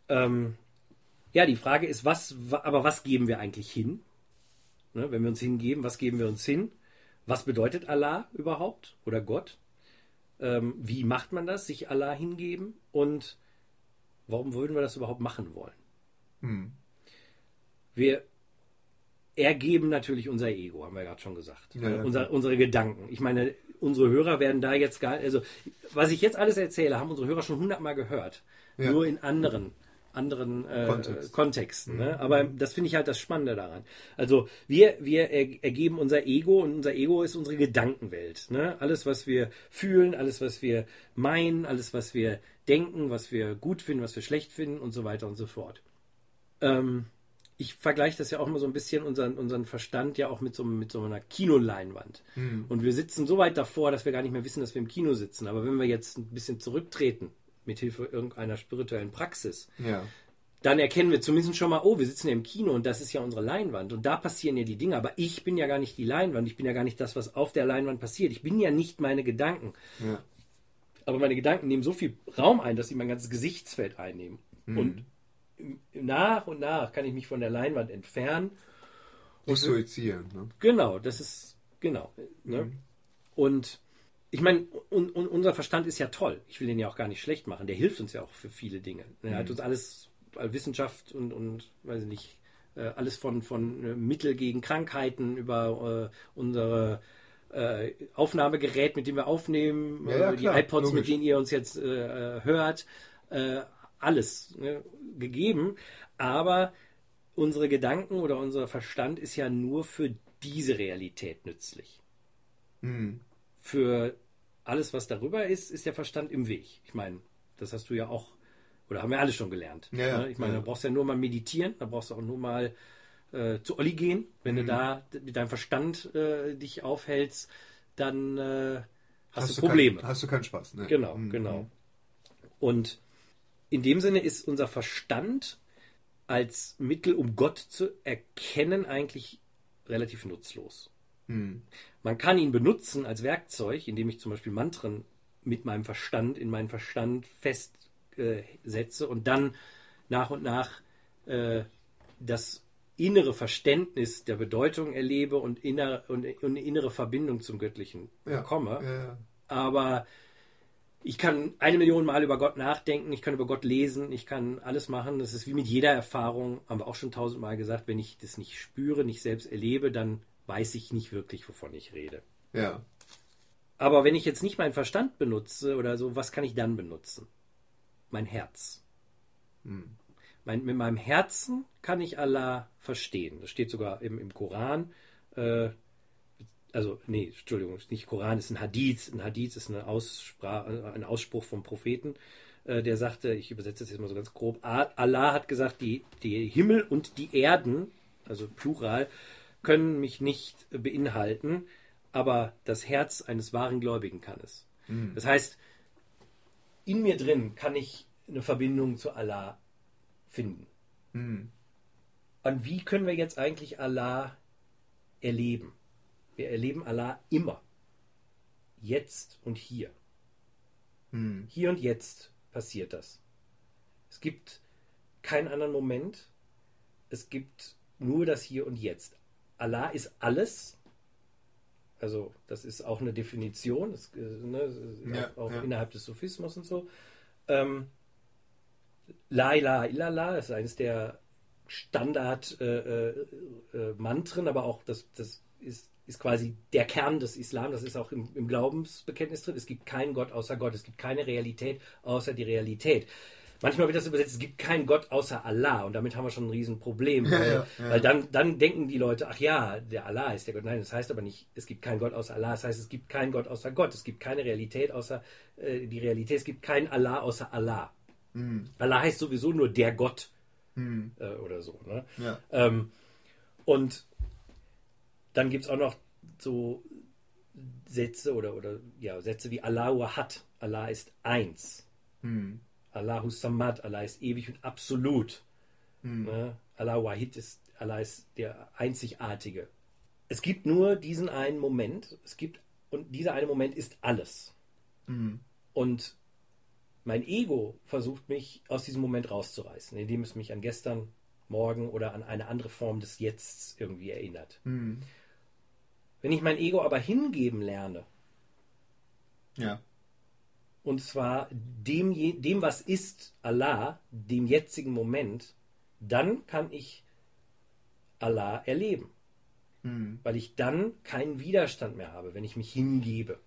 Ähm, ja, die Frage ist, was, aber was geben wir eigentlich hin? Ne, wenn wir uns hingeben, was geben wir uns hin? Was bedeutet Allah überhaupt oder Gott? Ähm, wie macht man das, sich Allah hingeben? Und warum würden wir das überhaupt machen wollen? Hm. Wir ergeben natürlich unser Ego, haben wir gerade schon gesagt. Ja, ja. Unser, unsere Gedanken. Ich meine, unsere Hörer werden da jetzt gar, also was ich jetzt alles erzähle, haben unsere Hörer schon hundertmal gehört. Ja. Nur in anderen anderen äh, Kontext. Kontexten. Ne? Mhm. Aber das finde ich halt das Spannende daran. Also wir, wir ergeben unser Ego und unser Ego ist unsere Gedankenwelt. Ne? Alles, was wir fühlen, alles, was wir meinen, alles, was wir denken, was wir gut finden, was wir schlecht finden und so weiter und so fort. Ähm, ich vergleiche das ja auch immer so ein bisschen, unseren, unseren Verstand ja auch mit so, mit so einer Kinoleinwand. Mhm. Und wir sitzen so weit davor, dass wir gar nicht mehr wissen, dass wir im Kino sitzen. Aber wenn wir jetzt ein bisschen zurücktreten, mit Hilfe irgendeiner spirituellen Praxis, ja. dann erkennen wir zumindest schon mal, oh, wir sitzen ja im Kino und das ist ja unsere Leinwand. Und da passieren ja die Dinge. Aber ich bin ja gar nicht die Leinwand. Ich bin ja gar nicht das, was auf der Leinwand passiert. Ich bin ja nicht meine Gedanken. Ja. Aber meine Gedanken nehmen so viel Raum ein, dass sie mein ganzes Gesichtsfeld einnehmen. Mhm. Und nach und nach kann ich mich von der Leinwand entfernen. Dissoziieren. Ne? Genau, das ist, genau. Ne? Mhm. Und ich meine, un, un, unser Verstand ist ja toll. Ich will den ja auch gar nicht schlecht machen. Der hilft uns ja auch für viele Dinge. Er mhm. hat uns alles, Wissenschaft und, und weiß ich nicht, äh, alles von, von äh, Mittel gegen Krankheiten über äh, unsere äh, Aufnahmegerät, mit dem wir aufnehmen, ja, ja, die klar, iPods, logisch. mit denen ihr uns jetzt äh, hört, äh, alles ne, gegeben, aber unsere Gedanken oder unser Verstand ist ja nur für diese Realität nützlich. Mhm. Für alles, was darüber ist, ist der Verstand im Weg. Ich meine, das hast du ja auch, oder haben wir alle schon gelernt. Ja, ne? Ich meine, ja. da brauchst du ja nur mal meditieren, da brauchst du auch nur mal äh, zu Olli gehen. Wenn mhm. du da mit deinem Verstand äh, dich aufhältst, dann äh, hast, hast, du Probleme. Kein, hast du keinen Spaß. Ne? Genau, mhm. genau. Und in dem Sinne ist unser Verstand als Mittel, um Gott zu erkennen, eigentlich relativ nutzlos. Hm. Man kann ihn benutzen als Werkzeug, indem ich zum Beispiel Mantren mit meinem Verstand in meinen Verstand festsetze und dann nach und nach äh, das innere Verständnis der Bedeutung erlebe und, inner, und, und eine innere Verbindung zum Göttlichen Ja. bekomme. Ja, ja. Aber ich kann eine Million Mal über Gott nachdenken, ich kann über Gott lesen, ich kann alles machen. Das ist wie mit jeder Erfahrung, haben wir auch schon tausendmal gesagt, wenn ich das nicht spüre, nicht selbst erlebe, dann weiß ich nicht wirklich, wovon ich rede. ja. Aber wenn ich jetzt nicht meinen Verstand benutze oder so, was kann ich dann benutzen? Mein Herz. Hm. Mein, mit meinem Herzen kann ich Allah verstehen. Das steht sogar im, im Koran. Äh, also, nee, Entschuldigung, nicht Koran, ist ein Hadith. Ein Hadith ist eine Aussprach, ein Ausspruch vom Propheten, äh, der sagte, ich übersetze das jetzt mal so ganz grob, Allah hat gesagt, die, die Himmel und die Erden, also Plural, können mich nicht beinhalten, aber das Herz eines wahren Gläubigen kann es. Hm. Das heißt, in mir drin kann ich eine Verbindung zu Allah finden. Hm. Und wie können wir jetzt eigentlich Allah erleben? Wir erleben Allah immer. Jetzt und hier. Hm. Hier und jetzt passiert das. Es gibt keinen anderen Moment. Es gibt nur das Hier und Jetzt. Allah ist alles. Also, das ist auch eine Definition, das, äh, ne, Ja, auch, auch ja. innerhalb des Sufismus und so. Ähm, La ilaha illallah ist eines der Standard-Mantren, äh, äh, Mantren, aber auch das, das ist, ist quasi der Kern des Islam. Das ist auch im, im Glaubensbekenntnis drin. Es gibt keinen Gott außer Gott. Es gibt keine Realität außer die Realität. Manchmal wird das übersetzt, es gibt keinen Gott außer Allah. Und damit haben wir schon ein Riesenproblem. Ja, weil, ja, ja. weil dann, dann denken die Leute, ach ja, der Allah ist der Gott. Nein, das heißt aber nicht, es gibt keinen Gott außer Allah. Das heißt, es gibt keinen Gott außer Gott. Es gibt keine Realität außer äh, die Realität. Es gibt keinen Allah außer Allah. Hm. Allah heißt sowieso nur der Gott Hm. äh, oder so. Ne? Ähm, und dann gibt es auch noch so Sätze oder, oder ja, Sätze wie Allahu hat. Allah ist eins. Hm. Allahu Samad. Allah ist ewig und absolut. Hm. Ne? Allah Wahid ist, Allah ist der Einzigartige. Es gibt nur diesen einen Moment. Es gibt, und dieser eine Moment ist alles. Hm. Und mein Ego versucht mich aus diesem Moment rauszureißen, indem es mich an gestern, morgen oder an eine andere Form des Jetzt irgendwie erinnert. Hm. Wenn ich mein Ego aber hingeben lerne, Ja. und zwar dem, dem was ist Allah, dem jetzigen Moment, dann kann ich Allah erleben. Hm. weil ich dann keinen Widerstand mehr habe, wenn ich mich hingebe.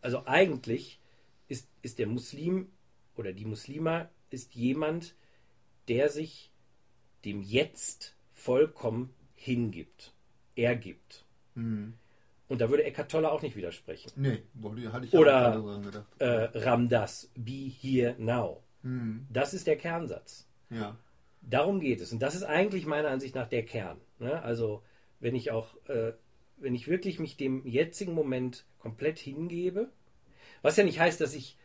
Also eigentlich ist, ist der Muslim oder die Muslima ist jemand, der sich dem Jetzt vollkommen hingibt, ergibt. Hm. Und da würde Eckhart Tolle auch nicht widersprechen. Nee, hatte ich Oder- auch dran gedacht. Äh, Ramdas, be here now. Hm. Das ist der Kernsatz. Ja. Darum geht es. Und das ist eigentlich meiner Ansicht nach der Kern. Ne? Also, wenn ich auch, äh, wenn ich wirklich mich dem jetzigen Moment komplett hingebe, was ja nicht heißt, dass ich,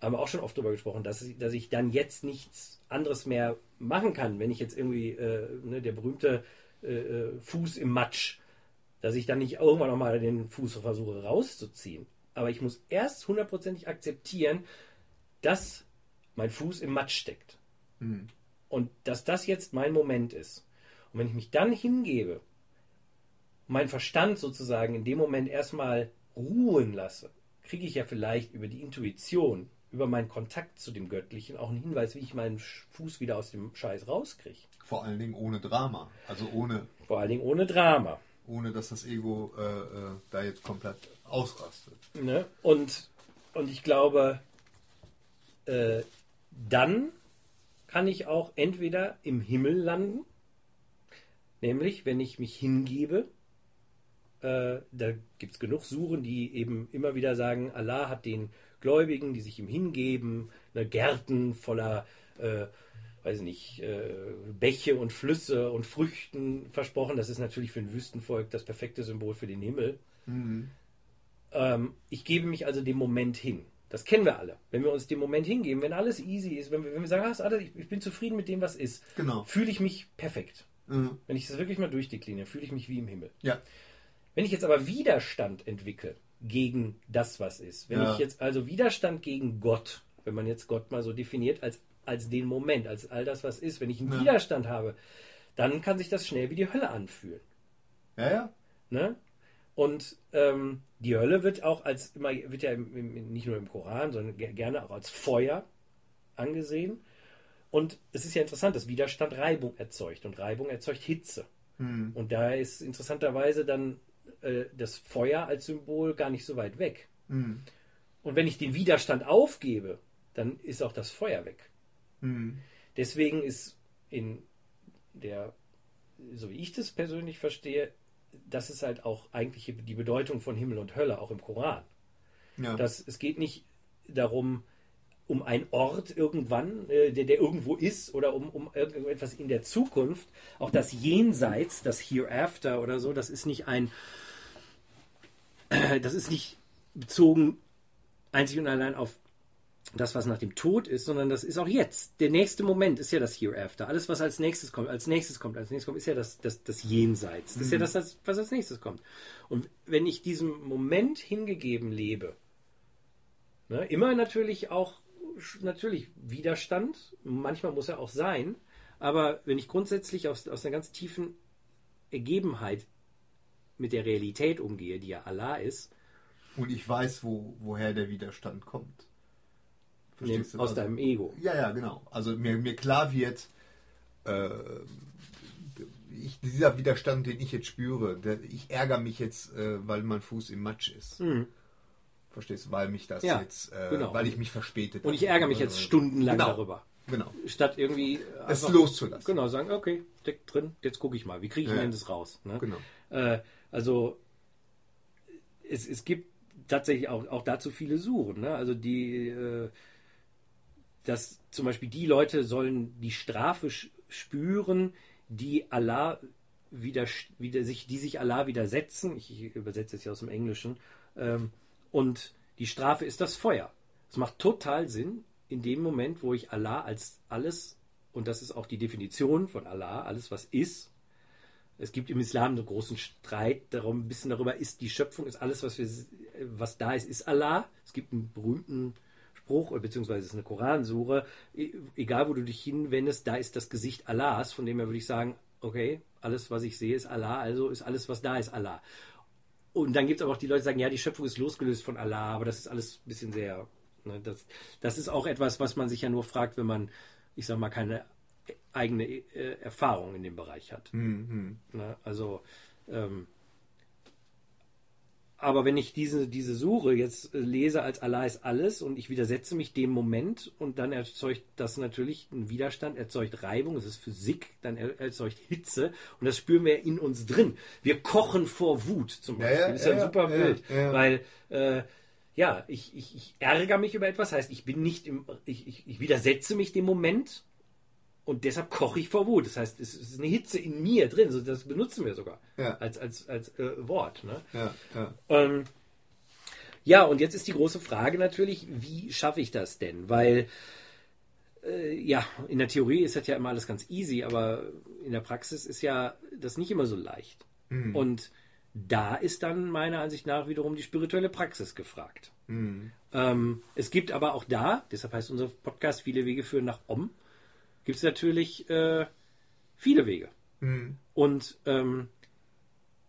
haben wir auch schon oft darüber gesprochen, dass ich, dass ich dann jetzt nichts anderes mehr machen kann, wenn ich jetzt irgendwie, äh, ne, der berühmte äh, äh, Fuß im Matsch, dass ich dann nicht irgendwann nochmal den Fuß versuche rauszuziehen. Aber ich muss erst hundertprozentig akzeptieren, dass mein Fuß im Matsch steckt. Hm. Und dass das jetzt mein Moment ist. Und wenn ich mich dann hingebe, mein Verstand sozusagen in dem Moment erstmal ruhen lasse, kriege ich ja vielleicht über die Intuition, über meinen Kontakt zu dem Göttlichen auch einen Hinweis, wie ich meinen Fuß wieder aus dem Scheiß rauskriege. Vor allen Dingen ohne Drama. Also ohne, Vor allen Dingen ohne Drama. Ohne dass das Ego äh, äh, da jetzt komplett ausrastet. Ne? Und, und ich glaube, äh, dann kann ich auch entweder im Himmel landen, nämlich wenn ich mich hingebe. Äh, da gibt es genug Suren, die eben immer wieder sagen, Allah hat den Gläubigen, die sich ihm hingeben, ne, Gärten voller, äh, weiß ich nicht, äh, Bäche und Flüsse und Früchten versprochen. Das ist natürlich für ein Wüstenvolk das perfekte Symbol für den Himmel. Mhm. Ähm, ich gebe mich also dem Moment hin. Das kennen wir alle. Wenn wir uns dem Moment hingeben, wenn alles easy ist, wenn wir, wenn wir sagen, ah, alles, ich, ich bin zufrieden mit dem, was ist, Genau. fühle ich mich perfekt. Mhm. Wenn ich das wirklich mal durchdekliniere, fühle ich mich wie im Himmel. Ja. Wenn ich jetzt aber Widerstand entwickle gegen das, was ist, wenn Ja. ich jetzt also Widerstand gegen Gott, wenn man jetzt Gott mal so definiert, als, als den Moment, als all das, was ist, wenn ich einen Ja. Widerstand habe, dann kann sich das schnell wie die Hölle anfühlen. Ja, ja. Ne? Und ähm, die Hölle wird auch als immer, wird ja im, im, nicht nur im Koran, sondern ge- gerne auch als Feuer angesehen. Und es ist ja interessant, dass Widerstand Reibung erzeugt und Reibung erzeugt Hitze. Mhm. Und da ist interessanterweise dann äh, das Feuer als Symbol gar nicht so weit weg. Mhm. Und wenn ich den Widerstand aufgebe, dann ist auch das Feuer weg. Mhm. Deswegen ist in der, so wie ich das persönlich verstehe, das ist halt auch eigentlich die Bedeutung von Himmel und Hölle, auch im Koran. Ja. dass es geht nicht darum, um einen Ort irgendwann, äh, der, der irgendwo ist, oder um, um irgendetwas in der Zukunft. Auch das Jenseits, das Hereafter oder so, das ist nicht ein, das ist nicht bezogen einzig und allein auf das, was nach dem Tod ist, sondern das ist auch jetzt. Der nächste Moment ist ja das Hereafter. Alles, was als nächstes kommt, als nächstes kommt, als nächstes kommt, ist ja das, das, das Jenseits. Das ist ja das, das, was als nächstes kommt. Und wenn ich diesem Moment hingegeben lebe, ne, immer natürlich auch natürlich Widerstand, manchmal muss er auch sein, aber wenn ich grundsätzlich aus, aus einer ganz tiefen Ergebenheit mit der Realität umgehe, die ja Allah ist, Und ich weiß, wo, woher der Widerstand kommt. Verstehst du? aus Also- deinem Ego. Ja, ja, genau. Also mir, mir klar wird, äh, ich, dieser Widerstand, den ich jetzt spüre, der, ich ärgere mich jetzt, äh, weil mein Fuß im Matsch ist. Verstehst du? Weil mich das Ja, jetzt, äh, genau. weil ich mich verspätet Und ich ärgere mich jetzt stundenlang genau, darüber. Genau. Statt irgendwie Es loszulassen. Genau, sagen, okay, steckt drin, jetzt gucke ich mal, wie kriege ich Ja. denn das raus? Ne? Genau. Äh, also es, es gibt tatsächlich auch, auch dazu viele Suchen. Ne? Also die, äh, dass zum Beispiel die Leute sollen die Strafe spüren, die Allah wieder, wieder sich, die sich Allah widersetzen. Ich, ich übersetze es ja aus dem Englischen. Ähm, und die Strafe ist das Feuer. Es macht total Sinn, in dem Moment, wo ich Allah als alles, und das ist auch die Definition von Allah, alles was ist, es gibt im Islam einen großen Streit darum, ein bisschen darüber, ist die Schöpfung, ist alles, was, wir, was da ist, ist Allah. Es gibt einen berühmten Spruch, oder beziehungsweise es ist eine Koransure, e- egal wo du dich hinwendest, da ist das Gesicht Allahs, von dem her würde ich sagen, okay, alles, was ich sehe, ist Allah, also ist alles, was da ist, Allah. Und dann gibt es aber auch die Leute, die sagen, ja, die Schöpfung ist losgelöst von Allah, aber das ist alles ein bisschen sehr, ne, das, das ist auch etwas, was man sich ja nur fragt, wenn man, ich sag mal, keine eigene äh, Erfahrung in dem Bereich hat. Mhm. Ne? Also, ähm, aber wenn ich diese, diese Suche jetzt äh, lese als Allah ist alles und ich widersetze mich dem Moment und dann erzeugt das natürlich einen Widerstand, erzeugt Reibung, es ist Physik, dann er, erzeugt Hitze und das spüren wir in uns drin. Wir kochen vor Wut zum Ja, Beispiel. ja, das ist ja ein ja, super ja, Bild, ja. weil äh, ja, ich, ich, ich ärgere mich über etwas, heißt, ich bin nicht im, ich, ich, ich widersetze mich dem Moment und deshalb koche ich vor Wut. Das heißt, es ist eine Hitze in mir drin. So, das benutzen wir sogar Ja. als, als, als äh, Wort. Ne? Ja, ja. Ähm, ja, und jetzt ist die große Frage natürlich, wie schaffe ich das denn? Weil, äh, ja, in der Theorie ist das ja immer alles ganz easy, aber in der Praxis ist ja das nicht immer so leicht. Und da ist dann meiner Ansicht nach wiederum die spirituelle Praxis gefragt. Ähm, es gibt aber auch da, deshalb heißt unser Podcast Viele Wege führen nach Om, gibt es natürlich äh, viele Wege. Und ähm,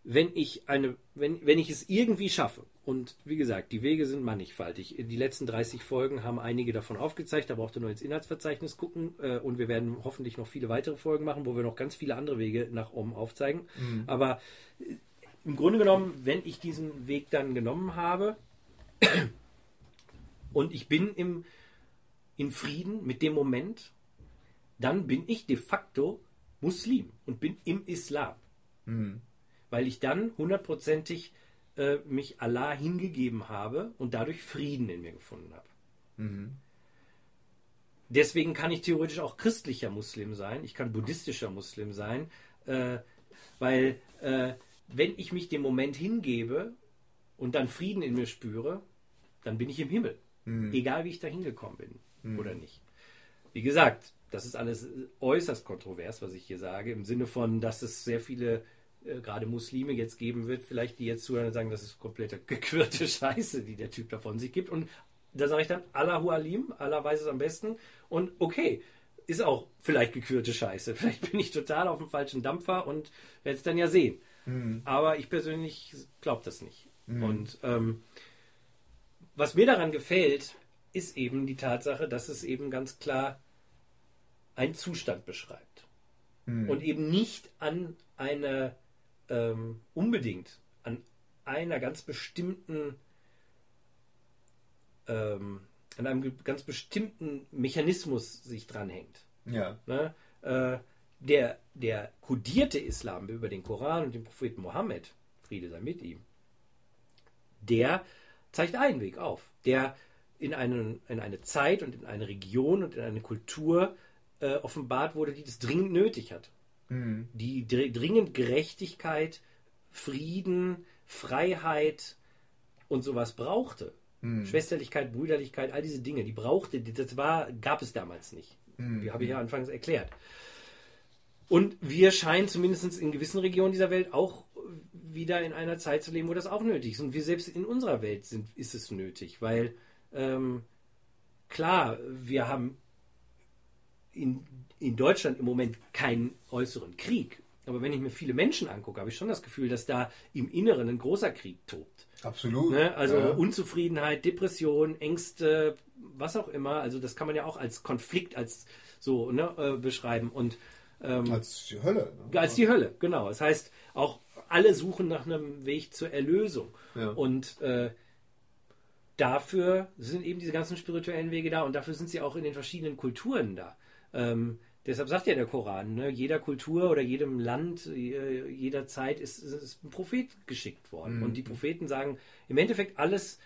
wenn ich eine, wenn, wenn ich es irgendwie schaffe, und wie gesagt, die Wege sind mannigfaltig. Die letzten 30 Folgen haben einige davon aufgezeigt, da braucht ihr nur ins Inhaltsverzeichnis gucken äh, und wir werden hoffentlich noch viele weitere Folgen machen, wo wir noch ganz viele andere Wege nach Om aufzeigen. Aber äh, im Grunde genommen, wenn ich diesen Weg dann genommen habe und ich bin im, in Frieden mit dem Moment, dann bin ich de facto Muslim und bin im Islam. Weil ich dann hundertprozentig äh, mich Allah hingegeben habe und dadurch Frieden in mir gefunden habe. Deswegen kann ich theoretisch auch christlicher Muslim sein, ich kann buddhistischer Muslim sein, äh, weil äh, wenn ich mich dem Moment hingebe und dann Frieden in mir spüre, dann bin ich im Himmel. Mhm. Egal wie ich da hingekommen bin mhm. oder nicht. Wie gesagt, das ist alles äußerst kontrovers, was ich hier sage, im Sinne von, dass es sehr viele äh, gerade Muslime jetzt geben wird, vielleicht die jetzt zuhören und sagen, das ist komplette gequirlte Scheiße, die der Typ da von sich gibt. Und da sage ich dann, Allahu Alim, Allah weiß es am besten. Und okay, ist auch vielleicht gequirlte Scheiße. Vielleicht bin ich total auf dem falschen Dampfer und werde es dann ja sehen. Mhm. Aber ich persönlich glaube das nicht. Mhm. Und ähm, was mir daran gefällt, ist eben die Tatsache, dass es eben ganz klar einen Zustand beschreibt. Mhm. Und eben nicht an eine ähm, unbedingt an einer ganz bestimmten ähm, an einem ganz bestimmten Mechanismus sich dranhängt. Ja. Ne? Äh, der, der kodierte Islam über den Koran und den Propheten Mohammed, Friede sei mit ihm, der zeigt einen Weg auf, der in, einen, in eine Zeit und in eine Region und in eine Kultur äh, offenbart wurde, die das dringend nötig hat. Mhm. Die dringend Gerechtigkeit, Frieden, Freiheit und sowas brauchte. Mhm. Schwesterlichkeit, Brüderlichkeit, all diese Dinge, die brauchte, das war, gab es damals nicht. Mhm. Die habe ich ja anfangs erklärt. Und wir scheinen zumindest in gewissen Regionen dieser Welt auch wieder in einer Zeit zu leben, wo das auch nötig ist. Und wir selbst in unserer Welt sind, ist es nötig, weil ähm, klar, wir haben in, in Deutschland im Moment keinen äußeren Krieg. Aber wenn ich mir viele Menschen angucke, habe ich schon das Gefühl, dass da im Inneren ein großer Krieg tobt. Absolut. Ne? Also ja. Unzufriedenheit, Depression, Ängste, was auch immer. Also das kann man ja auch als Konflikt, als so ne, äh, beschreiben. Und ähm, als die Hölle. Ne? Als die Hölle, genau. Das heißt, auch alle suchen nach einem Weg zur Erlösung. Ja. Und äh, dafür sind eben diese ganzen spirituellen Wege da und dafür sind sie auch in den verschiedenen Kulturen da. Ähm, deshalb sagt ja der Koran, ne, jeder Kultur oder jedem Land, jeder Zeit ist, ist ein Prophet geschickt worden. Mhm. Und die Propheten sagen im Endeffekt alles,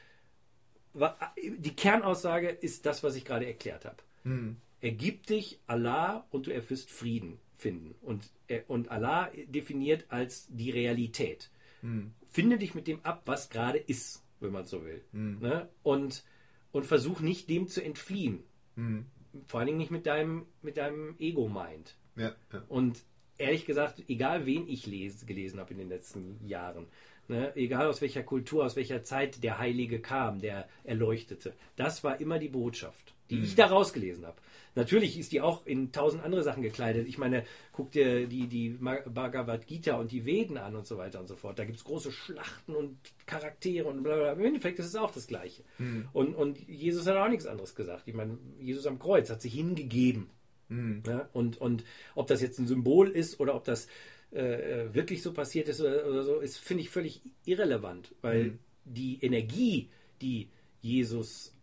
die Kernaussage ist das, was ich gerade erklärt habe. Mhm. Ergib dich Allah und du erfüllst Frieden finden. Und, und Allah definiert als die Realität. Mhm. Finde dich mit dem ab, was gerade ist, wenn man so will. Mhm. Ne? Und, und versuch nicht dem zu entfliehen. Mhm vor allen Dingen nicht mit deinem, mit deinem Ego-Mind. Ja, ja. Und ehrlich gesagt, egal wen ich lese, gelesen habe in den letzten Jahren, ne, egal aus welcher Kultur, aus welcher Zeit der Heilige kam, der Erleuchtete, das war immer die Botschaft, die mhm. ich da rausgelesen habe. Natürlich ist die auch in tausend andere Sachen gekleidet. Ich meine, guck dir die, die Bhagavad Gita und die Veden an und so weiter und so fort. Da gibt es große Schlachten und Charaktere und bla bla. Im Endeffekt ist es auch das Gleiche. Mhm. Und, und Jesus hat auch nichts anderes gesagt. Ich meine, Jesus am Kreuz hat sich hingegeben. Mhm. Ja? Und, und ob das jetzt ein Symbol ist oder ob das äh, wirklich so passiert ist oder, oder so, ist, finde ich, völlig irrelevant. Weil mhm. die Energie, die Jesus,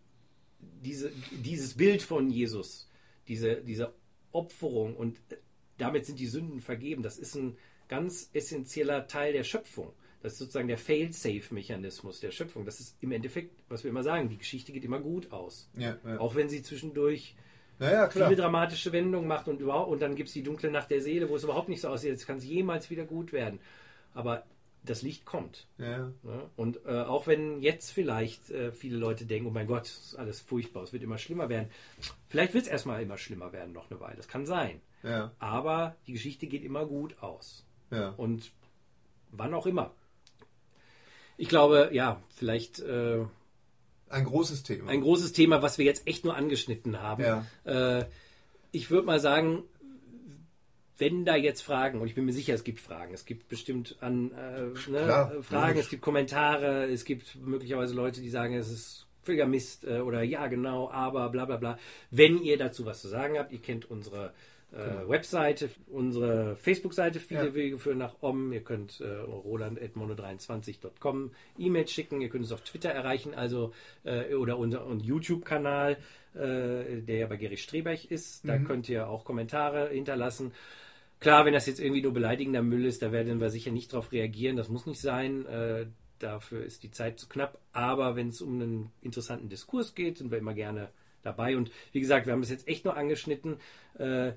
diese, dieses Bild von Jesus, diese, diese Opferung und äh, damit sind die Sünden vergeben. Das ist ein ganz essentieller Teil der Schöpfung. Das ist sozusagen der Fail-Safe-Mechanismus der Schöpfung. Das ist im Endeffekt, was wir immer sagen, die Geschichte geht immer gut aus. Ja, ja. Auch wenn sie zwischendurch ja, viele dramatische Wendungen macht und überhaupt, und dann gibt es die dunkle Nacht der Seele, wo es überhaupt nicht so aussieht, jetzt kann es jemals wieder gut werden. Aber das Licht kommt. Ja. ja und äh, auch wenn jetzt vielleicht äh, viele Leute denken, oh mein Gott, ist alles furchtbar, es wird immer schlimmer werden. Vielleicht wird es erstmal immer schlimmer werden, noch eine Weile. Das kann sein. Ja. Aber die Geschichte geht immer gut aus. Ja. Und wann auch immer. Ich glaube, ja, vielleicht. Äh, ein großes Thema. Ein großes Thema, was wir jetzt echt nur angeschnitten haben. Äh, ich würde mal sagen, wenn da jetzt Fragen, und ich bin mir sicher, es gibt Fragen, es gibt bestimmt an äh, ne, Klar, Fragen, logisch. es gibt Kommentare, es gibt möglicherweise Leute, die sagen, es ist völliger Mist äh, oder ja, genau, aber bla bla bla. Wenn ihr dazu was zu sagen habt, ihr kennt unsere äh, genau. Webseite, unsere Facebook-Seite, viele ja. Wege führen nach Om. Ihr könnt äh, roland.mono23.com E-Mail schicken, ihr könnt uns auf Twitter erreichen, also äh, oder unser YouTube-Kanal, äh, der ja bei Gary Strebech ist. Da mhm. könnt ihr auch Kommentare hinterlassen. Klar, wenn das jetzt irgendwie nur beleidigender Müll ist, da werden wir sicher nicht darauf reagieren. Das muss nicht sein. Äh, dafür ist die Zeit zu knapp. Aber wenn es um einen interessanten Diskurs geht, sind wir immer gerne dabei. Und wie gesagt, wir haben es jetzt echt nur angeschnitten. Äh,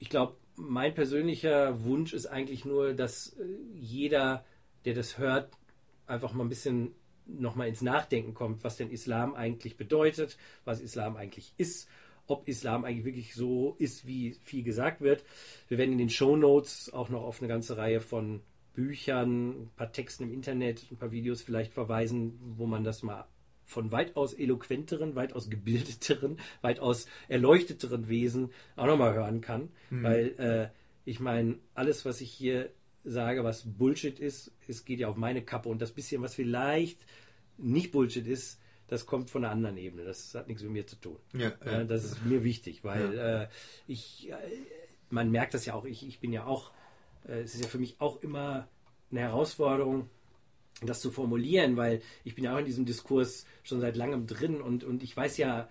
ich glaube, mein persönlicher Wunsch ist eigentlich nur, dass äh, jeder, der das hört, einfach mal ein bisschen nochmal ins Nachdenken kommt, was denn Islam eigentlich bedeutet, was Islam eigentlich ist, ob Islam eigentlich wirklich so ist, wie viel gesagt wird. Wir werden in den Show Notes auch noch auf eine ganze Reihe von Büchern, ein paar Texten im Internet, ein paar Videos vielleicht verweisen, wo man das mal von weitaus eloquenteren, weitaus gebildeteren, weitaus erleuchteteren Wesen auch nochmal hören kann. Mhm. Weil äh, ich meine, alles, was ich hier sage, was Bullshit ist, es geht ja auf meine Kappe und das bisschen, was vielleicht nicht Bullshit ist, das kommt von einer anderen Ebene. Das hat nichts mit mir zu tun. Ja, ja. Das ist mir wichtig, weil ja. äh, ich, äh, man merkt das ja auch, ich, ich bin ja auch, äh, es ist ja für mich auch immer eine Herausforderung, das zu formulieren, weil ich bin ja auch in diesem Diskurs schon seit langem drin und, und ich weiß ja,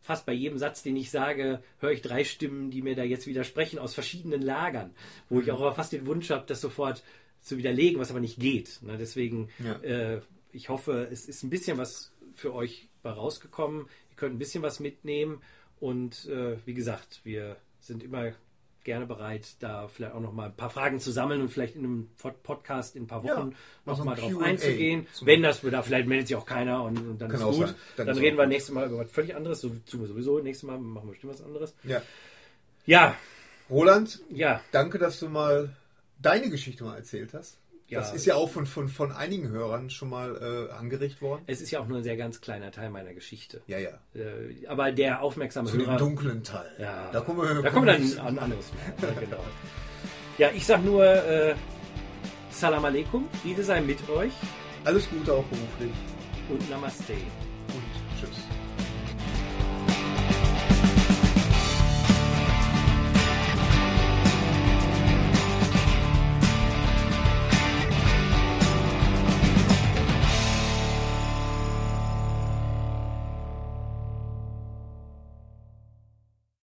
fast bei jedem Satz, den ich sage, höre ich drei Stimmen, die mir da jetzt widersprechen aus verschiedenen Lagern, wo ich mhm. auch fast den Wunsch habe, das sofort zu widerlegen, was aber nicht geht. Ne? Deswegen, ja. äh, ich hoffe, es ist ein bisschen was für euch bei rausgekommen. Ihr könnt ein bisschen was mitnehmen und äh, wie gesagt, wir sind immer gerne bereit, da vielleicht auch noch mal ein paar Fragen zu sammeln und vielleicht in einem Podcast in ein paar Wochen ja, noch mal drauf einzugehen. Wenn das da vielleicht meldet sich auch keiner und, und dann Kann ist gut. Dann, dann reden wir nächstes Mal über was völlig anderes. So, sowieso nächstes Mal machen wir bestimmt was anderes. Ja. Ja. Roland. Ja. Danke, dass du mal deine Geschichte mal erzählt hast. Ja. Das ist ja auch von, von, von einigen Hörern schon mal äh, angeregt worden. Es ist ja auch nur ein sehr ganz kleiner Teil meiner Geschichte. Ja, ja. Äh, aber der aufmerksame Zu Hörer. Dem dunklen Teil. Ja. Da kommen wir, da kommen wir dann an anderes Mal. ja, genau. Ja, ich sag nur äh, Salam Aleikum, Friede sei mit euch. Alles Gute auch beruflich. Und Namaste.